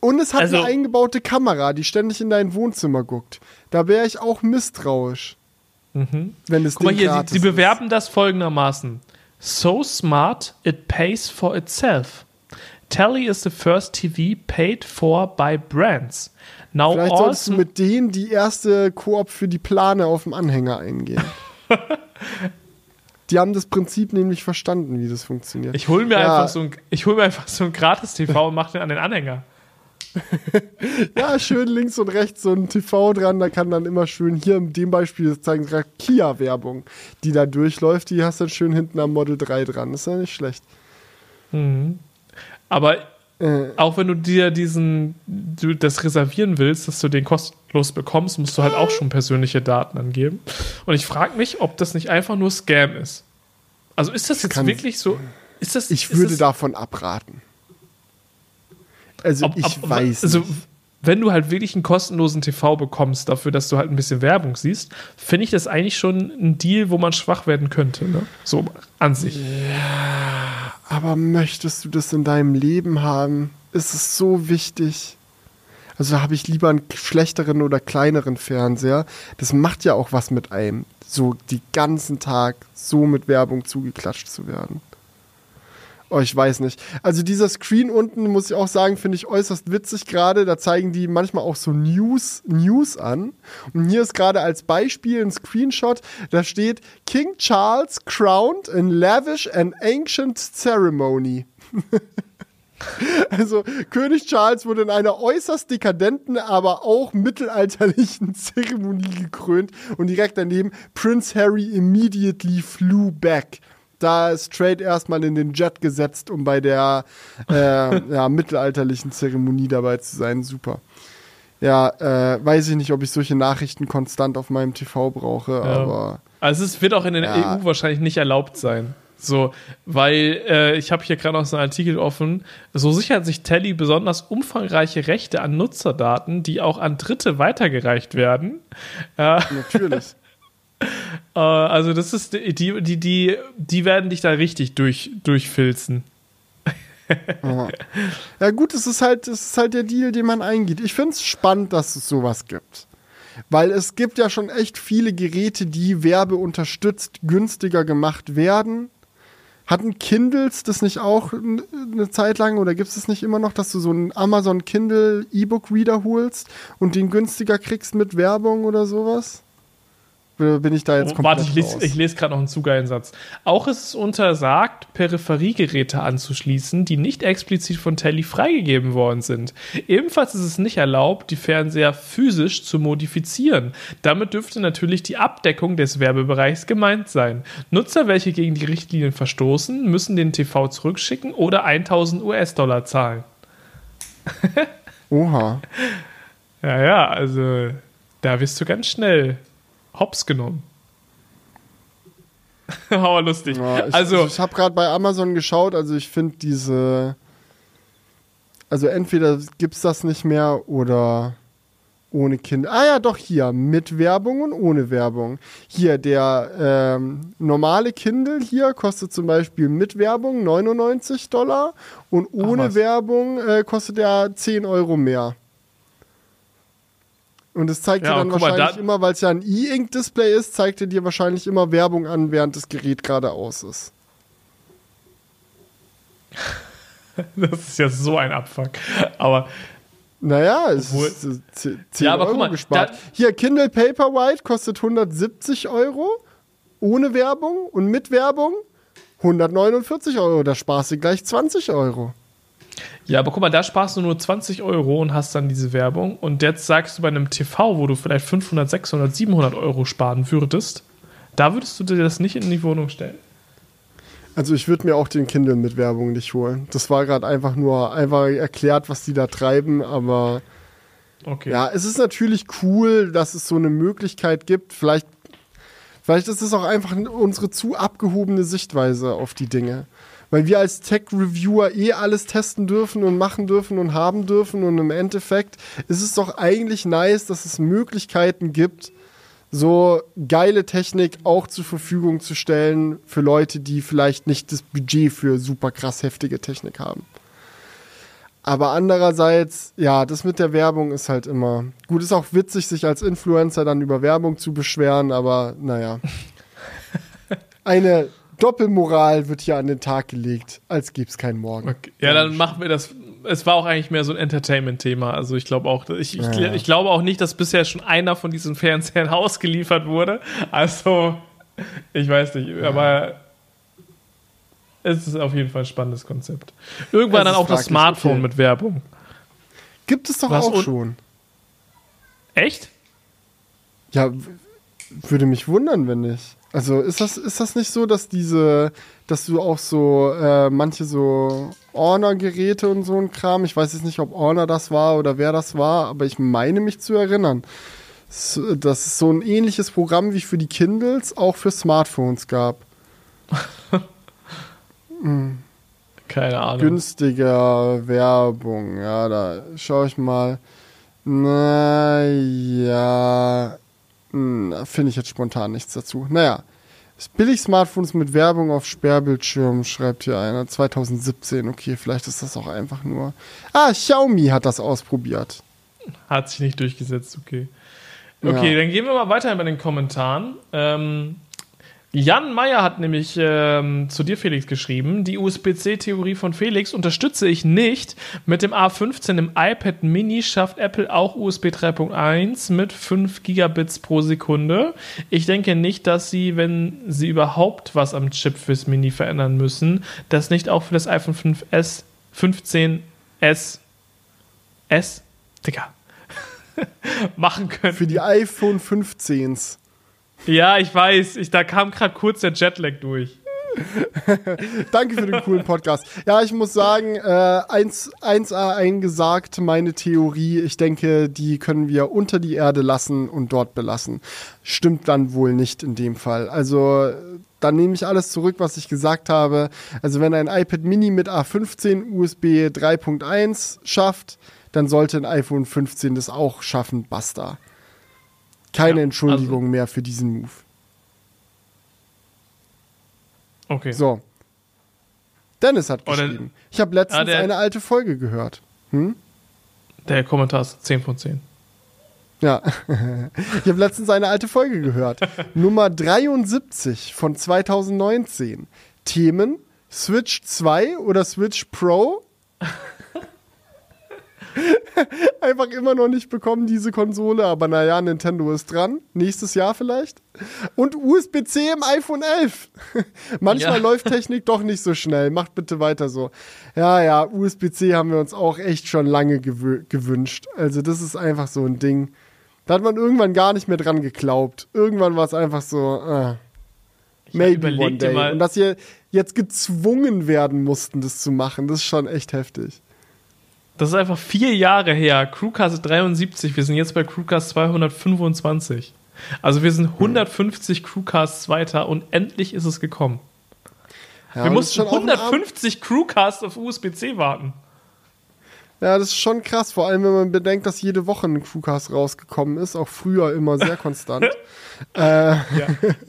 und es hat also- eine eingebaute Kamera, die ständig in dein Wohnzimmer guckt. Da wäre ich auch misstrauisch. Wenn es Guck mal hier, sie, sie bewerben das folgendermaßen. So smart, it pays for itself. Telly is the first TV paid for by brands. Now Vielleicht all solltest du mit denen die erste Koop für die Plane auf dem Anhänger eingehen. die haben das Prinzip nämlich verstanden, wie das funktioniert. ich hole mir, Ja. einfach so ein, ich hol mir einfach so ein Gratis-TV und mache den an den Anhänger. Ja, schön links und rechts so ein TV dran, da kann dann immer schön, hier in dem Beispiel das zeigen gerade Kia-Werbung, die da durchläuft, die hast dann schön hinten am Model 3 dran. ist ja nicht schlecht. Aber Äh, auch wenn du dir diesen, du das reservieren willst, dass du den kostenlos bekommst, musst du halt auch schon persönliche Daten angeben. Und ich frage mich, ob das nicht einfach nur Scam ist. Also ist das jetzt kann- wirklich so? Ist das, ich ist würde das, davon abraten. Also ob, ich ob, weiß also, nicht. Wenn du halt wirklich einen kostenlosen TV bekommst, dafür, dass du halt ein bisschen Werbung siehst, finde ich das eigentlich schon ein Deal, wo man schwach werden könnte. Ne? So an sich. Aber möchtest du das in deinem Leben haben? Ist es so wichtig? Also habe ich lieber einen schlechteren oder kleineren Fernseher. Das macht ja auch was mit einem, so die ganzen Tag so mit Werbung zugeklatscht zu werden. Oh, ich weiß nicht. Also dieser Screen unten, muss ich auch sagen, finde ich äußerst witzig gerade. Da zeigen die manchmal auch so News, News an. Und hier ist gerade als Beispiel ein Screenshot, da steht King Charles crowned in lavish and ancient ceremony. Also König Charles wurde in einer äußerst dekadenten, aber auch mittelalterlichen Zeremonie gekrönt und direkt daneben Prince Harry immediately flew back. Da ist straight erstmal in den Jet gesetzt, um bei der äh, ja, mittelalterlichen Zeremonie dabei zu sein. Super. Ja, äh, weiß ich nicht, ob ich solche Nachrichten konstant auf meinem TV brauche, aber Also es wird auch in der Ja. EU wahrscheinlich nicht erlaubt sein. So, weil äh, ich habe hier gerade noch so einen Artikel offen. So sichert sich Telly besonders umfangreiche Rechte an Nutzerdaten, die auch an Dritte weitergereicht werden. Äh, natürlich. Äh, also das ist die, die, die, die, werden dich da richtig durch, durchfilzen. Ja. ja, gut, es ist halt, es ist halt der Deal, den man eingeht. Ich finde es spannend, dass es sowas gibt. Weil es gibt ja schon echt viele Geräte, die werbeunterstützt günstiger gemacht werden. Hatten Kindles das nicht auch eine Zeit lang oder gibt es das nicht immer noch, dass du so einen Amazon Kindle E-Book Reader holst und den günstiger kriegst mit Werbung oder sowas? Bin ich da jetzt Oh, komplett warte, ich lese, ich lese gerade noch einen zu geilen Satz. Auch ist es untersagt, Peripheriegeräte anzuschließen, die nicht explizit von Telly freigegeben worden sind. Ebenfalls ist es nicht erlaubt, die Fernseher physisch zu modifizieren. Damit dürfte natürlich die Abdeckung des Werbebereichs gemeint sein. Nutzer, welche gegen die Richtlinien verstoßen, müssen den TV zurückschicken oder 1000 US-Dollar zahlen. Oha. Ja, ja, also da wirst du ganz schnell hops genommen. Aber lustig. Ja, ich, also, ich habe gerade bei Amazon geschaut, also ich finde diese. Also entweder gibt's das nicht mehr oder ohne Kind. Ah ja, doch hier, mit Werbung und ohne Werbung. Hier, der ähm, normale Kindle hier kostet zum Beispiel mit Werbung 99 Dollar und ohne was. Werbung äh, kostet er 10 Euro mehr. Und es zeigt Ja, dir dann guck mal, wahrscheinlich da- immer, weil es ja ein E-Ink-Display ist, zeigt er dir wahrscheinlich immer Werbung an, während das Gerät gerade aus ist. Das ist ja so ein Abfuck. Aber Naja, es Obwohl- ist äh, 10 10 Ja, aber Euro guck mal, gespart. Hier, Kindle Paperwhite kostet 170 Euro ohne Werbung und mit Werbung 149 Euro. Da sparst du gleich 20 Euro. Ja, aber guck mal, da sparst du nur 20 Euro und hast dann diese Werbung. Und jetzt sagst du bei einem TV, wo du vielleicht 500, 600, 700 Euro sparen würdest, da würdest du dir das nicht in die Wohnung stellen. Also ich würde mir auch den Kindle mit Werbung nicht holen. Das war gerade einfach nur einfach erklärt, was die da treiben, aber Okay. Ja, es ist natürlich cool, dass es so eine Möglichkeit gibt. Vielleicht, Vielleicht ist es auch einfach unsere zu abgehobene Sichtweise auf die Dinge. Weil wir als Tech-Reviewer eh alles testen dürfen und machen dürfen und haben dürfen. Und im Endeffekt ist es doch eigentlich nice, dass es Möglichkeiten gibt, so geile Technik auch zur Verfügung zu stellen für Leute, die vielleicht nicht das Budget für super krass heftige Technik haben. Aber andererseits, ja, das mit der Werbung ist halt immer. Gut, ist auch witzig, sich als Influencer dann über Werbung zu beschweren, aber naja. Eine Doppelmoral wird hier an den Tag gelegt, als gäbe es keinen Morgen. Okay. Ja, dann machen wir das. Es war auch eigentlich mehr so ein Entertainment-Thema. Also ich glaube auch, ich, ich, ja. ich, glaube auch nicht, dass bisher schon einer von diesen Fernsehern ausgeliefert wurde. Also, ich weiß nicht, ja. aber es ist auf jeden Fall ein spannendes Konzept. Irgendwann dann auch das Smartphone okay. mit Werbung. Gibt es doch Was auch schon. Echt? Ja, würde mich wundern, wenn nicht. Also ist das, ist das nicht so, dass diese, dass du auch so äh, manche so Honor-Geräte und so ein Kram, ich weiß jetzt nicht, ob Honor das war oder wer das war, aber ich meine mich zu erinnern, dass es so ein ähnliches Programm wie für die Kindles auch für Smartphones gab. hm. Keine Ahnung. Günstiger Werbung, ja, da schaue ich mal. Naja, finde ich jetzt spontan nichts dazu. Naja. Billig-Smartphones mit Werbung auf Sperrbildschirm, schreibt hier einer. 2017, okay, vielleicht ist das auch einfach nur. Ah, Xiaomi hat das ausprobiert. Hat sich nicht durchgesetzt, okay. Okay, ja. dann gehen wir mal weiter bei den Kommentaren. Ähm, Jan Meyer hat nämlich ähm, zu dir, Felix, geschrieben, die USB-C-Theorie von Felix unterstütze ich nicht. Mit dem A15 im iPad Mini schafft Apple auch USB 3.1 mit 5 Gigabits pro Sekunde. Ich denke nicht, dass sie, wenn sie überhaupt was am Chip fürs Mini verändern müssen, das nicht auch für das iPhone 5S, 15S, S, Digga, machen können. Für die iPhone 15s. Ja, ich weiß. Ich, da kam gerade kurz der Jetlag durch. Danke für den coolen Podcast. Ja, ich muss sagen, äh, 1, 1a eingesagt, meine Theorie. Ich denke, die können wir unter die Erde lassen und dort belassen. Stimmt dann wohl nicht in dem Fall. Also, dann nehme ich alles zurück, was ich gesagt habe. Also, wenn ein iPad Mini mit A15 USB 3.1 schafft, dann sollte ein iPhone 15 das auch schaffen. Basta. Keine ja, Entschuldigung also mehr für diesen Move. Okay. So. Dennis hat geschrieben. Oh, ich habe letztens ah, der, eine alte Folge gehört. Hm? Der Kommentar ist 10 von 10. Ja, ich habe letztens eine alte Folge gehört. Nummer 73 von 2019. Themen Switch 2 oder Switch Pro? Einfach immer noch nicht bekommen, diese Konsole. Aber naja, Nintendo ist dran. Nächstes Jahr vielleicht. Und USB-C im iPhone 11. Manchmal ja. läuft Technik doch nicht so schnell. Macht bitte weiter so. Ja, ja, USB-C haben wir uns auch echt schon lange gewü gewünscht. Also, das ist einfach so ein Ding. Da hat man irgendwann gar nicht mehr dran geglaubt. Irgendwann war es einfach so, äh, maybe one day. Und dass wir jetzt gezwungen werden mussten, das zu machen, das ist schon echt heftig. Das ist einfach vier Jahre her. Crewcast 73. Wir sind jetzt bei Crewcast 225. Also wir sind 150 Crewcasts weiter und endlich ist es gekommen. Ja, wir mussten 150 Crewcasts auf USB-C warten. Ja, das ist schon krass, vor allem wenn man bedenkt, dass jede Woche ein Crewcast rausgekommen ist, auch früher immer sehr konstant. äh. ja.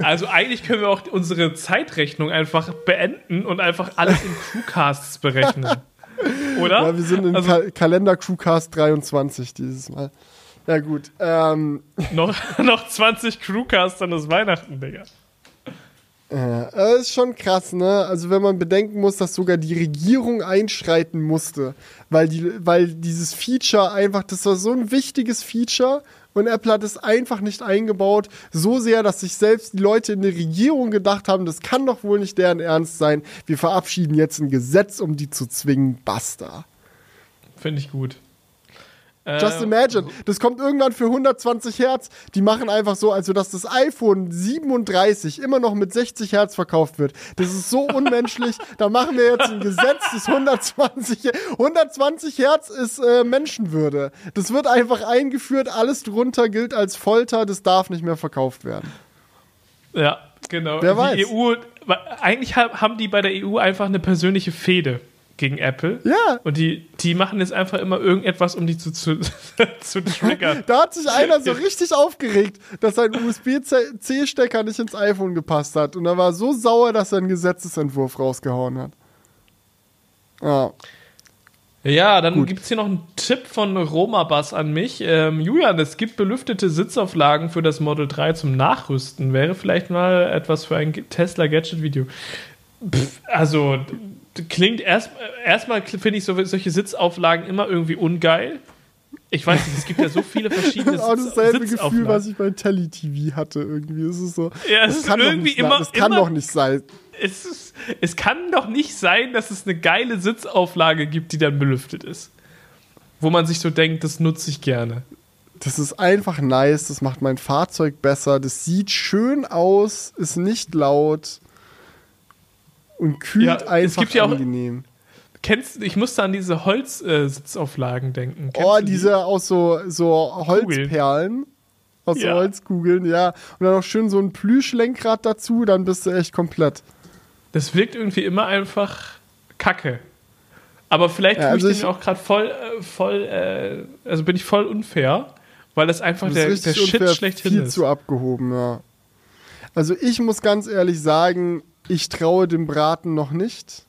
Also eigentlich können wir auch unsere Zeitrechnung einfach beenden und einfach alles in Crewcasts berechnen. Oder? Ja, wir sind in also, Ka Kalender Crewcast 23 dieses Mal. Ja, gut. Ähm. Noch, noch 20 Crewcasts, dann ist Weihnachten, Digga. Ja, das ist schon krass, ne? Also wenn man bedenken muss, dass sogar die Regierung einschreiten musste, weil, die, weil dieses Feature einfach, das war so ein wichtiges Feature und Apple hat es einfach nicht eingebaut, so sehr, dass sich selbst die Leute in der Regierung gedacht haben, das kann doch wohl nicht deren Ernst sein. Wir verabschieden jetzt ein Gesetz, um die zu zwingen. Basta. Finde ich gut. Just äh, imagine, das kommt irgendwann für 120 Hertz. Die machen einfach so, also dass das iPhone 37 immer noch mit 60 Hertz verkauft wird. Das ist so unmenschlich. da machen wir jetzt ein Gesetz, das 120, 120 Hertz ist äh, Menschenwürde. Das wird einfach eingeführt, alles drunter gilt als Folter, das darf nicht mehr verkauft werden. Ja, genau. Wer die weiß. EU, eigentlich ha- haben die bei der EU einfach eine persönliche Fehde gegen Apple. Ja. Und die, die machen jetzt einfach immer irgendetwas, um die zu, zu, zu triggern. Da hat sich einer so richtig aufgeregt, dass sein USB-C-Stecker nicht ins iPhone gepasst hat. Und er war so sauer, dass er einen Gesetzesentwurf rausgehauen hat. Ja. Ja, dann gibt es hier noch einen Tipp von Romabus an mich. Ähm, Julian, es gibt belüftete Sitzauflagen für das Model 3 zum Nachrüsten. Wäre vielleicht mal etwas für ein Tesla Gadget-Video. Pff, Also, klingt erst erstmal finde ich so, solche Sitzauflagen immer irgendwie ungeil. Ich weiß nicht, es gibt ja so viele verschiedene Das ist auch Sitz- dasselbe Gefühl, Sitzauflagen. was ich bei Telly-TV hatte. Irgendwie ist es so. Ja, es das ist kann doch irgendwie nicht sein. immer- Das kann immer- doch nicht sein. es, ist, es kann doch nicht sein, dass es eine geile Sitzauflage gibt, die dann belüftet ist. Wo man sich so denkt, das nutze ich gerne. Das ist einfach nice, das macht mein Fahrzeug besser, das sieht schön aus, ist nicht laut und kühlt Ja, es einfach gibt ja auch- angenehm. Kennst ich musste an diese Holz-Sitzauflagen denken. Kennst Oh, die? diese aus so, so Holzperlen. Aus so Ja. Holzkugeln, ja. Und dann auch schön so ein Plüschlenkrad dazu, dann bist du echt komplett. Das wirkt irgendwie immer einfach kacke. Aber vielleicht Ja, tue also ich ich- den auch gerade voll, äh, voll, äh, also bin ich voll unfair, weil das einfach der, der Shit schlechthin viel ist. zu abgehoben, ja. Also ich muss ganz ehrlich sagen, ich traue dem Braten noch nicht.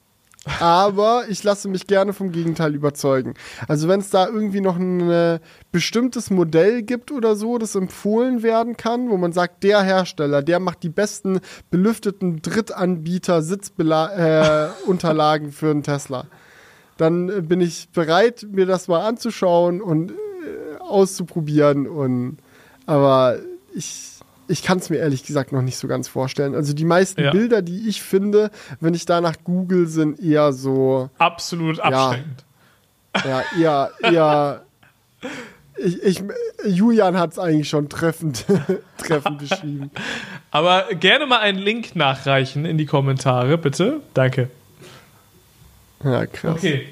Aber ich lasse mich gerne vom Gegenteil überzeugen. Also wenn es da irgendwie noch ein äh, bestimmtes Modell gibt oder so, das empfohlen werden kann, wo man sagt, der Hersteller, der macht die besten belüfteten Drittanbieter Sitzunterlagen äh, für einen Tesla, dann äh, bin ich bereit, mir das mal anzuschauen und äh, auszuprobieren. Und aber ich, ich kann es mir ehrlich gesagt noch nicht so ganz vorstellen. Also die meisten Ja. Bilder, die ich finde, wenn ich danach google, sind eher so, Absolut abschreckend. ja, eher, eher. Ich, ich, Julian hat es eigentlich schon treffend, treffend beschrieben. Aber gerne mal einen Link nachreichen in die Kommentare, bitte. Danke. Ja, krass. Okay.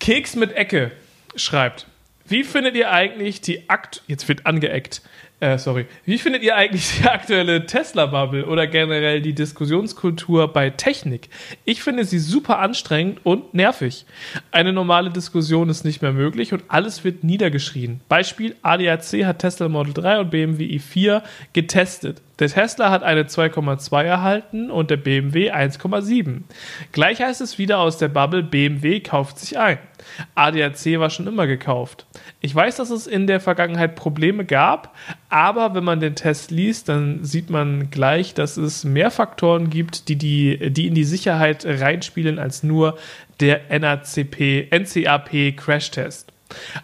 Keks mit Ecke schreibt. Wie findet ihr eigentlich die Akt jetzt wird angeeckt. Äh, sorry. Wie findet ihr eigentlich die aktuelle Tesla-Bubble oder generell die Diskussionskultur bei Technik? Ich finde sie super anstrengend und nervig. Eine normale Diskussion ist nicht mehr möglich und alles wird niedergeschrien. Beispiel: ADAC hat Tesla Model 3 und BMW i4 getestet. Der Tesla hat eine 2,2 erhalten und der BMW 1,7. Gleich heißt es wieder aus der Bubble, BMW kauft sich ein. ADAC war schon immer gekauft. Ich weiß, dass es in der Vergangenheit Probleme gab, aber wenn man den Test liest, dann sieht man gleich, dass es mehr Faktoren gibt, die, die, die in die Sicherheit reinspielen als nur der NACP, NCAP Crash-Test.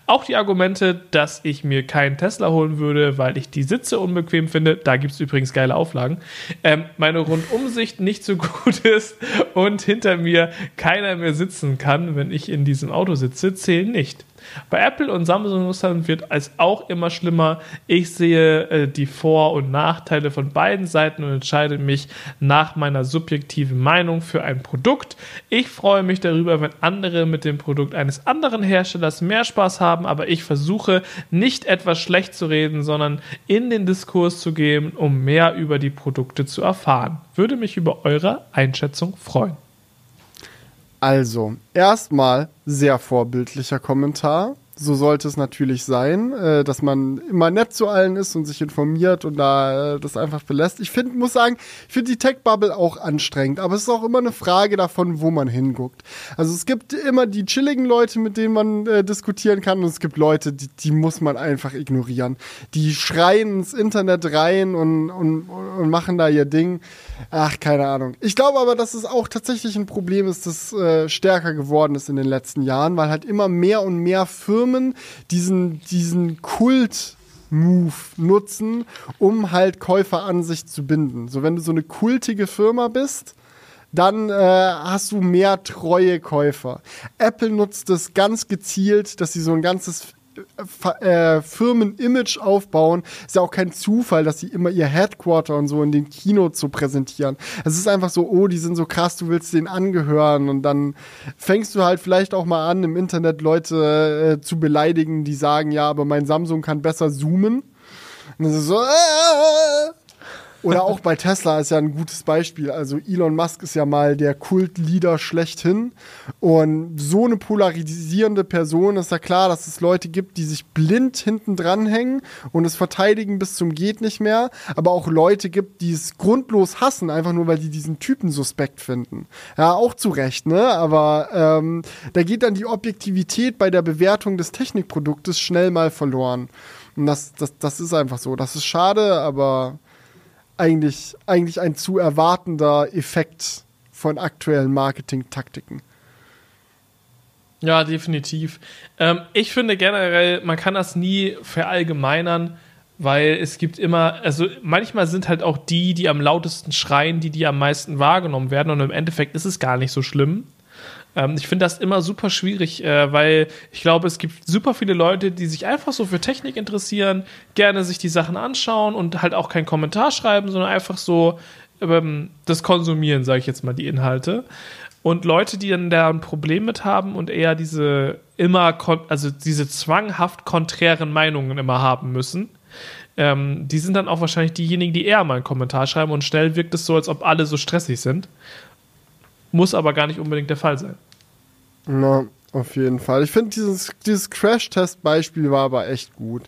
Auch die Argumente, dass ich mir keinen Tesla holen würde, weil ich die Sitze unbequem finde, da gibt es übrigens geile Auflagen, ähm, meine Rundumsicht nicht so gut ist und hinter mir keiner mehr sitzen kann, wenn ich in diesem Auto sitze, zählen nicht. Bei Apple und Samsung-Nutzern wird es auch immer schlimmer. Ich sehe äh, die Vor- und Nachteile von beiden Seiten und entscheide mich nach meiner subjektiven Meinung für ein Produkt. Ich freue mich darüber, wenn andere mit dem Produkt eines anderen Herstellers mehr Spaß haben, aber ich versuche nicht etwas schlecht zu reden, sondern in den Diskurs zu gehen, um mehr über die Produkte zu erfahren. Würde mich über eure Einschätzung freuen. Also, erstmal sehr vorbildlicher Kommentar. So sollte es natürlich sein, äh, dass man immer nett zu allen ist und sich informiert und da äh, das einfach belässt. Ich finde, muss sagen, ich finde die Tech-Bubble auch anstrengend, aber es ist auch immer eine Frage davon, wo man hinguckt. Also es gibt immer die chilligen Leute, mit denen man äh, diskutieren kann und es gibt Leute, die, die muss man einfach ignorieren. Die schreien ins Internet rein und, und, und machen da ihr Ding. Ach, keine Ahnung. Ich glaube aber, dass es auch tatsächlich ein Problem ist, das äh, stärker geworden ist in den letzten Jahren, weil halt immer mehr und mehr Firmen diesen, diesen Kult Move nutzen, um halt Käufer an sich zu binden. So, wenn du so eine kultige Firma bist, dann äh, hast du mehr treue Käufer. Apple nutzt es ganz gezielt, dass sie so ein ganzes äh, Firmen-Image aufbauen. Ist ja auch kein Zufall, dass sie immer ihr Headquarter und so in den Keynotes so präsentieren. Es ist einfach so, oh, die sind so krass, du willst denen angehören und dann fängst du halt vielleicht auch mal an, im Internet Leute äh, zu beleidigen, die sagen, ja, aber mein Samsung kann besser zoomen. Und das ist so, äh, Oder auch bei Tesla ist ja ein gutes Beispiel. Also Elon Musk ist ja mal der Kultleader schlechthin. Und so eine polarisierende Person ist ja klar, dass es Leute gibt, die sich blind hinten dranhängen und es verteidigen bis zum geht nicht mehr. Aber auch Leute gibt, die es grundlos hassen, einfach nur weil die diesen Typen suspekt finden. Ja, auch zu Recht, ne? Aber ähm, da geht dann die Objektivität bei der Bewertung des Technikproduktes schnell mal verloren. Und das, das, das ist einfach so. Das ist schade, aber eigentlich, eigentlich ein zu erwartender Effekt von aktuellen Marketing-Taktiken. Ja, definitiv. Ähm, ich finde generell, man kann das nie verallgemeinern, weil es gibt immer, also manchmal sind halt auch die, die am lautesten schreien, die, die am meisten wahrgenommen werden und im Endeffekt ist es gar nicht so schlimm. Ähm, ich finde das immer super schwierig, äh, weil ich glaube, es gibt super viele Leute, die sich einfach so für Technik interessieren, gerne sich die Sachen anschauen und halt auch keinen Kommentar schreiben, sondern einfach so ähm, das konsumieren, sage ich jetzt mal, die Inhalte. Und Leute, die dann da ein Problem mit haben und eher diese immer, also diese zwanghaft konträren Meinungen immer haben müssen, ähm, die sind dann auch wahrscheinlich diejenigen, die eher mal einen Kommentar schreiben und schnell wirkt es so, als ob alle so stressig sind. Muss aber gar nicht unbedingt der Fall sein. Na, auf jeden Fall. Ich finde, dieses, dieses Crash-Test-Beispiel war aber echt gut.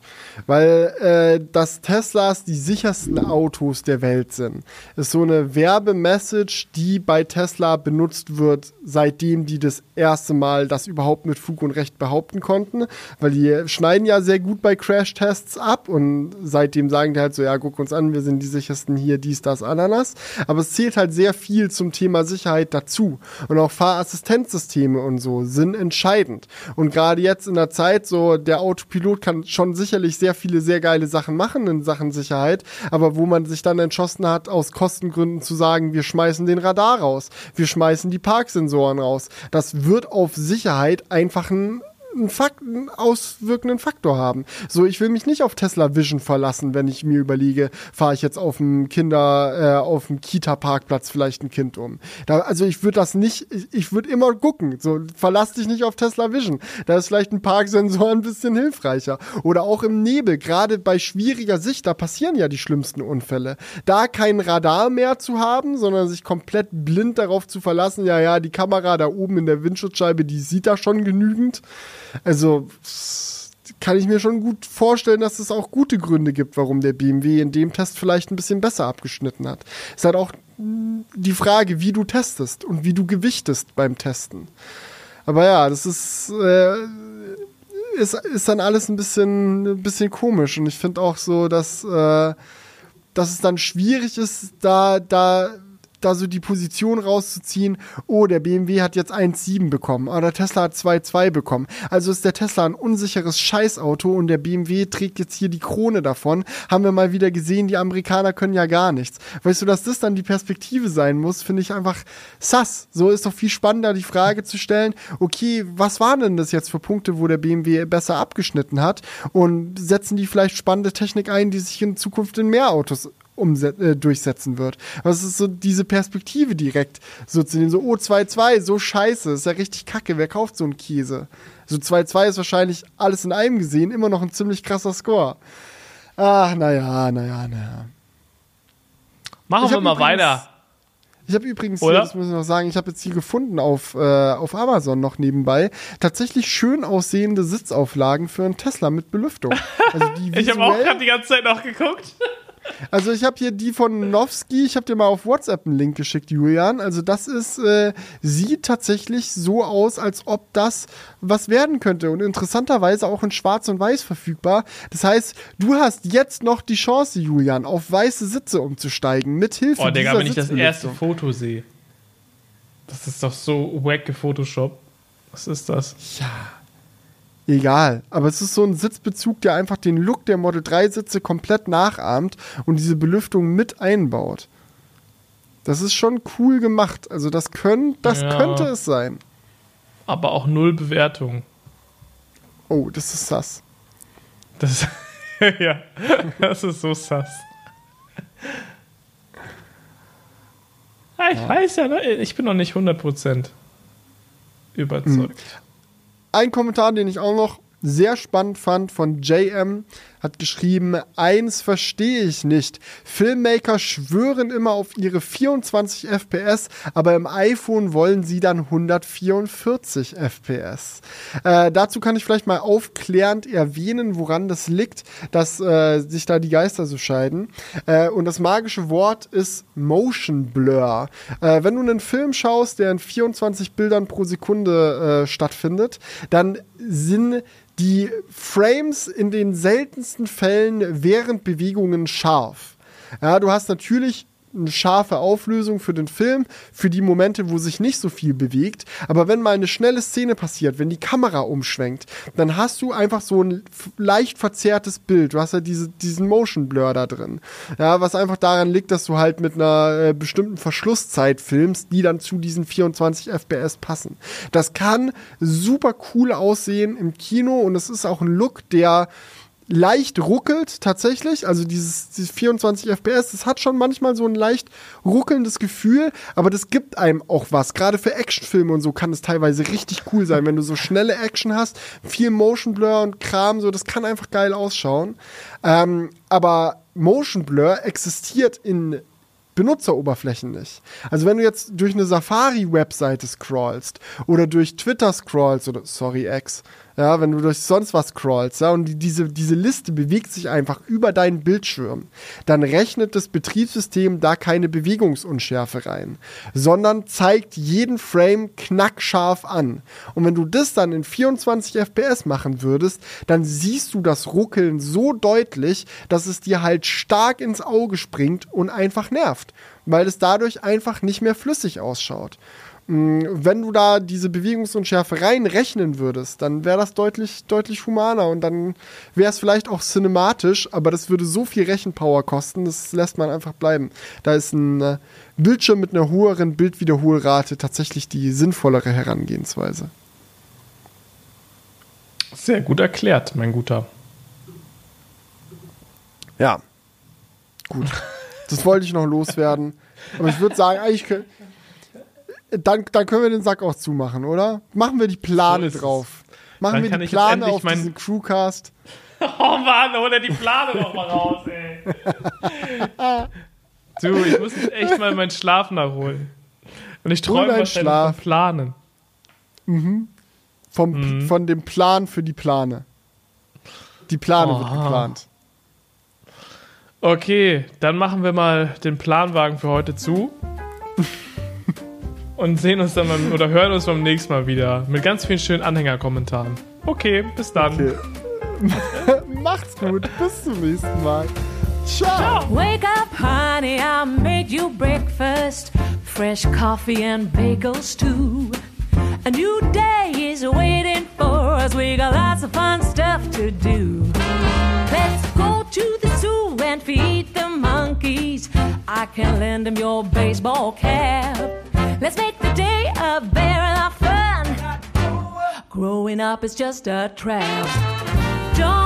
Weil äh, dass Teslas die sichersten Autos der Welt sind, ist so eine Werbemessage, die bei Tesla benutzt wird, seitdem die das erste Mal das überhaupt mit Fug und Recht behaupten konnten. Weil die schneiden ja sehr gut bei Crash-Tests ab und seitdem sagen die halt so, ja, guck uns an, wir sind die sichersten hier, dies, das, Ananas. Aber es zählt halt sehr viel zum Thema Sicherheit dazu. Und auch Fahrassistenzsysteme und so sind entscheidend entscheidend. Und gerade jetzt in der Zeit, so der Autopilot kann schon sicherlich sehr viele sehr geile Sachen machen in Sachen Sicherheit, aber wo man sich dann entschlossen hat, aus Kostengründen zu sagen, wir schmeißen den Radar raus, wir schmeißen die Parksensoren raus, das wird auf Sicherheit einfach ein einen, Fakt, einen auswirkenden Faktor haben. So, ich will mich nicht auf Tesla Vision verlassen, wenn ich mir überlege, fahre ich jetzt auf dem Kinder, äh, auf dem Kita-Parkplatz vielleicht ein Kind um. Da, also ich würde das nicht, ich, ich würde immer gucken. So, verlass dich nicht auf Tesla Vision. Da ist vielleicht ein Parksensor ein bisschen hilfreicher. Oder auch im Nebel, gerade bei schwieriger Sicht, da passieren ja die schlimmsten Unfälle. Da kein Radar mehr zu haben, sondern sich komplett blind darauf zu verlassen, ja, ja, die Kamera da oben in der Windschutzscheibe, die sieht da schon genügend. Also kann ich mir schon gut vorstellen, dass es auch gute Gründe gibt, warum der BMW in dem Test vielleicht ein bisschen besser abgeschnitten hat. Es ist halt auch die Frage, wie du testest und wie du gewichtest beim Testen. Aber ja, das ist, äh, ist, ist dann alles ein bisschen, ein bisschen komisch. Und ich finde auch so, dass, äh, dass es dann schwierig ist, da, da da so die Position rauszuziehen, oh, der BMW hat jetzt 1,7 bekommen oder Tesla hat 2,2 bekommen. Also ist der Tesla ein unsicheres Scheißauto und der BMW trägt jetzt hier die Krone davon. Haben wir mal wieder gesehen, die Amerikaner können ja gar nichts. Weißt du, dass das dann die Perspektive sein muss, finde ich einfach sass. So ist doch viel spannender, die Frage zu stellen, okay, was waren denn das jetzt für Punkte, wo der BMW besser abgeschnitten hat und setzen die vielleicht spannende Technik ein, die sich in Zukunft in mehr Autos äh, durchsetzen wird. Was ist so diese Perspektive direkt so zu nehmen, so, oh, 2-2, so scheiße, ist ja richtig kacke, wer kauft so einen Käse? So 2-2 ist wahrscheinlich alles in einem gesehen immer noch ein ziemlich krasser Score. Ach, naja, naja, naja. Machen wir mal weiter. Ich habe übrigens, hier, das muss ich noch sagen, ich habe jetzt hier gefunden auf, äh, auf Amazon noch nebenbei tatsächlich schön aussehende Sitzauflagen für einen Tesla mit Belüftung. Also ich habe auch gerade die ganze Zeit noch geguckt. Also ich habe hier die von Nowski, ich habe dir mal auf WhatsApp einen Link geschickt, Julian. Also das ist, äh, sieht tatsächlich so aus, als ob das was werden könnte und interessanterweise auch in Schwarz und Weiß verfügbar. Das heißt, du hast jetzt noch die Chance, Julian, auf weiße Sitze umzusteigen mit Hilfe oh, Digga, wenn ich das erste Foto sehe. Das ist doch so wack Photoshop. Was ist das? Ja egal. Aber es ist so ein Sitzbezug, der einfach den Look der Model 3 Sitze komplett nachahmt und diese Belüftung mit einbaut. Das ist schon cool gemacht. Also das, können, das ja. könnte es sein. Aber auch null Bewertung. Oh, das ist sass. Das, ja, das ist so sass. ich ja. weiß ja, ne? ich bin noch nicht 100% überzeugt. Ein Kommentar, den ich auch noch sehr spannend fand von JM, hat geschrieben, eins verstehe ich nicht. Filmmaker schwören immer auf ihre 24 FPS, aber im iPhone wollen sie dann 144 FPS. Äh, dazu kann ich vielleicht mal aufklärend erwähnen, woran das liegt, dass äh, sich da die Geister so scheiden. Äh, und das magische Wort ist Motion Blur. Äh, wenn du einen Film schaust, der in 24 Bildern pro Sekunde äh, stattfindet, dann sind die Frames in den seltensten Fällen während Bewegungen scharf. Ja, du hast natürlich eine scharfe Auflösung für den Film, für die Momente, wo sich nicht so viel bewegt. Aber wenn mal eine schnelle Szene passiert, wenn die Kamera umschwenkt, dann hast du einfach so ein leicht verzerrtes Bild. Du hast ja diese, diesen Motion Blur da drin. Ja, was einfach daran liegt, dass du halt mit einer äh, bestimmten Verschlusszeit filmst, die dann zu diesen 24 FPS passen. Das kann super cool aussehen im Kino und es ist auch ein Look, der leicht ruckelt tatsächlich. Also dieses, dieses 24 FPS, das hat schon manchmal so ein leicht ruckelndes Gefühl, aber das gibt einem auch was. Gerade für Actionfilme und so kann es teilweise richtig cool sein, wenn du so schnelle Action hast, viel Motion Blur und Kram, so das kann einfach geil ausschauen. Ähm, aber Motion Blur existiert in Benutzeroberflächen nicht. Also wenn du jetzt durch eine Safari-Webseite scrollst oder durch Twitter scrollst oder sorry X, ja, wenn du durch sonst was scrollst, ja, und die, diese, diese Liste bewegt sich einfach über deinen Bildschirm, dann rechnet das Betriebssystem da keine Bewegungsunschärfe rein, sondern zeigt jeden Frame knackscharf an. Und wenn du das dann in 24 FPS machen würdest, dann siehst du das Ruckeln so deutlich, dass es dir halt stark ins Auge springt und einfach nervt, weil es dadurch einfach nicht mehr flüssig ausschaut. Mm, wenn du da diese Bewegungsunschärfe reinrechnen würdest, dann wäre das deutlich, deutlich humaner und dann wäre es vielleicht auch cinematisch, aber das würde so viel Rechenpower kosten, das lässt man einfach bleiben. Da ist ein äh, Bildschirm mit einer höheren Bildwiederholrate tatsächlich die sinnvollere Herangehensweise. Sehr gut erklärt, mein Guter. Ja. Gut. Das wollte ich noch loswerden. Aber ich würde sagen, eigentlich dann, dann können wir den Sack auch zumachen, oder? Machen wir die Plane so drauf. Machen dann wir die Plane auf diesen Crewcast. Oh Mann, hol er die Plane noch mal raus, ey. du, ich muss echt mal meinen Schlaf nachholen. Und ich träume Schlaf. von Planen. Mhm. Vom, mhm. Von dem Plan für die Plane. Die Plane oh. wird geplant. Okay, dann machen wir mal den Planwagen für heute zu und sehen uns dann beim, oder hören uns beim nächsten Mal wieder mit ganz vielen schönen Anhängerkommentaren. Okay, bis dann. Okay. Macht's gut, bis zum nächsten Mal. Ciao. Wake up, honey, I made you breakfast. Fresh coffee and bagels too. A new day is waiting for us. We got lots of fun stuff to do. Let's go to the zoo and feed the monkeys. I can lend them your baseball cap. Let's make the day a bear of fun. Growing up is just a trap. Don't